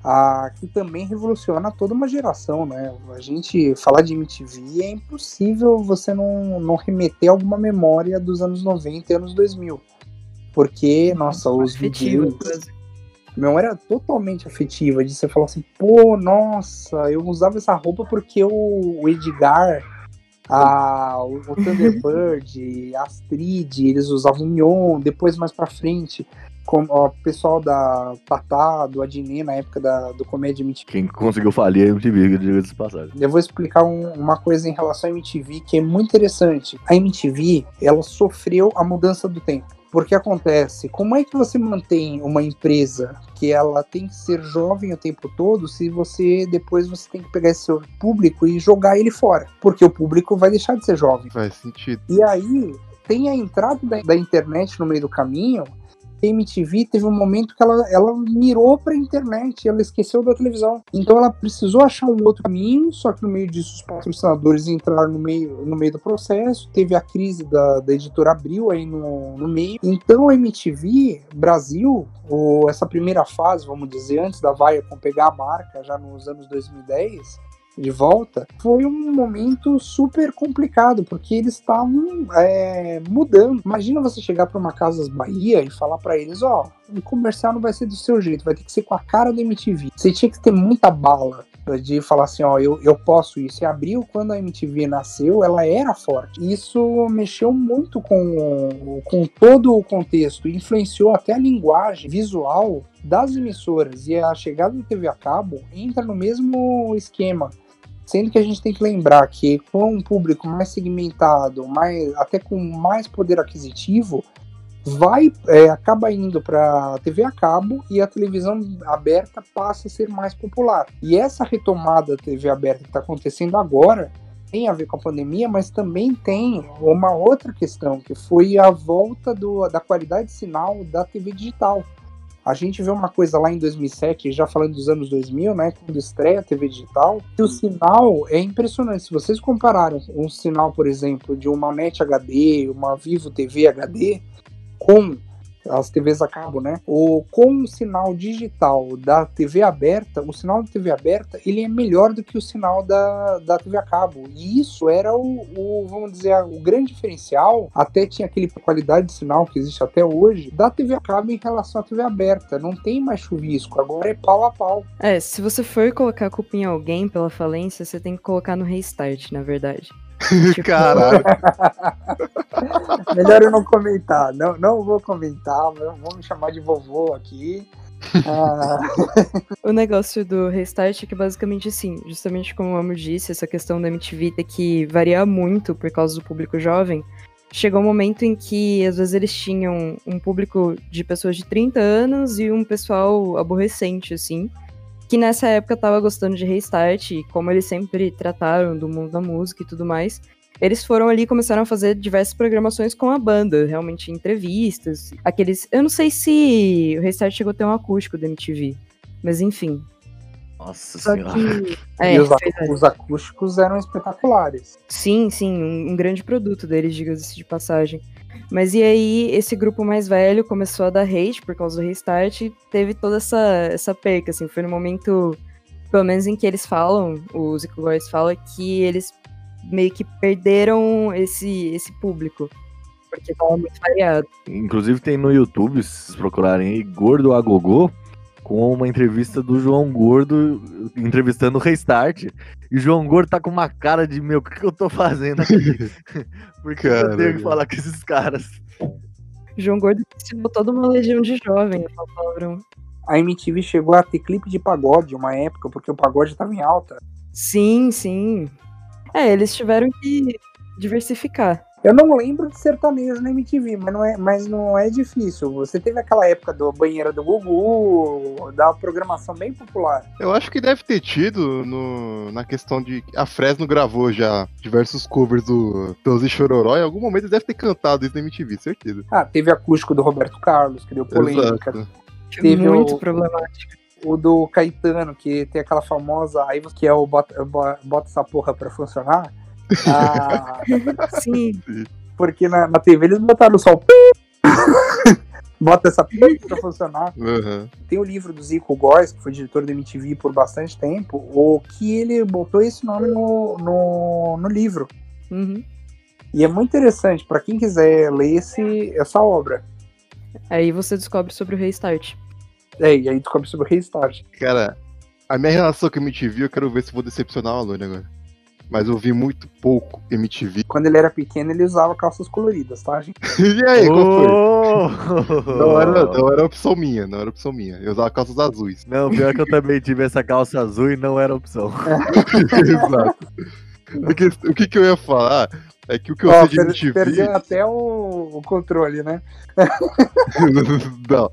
a, que também revoluciona toda uma geração, né? A gente falar de MTV é impossível você não, não remeter alguma memória dos anos 90 e anos 2000. Porque, nossa, os vídeos. Meu, era totalmente afetiva, de você falar assim, pô, nossa, eu usava essa roupa porque o, Edgar, a, o, o Thunderbird, a Astrid, eles usavam Mion, depois mais pra frente, com, ó, o pessoal da Tatá, do Adnet, na época da, do Comédia MTV. Quem conseguiu falir é a MTV, diga de passagem. Eu vou explicar um- uma coisa em relação à MTV que é muito interessante. A MTV, ela sofreu a mudança do tempo. Porque acontece, como é que você mantém uma empresa que ela tem que ser jovem o tempo todo se você depois você tem que pegar esse seu público e jogar ele fora? Porque o público vai deixar de ser jovem. Faz sentido. E aí tem a entrada da, da internet no meio do caminho. A MTV teve um momento que ela, ela mirou pra internet, ela esqueceu da televisão. Então ela precisou achar um outro caminho, só que no meio disso os patrocinadores entraram no meio, no meio do processo. Teve a crise da, da editora Abril aí no, no meio. Então a MTV Brasil, ou essa primeira fase, vamos dizer, antes da Viacom pegar a marca, já nos anos 2010, de volta, foi um momento super complicado, porque eles estavam é, mudando. Imagina você chegar para uma Casas Bahia e falar para eles: ó, o comercial não vai ser do seu jeito, vai ter que ser com a cara da MTV. Você tinha que ter muita bala de falar assim: ó, eu, eu posso isso. E abriu, quando a MTV nasceu, ela era forte. Isso mexeu muito com, com todo o contexto, influenciou até a linguagem visual das emissoras. E a chegada da TV a cabo entra no mesmo esquema. Sendo que a gente tem que lembrar que com um público mais segmentado, mais, até com mais poder aquisitivo, vai é, acaba indo para TV a cabo e a televisão aberta passa a ser mais popular. E essa retomada da TV aberta que está acontecendo agora tem a ver com a pandemia, mas também tem uma outra questão, que foi a volta do, da qualidade de sinal da TV digital. A gente vê uma coisa lá em 2007, já falando dos anos 2000, né, quando estreia a TV digital, que o sinal é impressionante. Se vocês compararem um sinal, por exemplo, de uma NET HD, uma Vivo TV HD, com as TVs a cabo, né? O, com o sinal digital da TV aberta, o sinal da TV aberta, ele é melhor do que o sinal da, da TV a cabo. E isso era o, o, vamos dizer, o grande diferencial, até tinha aquele qualidade de sinal que existe até hoje, da TV a cabo em relação à TV aberta. Não tem mais chuvisco, agora é pau a pau. É, se você for colocar a culpa em alguém pela falência, você tem que colocar no restart, na verdade. Tipo, Caralho. Melhor eu não comentar, não, não vou comentar, vou me chamar de vovô aqui. Ah, O negócio do restart é que basicamente assim, justamente como o Amo disse, essa questão da MTV ter que variar muito por causa do público jovem, chegou um momento em que às vezes eles tinham um público de pessoas de 30 anos e um pessoal aborrecente, assim, que nessa época tava gostando de restart, e como eles sempre trataram do mundo da música e tudo mais, eles foram ali e começaram a fazer diversas programações com a banda, realmente entrevistas, aqueles. Eu não sei se o Restart chegou a ter um acústico da MTV, mas enfim. Nossa Só senhora. que. É, e os, é. os acústicos eram espetaculares. Sim, sim, um, um grande produto deles, diga-se de passagem. Mas e aí, esse grupo mais velho começou a dar hate por causa do restart e teve toda essa, essa perca, assim, foi no momento, pelo menos em que eles falam, o Zico Góes fala que eles meio que perderam esse, esse público, porque tava muito variado. Inclusive tem no YouTube, se vocês procurarem aí, Gordo a Gogô, com uma entrevista do João Gordo entrevistando o Restart. E o João Gordo tá com uma cara de, meu, o que, que eu tô fazendo aqui? Porque eu tenho que falar com esses caras. João Gordo ensinou toda uma legião de jovem, essa palavrão. A MTV chegou a ter clipe de pagode uma época, porque o pagode estava em alta. Sim, sim. É, eles tiveram que diversificar. Eu não lembro de sertanejo na MTV, mas não é, mas não é difícil. Você teve aquela época do banheira do Gugu, da programação bem popular. Eu acho que deve ter tido no, na questão de. A Fresno gravou já diversos covers do Teuzi Chororó. Em algum momento devem ter cantado isso na MTV, certeza. Ah, teve acústico do Roberto Carlos, que deu polêmica. Exato. Teve Muito o- problemático. O do Caetano, que tem aquela famosa, aí você- que é o bota, bo- bota essa porra pra funcionar. Ah, Sim. porque na, na TV eles botaram só o bota essa porra pra funcionar. Aham. Tem o livro do Zico Góes, que foi diretor da MTV por bastante tempo, o que ele botou esse nome no, no, no livro. Uhum. E é muito interessante para quem quiser ler esse, essa obra. Aí você descobre sobre o Restart. É, e aí descobre sobre o Restart. Cara, a minha relação com a MTV, eu quero ver se vou decepcionar o Alone agora. Mas eu vi muito pouco MTV. Quando ele era pequeno, ele usava calças coloridas, tá, gente? e aí, qual Oh! foi? Não era, não era opção minha, não era opção minha. Eu usava calças azuis. Não, pior que eu também tive essa calça azul e não era opção. Exato. Porque, o que, que eu ia falar é que o que eu Ó, sei de per- MTV. perdeu até o, o controle, né? não.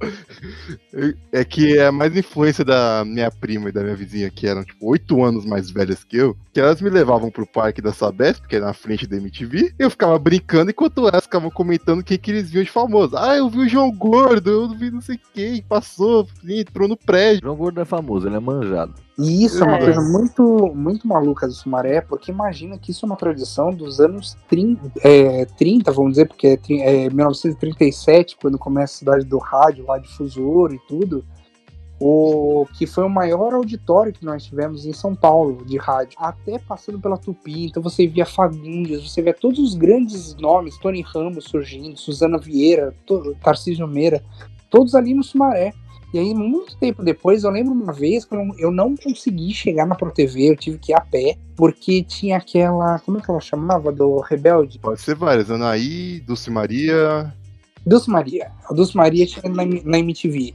É que é mais influência da minha prima e da minha vizinha, que eram, tipo, oito anos mais velhas que eu, que elas me levavam pro parque da Sabesp, que é na frente da MTV, e eu ficava brincando enquanto elas ficavam comentando quem que eles viam de famoso. Ah, eu vi o João Gordo, eu vi não sei quem, passou, entrou no prédio. João Gordo é famoso, ele é manjado. E isso é uma É. coisa muito, muito maluca do Sumaré, porque imagina que isso é uma tradição dos anos 30, é, 30 vamos dizer, porque é, é 1937, quando começa a cidade do rádio, lá difusor e tudo, o que foi o maior auditório que nós tivemos em São Paulo de rádio, até passando pela Tupi, então você via Fagundes, você via todos os grandes nomes, Tony Ramos surgindo, Suzana Vieira, Tarcísio Meira, todos ali no Sumaré. E aí, muito tempo depois, eu lembro uma vez que eu não, eu consegui chegar na ProTV, eu tive que ir a pé, porque tinha aquela. Como é que ela chamava? Do Rebelde? Pode ser várias, Anaí, Dulce Maria. Dulce Maria. A Dulce Maria tinha na, na MTV.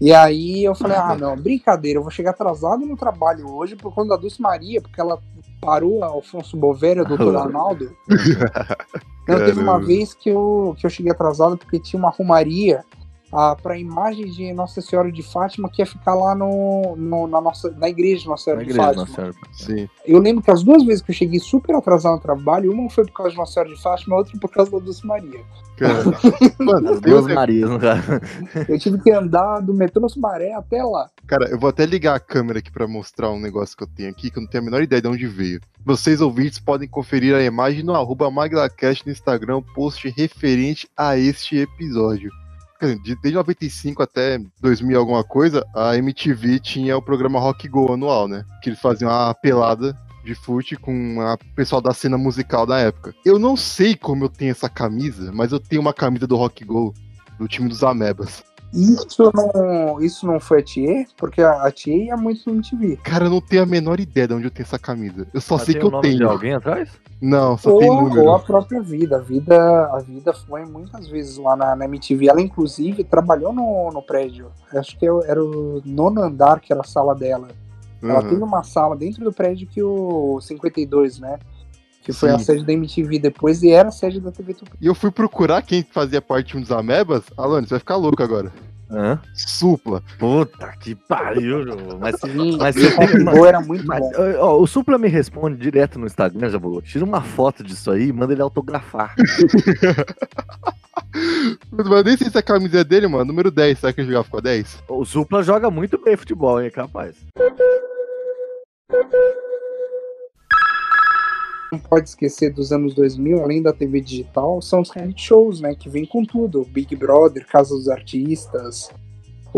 E aí eu falei, ah, não, brincadeira, eu vou chegar atrasado no trabalho hoje por conta da Dulce Maria, porque ela parou a Alfonso Bovéria, doutor Arnaldo. Não, teve uma vez que eu, que eu cheguei atrasado porque tinha uma romaria ah, para a imagem de Nossa Senhora de Fátima que ia ficar lá no, no- na, nossa, na igreja de Nossa Senhora Na de igreja, Fátima. Nossa Senhora. Sim. Eu lembro que as duas vezes que eu cheguei super atrasado no trabalho, uma foi por causa de Nossa Senhora de Fátima, a outra por causa da Dulce Maria. Cara, mano, duas ne- Marias, caso. Eu tive que andar do metrô Sumaré até lá. Cara, eu vou até ligar a câmera aqui pra mostrar um negócio que eu tenho aqui, que eu não tenho a menor ideia de onde veio. Vocês ouvintes podem conferir a imagem no arroba MaglaCast no Instagram, post referente a este episódio. Desde 95 até 2000 e alguma coisa, a MTV tinha o programa Rock Go anual, né? Que eles faziam uma pelada de fute com o pessoal da cena musical da época. Eu não sei como eu tenho essa camisa, mas eu tenho uma camisa do Rock Go, do time dos Amebas. Isso não, isso não foi a Thier, porque a, a Thier ia muito no MTV. Cara, eu não tenho a menor ideia de onde eu tenho essa camisa. Eu só Mas sei tem que o eu nome de tenho. alguém atrás? Não, só Ou, tem a- número. ou a própria vida. A vida, a vida foi muitas vezes lá na, na MTV. Ela, inclusive, trabalhou no, no prédio. Acho que eu- era o nono andar, que era a sala dela. Ela Uhum. teve uma sala dentro do prédio que o 52, né? Que foi a Sim. sede da MTV depois e era a sede da TV Tupi. E eu fui procurar quem fazia parte de um dos Amebas. Alane, você vai ficar louco agora. Hã? Supla. Puta que pariu. Mas, Sim, mas o você Go era muito Mas, bom. ó, o Supla me responde direto no Instagram, já falou. Tira uma foto disso aí e manda ele autografar. Mas nem sei se a camisa é dele, mano. Número 10. Será que ele jogava com a 10? o Supla joga muito bem futebol, hein, capaz. Não pode esquecer dos anos 2000, além da TV digital, são os reality shows, né? Que vem com tudo. Big Brother, Casa dos Artistas.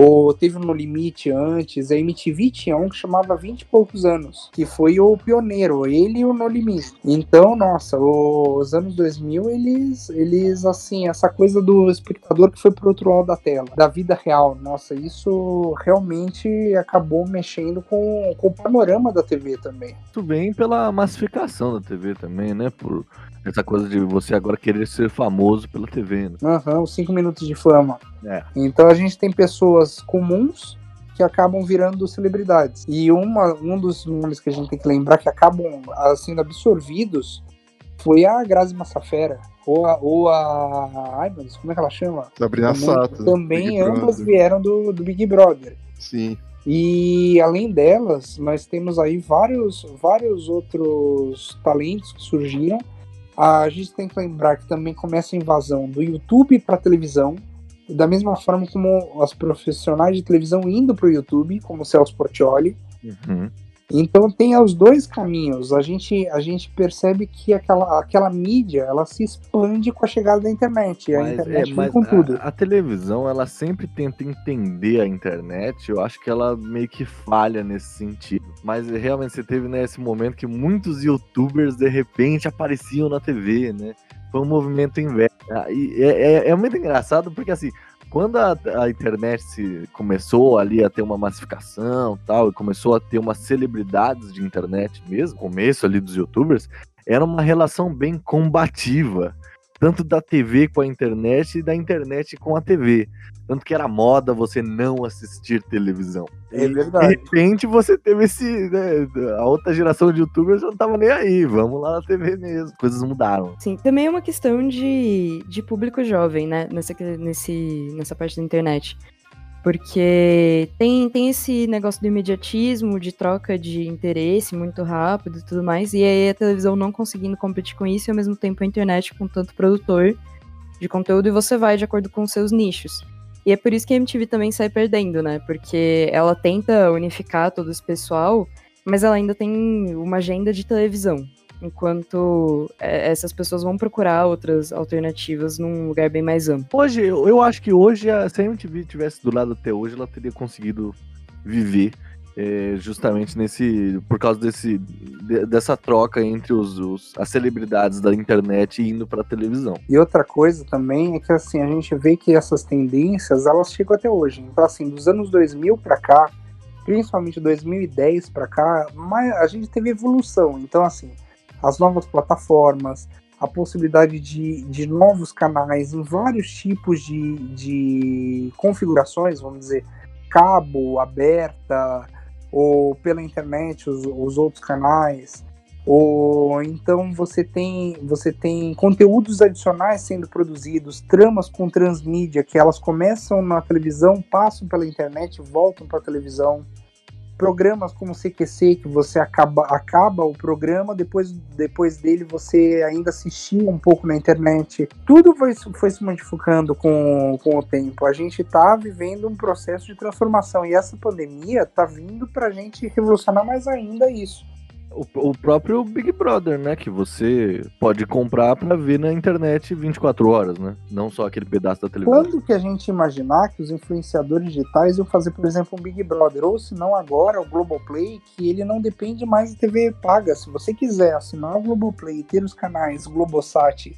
Ou teve No Limite antes. A MTV tinha um que chamava 20 e poucos anos. Que foi o pioneiro, ele e o No Limite. Então, nossa, os anos 2000, eles, eles assim, essa coisa do espectador que foi pro outro lado da tela. Da vida real. Nossa, isso realmente acabou mexendo com, com o panorama da TV também. Muito bem pela massificação da TV também, né? Por essa coisa de você agora querer ser famoso pela TV, né? Aham, os cinco minutos de fama. É. Então a gente tem pessoas comuns que acabam virando celebridades. E uma, um dos nomes que a gente tem que lembrar que acabam sendo absorvidos foi a Grazi Massafera. Ou a, ou a. Ai, meu Deus, como é que ela chama? Sabrina também, Sato. Também ambas vieram do, do Big Brother. Sim. E além delas, nós temos aí vários, vários outros talentos que surgiram. A gente tem que lembrar que também começa a invasão do YouTube para televisão, da mesma forma como as profissionais de televisão indo para o YouTube, como o Celso Portioli. Uhum. Então tem os dois caminhos. A gente, a gente percebe que aquela, aquela mídia ela se expande com a chegada da internet. E a Mas, internet é, vem mas com tudo. a, a televisão, ela sempre tenta entender a internet. Eu acho que ela meio que falha nesse sentido. Mas realmente você teve né, esse momento que muitos youtubers de repente apareciam na TV, né? Foi um movimento inverso. Ah, E é, é, é muito engraçado porque assim. Quando a, a internet se começou ali a ter uma massificação tal, e começou a ter umas celebridades de internet mesmo, começo ali dos youtubers, era uma relação bem combativa. Tanto da TV com a internet e da internet com a TV. Tanto que era moda você não assistir televisão. É E, verdade. De repente você teve esse. Né, a outra geração de youtubers não tava nem aí. Vamos lá na TV mesmo. Coisas mudaram. Sim, também é uma questão de, de público jovem, né? Nessa, nesse, nessa parte da internet. Porque tem, tem esse negócio do imediatismo, de troca de interesse muito rápido e tudo mais. E aí a televisão não conseguindo competir com isso, e ao mesmo tempo a internet com tanto produtor de conteúdo, e você vai de acordo com os seus nichos. E é por isso que a MTV também sai perdendo, né? Porque ela tenta unificar todo esse pessoal, mas ela ainda tem uma agenda de televisão. Enquanto é, essas pessoas vão procurar outras alternativas num lugar bem mais amplo. Hoje, eu, acho que hoje, a- se a MTV tivesse do lado até hoje, ela teria conseguido viver é, justamente nesse. por causa desse, de- dessa troca entre os, os- as celebridades da internet indo pra televisão. E outra coisa também é que assim, a gente vê que essas tendências, elas chegam até hoje. Então assim, dos anos 2000 pra cá, principalmente 2010 pra cá, mas a gente teve evolução. Então assim, as novas plataformas, a possibilidade de, de novos canais em vários tipos de, de configurações, vamos dizer, cabo, aberta, ou pela internet os, os outros canais, ou então você tem você tem conteúdos adicionais sendo produzidos, tramas com transmídia que elas começam na televisão, passam pela internet, voltam para a televisão. Programas como CQC que você acaba acaba o programa, depois depois dele você ainda assistia um pouco na internet. Tudo foi, foi se modificando com, com o tempo. A gente está vivendo um processo de transformação e essa pandemia está vindo para a gente revolucionar mais ainda isso. O, o próprio Big Brother, né? Que você pode comprar pra ver na internet 24 horas, né? Não só aquele pedaço da televisão. Quando que a gente imaginar que os influenciadores digitais iam fazer, por exemplo, um Big Brother, ou se não agora o Globoplay, que ele não depende mais de TV paga. Se você quiser assinar o Globoplay e ter os canais Globosat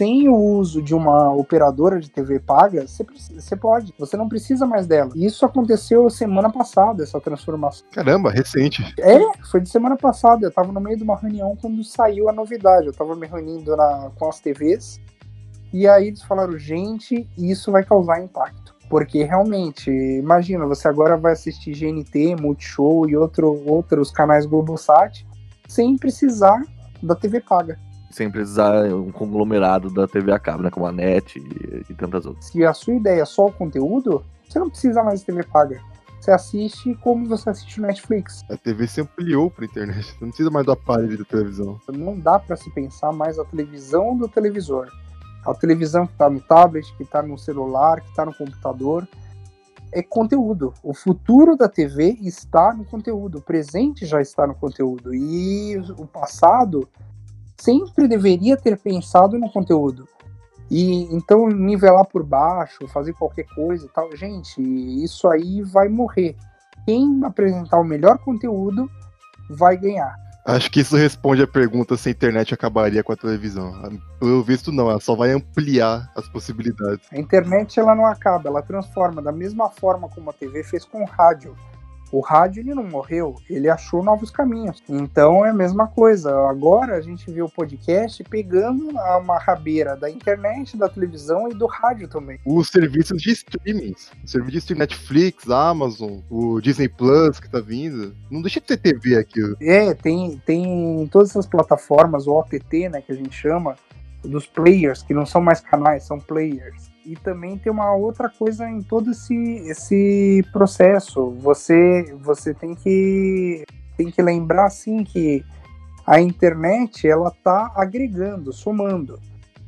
sem o uso de uma operadora de TV paga, você, preci- você pode. Você não precisa mais dela. E Isso aconteceu semana passada, essa transformação. Caramba, recente. É, foi de semana passada. Eu tava no meio de uma reunião quando saiu a novidade. Eu tava me reunindo na- com as TVs. E aí eles falaram, gente, isso vai causar impacto. Porque realmente, imagina, você agora vai assistir GNT, Multishow e outro, outros canais Globosat sem precisar da TV paga. Sem precisar um conglomerado da TV a cabo, né? Como a NET e, e tantas outras. Se a sua ideia é só o conteúdo, você não precisa mais de TV paga. Você assiste como você assiste o Netflix. A TV se ampliou pra internet. Você não precisa mais do aparelho de televisão. Não dá para se pensar mais a televisão do televisor. A televisão que está no tablet, que está no celular, que está no computador, é conteúdo. O futuro da TV está no conteúdo. O presente já está no conteúdo. E o passado sempre deveria ter pensado no conteúdo. E então nivelar por baixo, fazer qualquer coisa e tal, gente, isso aí vai morrer. Quem apresentar o melhor conteúdo vai ganhar. Acho que isso responde a pergunta se a internet acabaria com a televisão. Pelo visto, não. Ela só vai ampliar as possibilidades. A internet ela não acaba, ela transforma da mesma forma como a TV fez com o rádio. O rádio ele não morreu, ele achou novos caminhos. Então é a mesma coisa. Agora a gente vê o podcast pegando uma rabeira da internet, da televisão e do rádio também. Os serviços de streaming. O serviço de streaming Netflix, Amazon, o Disney Plus que tá vindo. Não deixa de ter TV aquilo. É, tem, tem todas essas plataformas, o OTT, né, que a gente chama, dos players, que não são mais canais, são players. E também tem uma outra coisa em todo esse, esse processo. Você, você tem que tem que lembrar assim que a internet ela tá agregando, somando.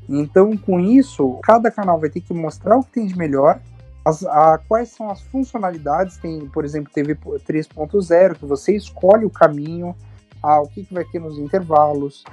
Então, com isso, cada canal vai ter que mostrar o que tem de melhor, as, a, quais são as funcionalidades. Tem, por exemplo, TV 3.0, que você escolhe o caminho, ah, o que, que vai ter nos intervalos,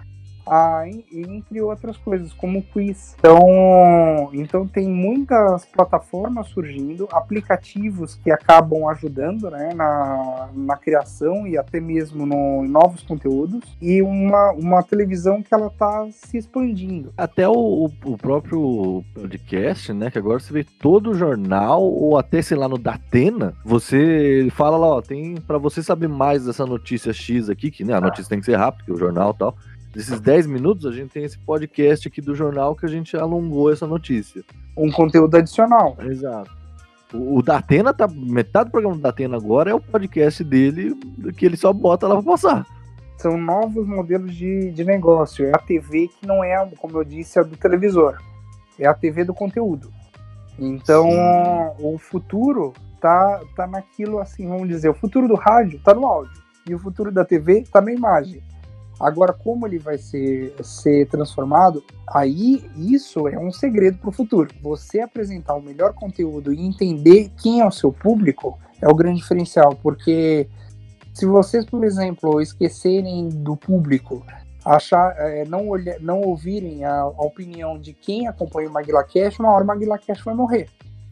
ah, entre outras coisas, como quiz. Então, então tem muitas plataformas surgindo, aplicativos que acabam ajudando né, na, na criação e até mesmo no, em novos conteúdos, e uma, uma televisão que ela está se expandindo. Até o, o próprio podcast, né? Que agora você vê todo o jornal, ou até, sei lá, no Datena, você fala lá, ó, tem para você saber mais dessa notícia X aqui, que né, a notícia tem que ser rápida, que é o jornal e tal desses 10 minutos, a gente tem esse podcast aqui do jornal que a gente alongou essa notícia. Um conteúdo adicional. Exato. O, o Datena tá. Metade do programa do Datena agora é o podcast dele, que ele só bota lá pra passar. São novos modelos de, de negócio. É a TV que não é, como eu disse, a do televisor. É a TV do conteúdo. Então, Sim. o futuro tá, tá naquilo assim, vamos dizer, o futuro do rádio tá no áudio. E o futuro da TV tá na imagem. Agora, como ele vai ser, ser transformado, aí isso é um segredo para o futuro. Você apresentar o melhor conteúdo e entender quem é o seu público é o grande diferencial, porque se vocês, por exemplo, esquecerem do público, achar, é, não, olhar, não ouvirem a, a, opinião de quem acompanha o Maguila Cash, uma hora o Maguila Cash vai morrer.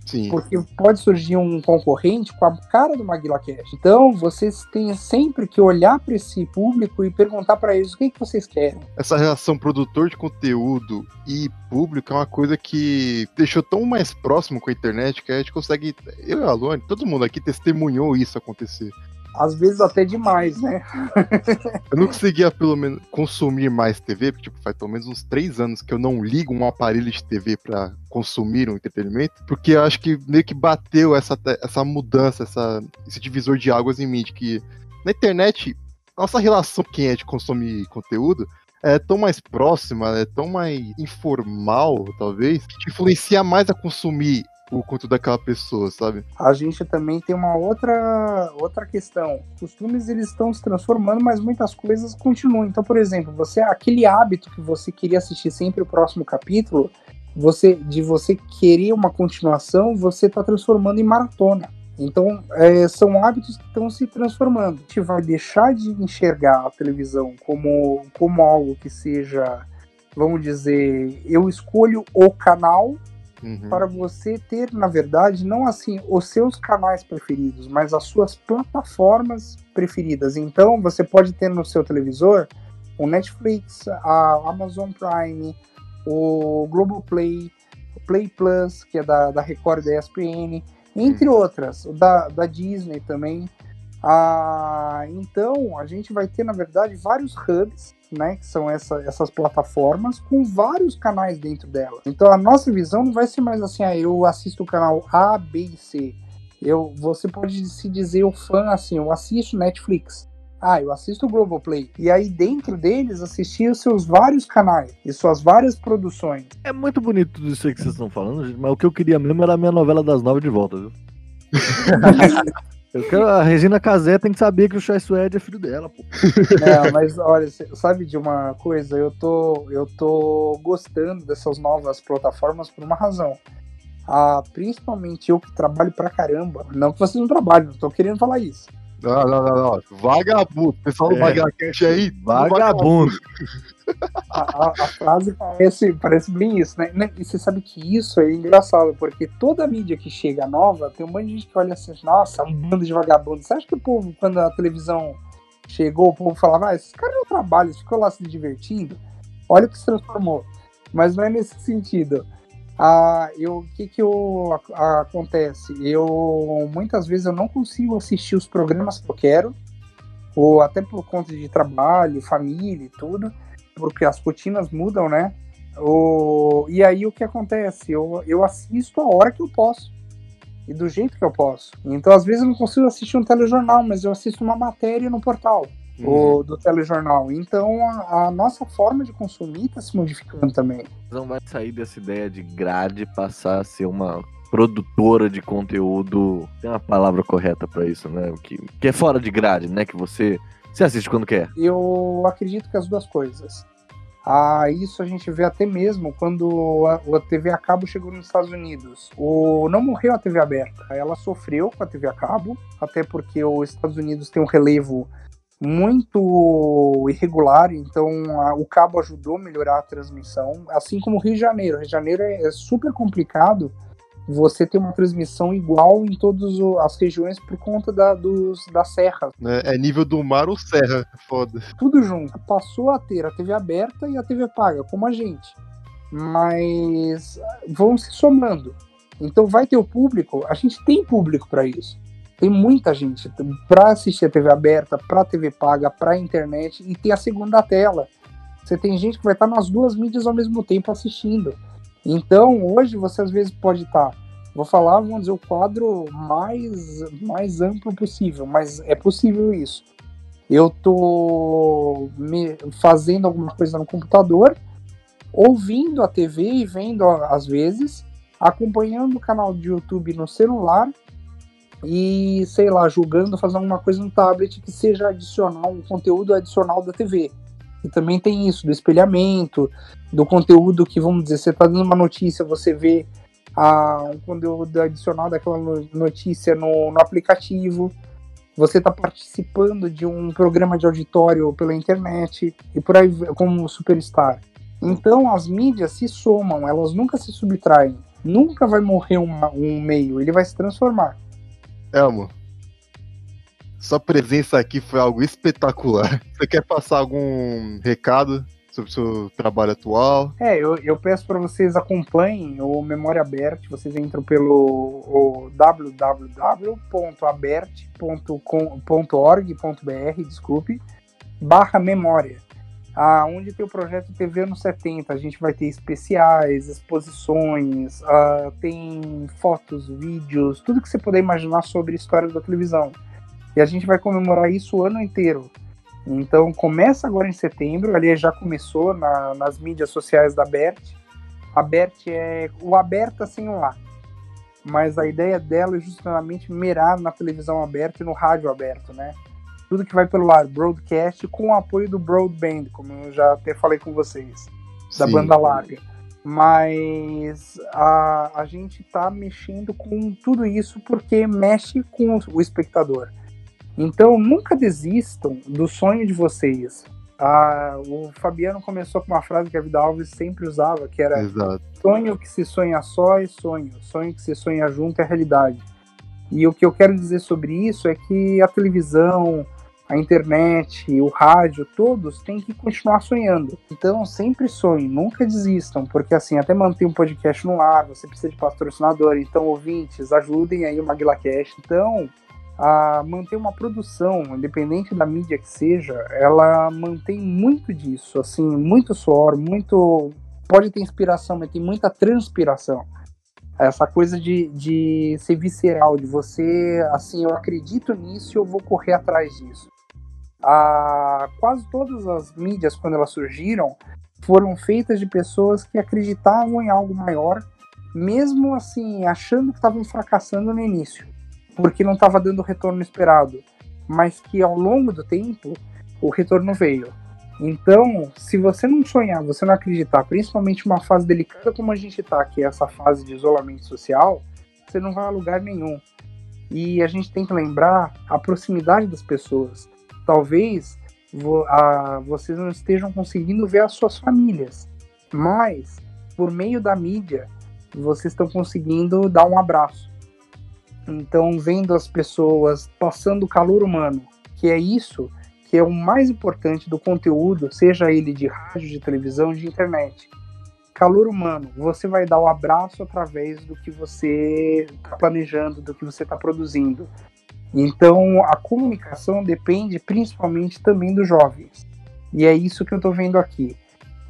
Sim. Porque pode surgir um concorrente com a cara do Maguila Cash. Então, vocês têm sempre que olhar para esse público e perguntar para eles o que, que vocês querem. Essa relação produtor de conteúdo e público é uma coisa que deixou tão mais próximo com a internet que a gente consegue. Eu e a Alone, todo mundo aqui testemunhou isso acontecer às vezes até demais, né? eu não conseguia, pelo menos, consumir mais TV, porque tipo, faz pelo menos uns três anos que eu não ligo um aparelho de TV para consumir um entretenimento, porque eu acho que meio que bateu essa, essa mudança, essa, esse divisor de águas em mim, de que na internet, nossa relação quem é de consumir conteúdo é tão mais próxima, é tão mais informal, talvez, que te influencia mais a consumir o conto daquela pessoa, sabe? A gente também tem uma outra outra questão. Costumes eles estão se transformando, mas muitas coisas continuam. Então, por exemplo, você aquele hábito que você queria assistir sempre o próximo capítulo, você de você querer uma continuação, você está transformando em maratona. Então, é, são hábitos que estão se transformando. A gente vai deixar de enxergar a televisão como, como algo que seja, vamos dizer, eu escolho o canal Uhum. para você ter, na verdade, não assim os seus canais preferidos, mas as suas plataformas preferidas. Então, você pode ter no seu televisor o Netflix, a Amazon Prime, o Globoplay, o Play Plus, que é da, da Record da ESPN, entre uhum. outras, da, da Disney também. Ah, então, a gente vai ter, na verdade, vários hubs né, que são essa, essas plataformas, com vários canais dentro delas. Então a nossa visão não vai ser mais assim, ah, eu assisto o canal A, B e C. Eu, você pode se dizer o fã assim, eu assisto Netflix. Ah, eu assisto o Globoplay. E aí, dentro deles, assistir os seus vários canais e suas várias produções. É muito bonito tudo isso aí que vocês estão falando, gente, mas o que eu queria mesmo era a minha novela das nove de volta, viu? Quero, a Regina Casé tem que saber que o Chai Suede é filho dela, pô. Não, mas olha, sabe de uma coisa? Eu tô, eu tô gostando dessas novas plataformas por uma razão. Ah, principalmente eu que trabalho pra caramba. Não que vocês não trabalhem, não tô querendo falar isso. Não, não, não, não. Vagabundo. Pessoal do é. Aí. Vagabundo. A, a, a, frase parece, parece bem isso, né? E você sabe que isso é engraçado, porque toda mídia que chega nova, tem um monte de gente que olha assim, nossa, um bando de vagabundo. Você acha que o povo, quando a televisão chegou, o povo falava, ah, esses caras não trabalham, eles ficam lá se divertindo? Olha o que se transformou. Mas não é nesse sentido ah, eu, o que que eu, a, acontece? Eu muitas vezes eu não consigo assistir os programas que eu quero, ou até por conta de trabalho, família e tudo, porque as rotinas mudam, né? O, e aí o que acontece? Eu, eu assisto a hora que eu posso e do jeito que eu posso. Então às vezes eu não consigo assistir um telejornal, mas eu assisto uma matéria no portal uhum. o, do telejornal. Então a, a nossa forma de consumir está se modificando também. Não vai sair dessa ideia de grade passar a ser uma produtora de conteúdo. Tem uma palavra correta para isso, né? Que, que é fora de grade, né? Que você, você assiste quando quer. Eu acredito que as duas coisas. Ah, isso a gente vê até mesmo quando a, TV a cabo chegou nos Estados Unidos. O, não morreu a TV aberta, ela sofreu com a TV a cabo, até porque os Estados Unidos tem um relevo muito irregular, então a, o cabo ajudou a melhorar a transmissão, assim como o Rio de Janeiro. O Rio de Janeiro é, é super complicado você ter uma transmissão igual em todas as regiões por conta da, dos, da serra. É, é nível do mar ou serra, foda. Tudo junto. Passou a ter a TV aberta e a TV paga, como a gente. Mas vão se somando. Então vai ter o público, a gente tem público para isso. Tem muita gente para assistir a TV aberta, para TV paga, para internet e tem a segunda tela. Você tem gente que vai estar nas duas mídias ao mesmo tempo assistindo. Então, hoje você às vezes pode estar, vou falar, vamos dizer, o quadro mais, mais amplo possível, mas é possível isso. Eu tô me fazendo alguma coisa no computador, ouvindo a TV e vendo às vezes, acompanhando o canal de YouTube no celular e, sei lá, julgando, fazendo alguma coisa no tablet que seja adicional, um conteúdo adicional da TV. E também tem isso, do espelhamento, do conteúdo que, vamos dizer, você está dando uma notícia, você vê a, um conteúdo adicional daquela notícia no, no aplicativo, você está participando de um programa de auditório pela internet e por aí como superstar. Então as mídias se somam, elas nunca se subtraem. Nunca vai morrer uma, um meio, ele vai se transformar. Elmo, sua presença aqui foi algo espetacular. Você quer passar algum recado sobre o seu trabalho atual? É, eu, eu peço para vocês acompanhem o Memória Aberta. Vocês entram pelo www.abert.org.br, desculpe, barra memória. Ah, onde tem o projeto TV anos 70, a gente vai ter especiais, exposições, ah, tem fotos, vídeos, tudo que você puder imaginar sobre a história da televisão. E a gente vai comemorar isso o ano inteiro. Então começa agora em setembro, ali já começou na, nas mídias sociais da Bert. A Bert é o aberta sem o A. Mas a ideia dela é justamente mirar na televisão aberta e no rádio aberto, né? tudo que vai pelo ar, broadcast, com o apoio do broadband, como eu já até falei com vocês, da Sim. banda larga. Mas a, a gente tá mexendo com tudo isso porque mexe com o espectador. Então nunca desistam do sonho de vocês. Ah, o Fabiano começou com uma frase que a Vida Alves sempre usava, que era Exato. sonho que se sonha só é sonho, sonho que se sonha junto é realidade. E o que eu quero dizer sobre isso é que a televisão, a internet, o rádio, todos têm que continuar sonhando. Então, sempre sonhem, nunca desistam, porque assim, até manter um podcast no ar, você precisa de patrocinador. Então, ouvintes, ajudem aí o MaguilaCast. Então, a manter uma produção, independente da mídia que seja, ela mantém muito disso, assim, muito suor, muito. Pode ter inspiração, mas tem muita transpiração. Essa coisa de, de ser visceral, de você, assim, eu acredito nisso e eu vou correr atrás disso a, quase todas as mídias, quando elas surgiram, foram feitas de pessoas que acreditavam em algo maior, mesmo assim, achando que estavam fracassando no início, porque não estava dando o retorno esperado, mas que ao longo do tempo o retorno veio. Então, se você não sonhar, você não acreditar, principalmente uma fase delicada como a gente está, que é essa fase de isolamento social, você não vai a lugar nenhum. E a gente tem que lembrar a proximidade das pessoas talvez vo, a, vocês não estejam conseguindo ver as suas famílias, mas por meio da mídia vocês estão conseguindo dar um abraço. Então, vendo as pessoas passando o calor humano, que é isso que é o mais importante do conteúdo, seja ele de rádio, de televisão, de internet. Calor humano, você vai dar o abraço através do que você está planejando, do que você está produzindo. Então, a comunicação depende principalmente também dos jovens. E é isso que eu estou vendo aqui.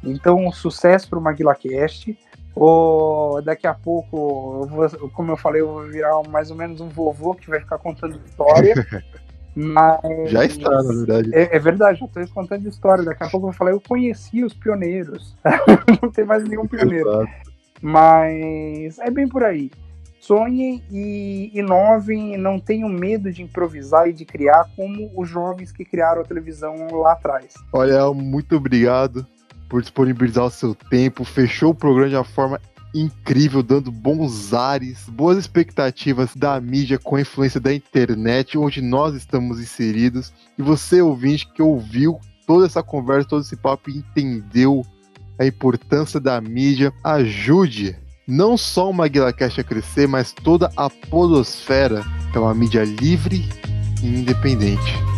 Então, sucesso para o MaguilaCast. Ou daqui a pouco, eu vou, como eu falei, eu vou virar mais ou menos um vovô que vai ficar contando história. Mas já está, na verdade. É, é verdade, já estou contando história. Daqui a pouco eu vou falar, eu conheci os pioneiros. Não tem mais nenhum pioneiro. Exato. Mas é bem por aí sonhem e inovem, não tenham medo de improvisar e de criar como os jovens que criaram a televisão lá atrás. Olha, muito obrigado por disponibilizar o seu tempo, fechou o programa de uma forma incrível, dando bons ares, boas expectativas da mídia com a influência da internet, onde nós estamos inseridos. E você, ouvinte, que ouviu toda essa conversa, todo esse papo e entendeu a importância da mídia, ajude não só o MaguilaCast a crescer, mas toda a podosfera, é uma mídia livre e independente.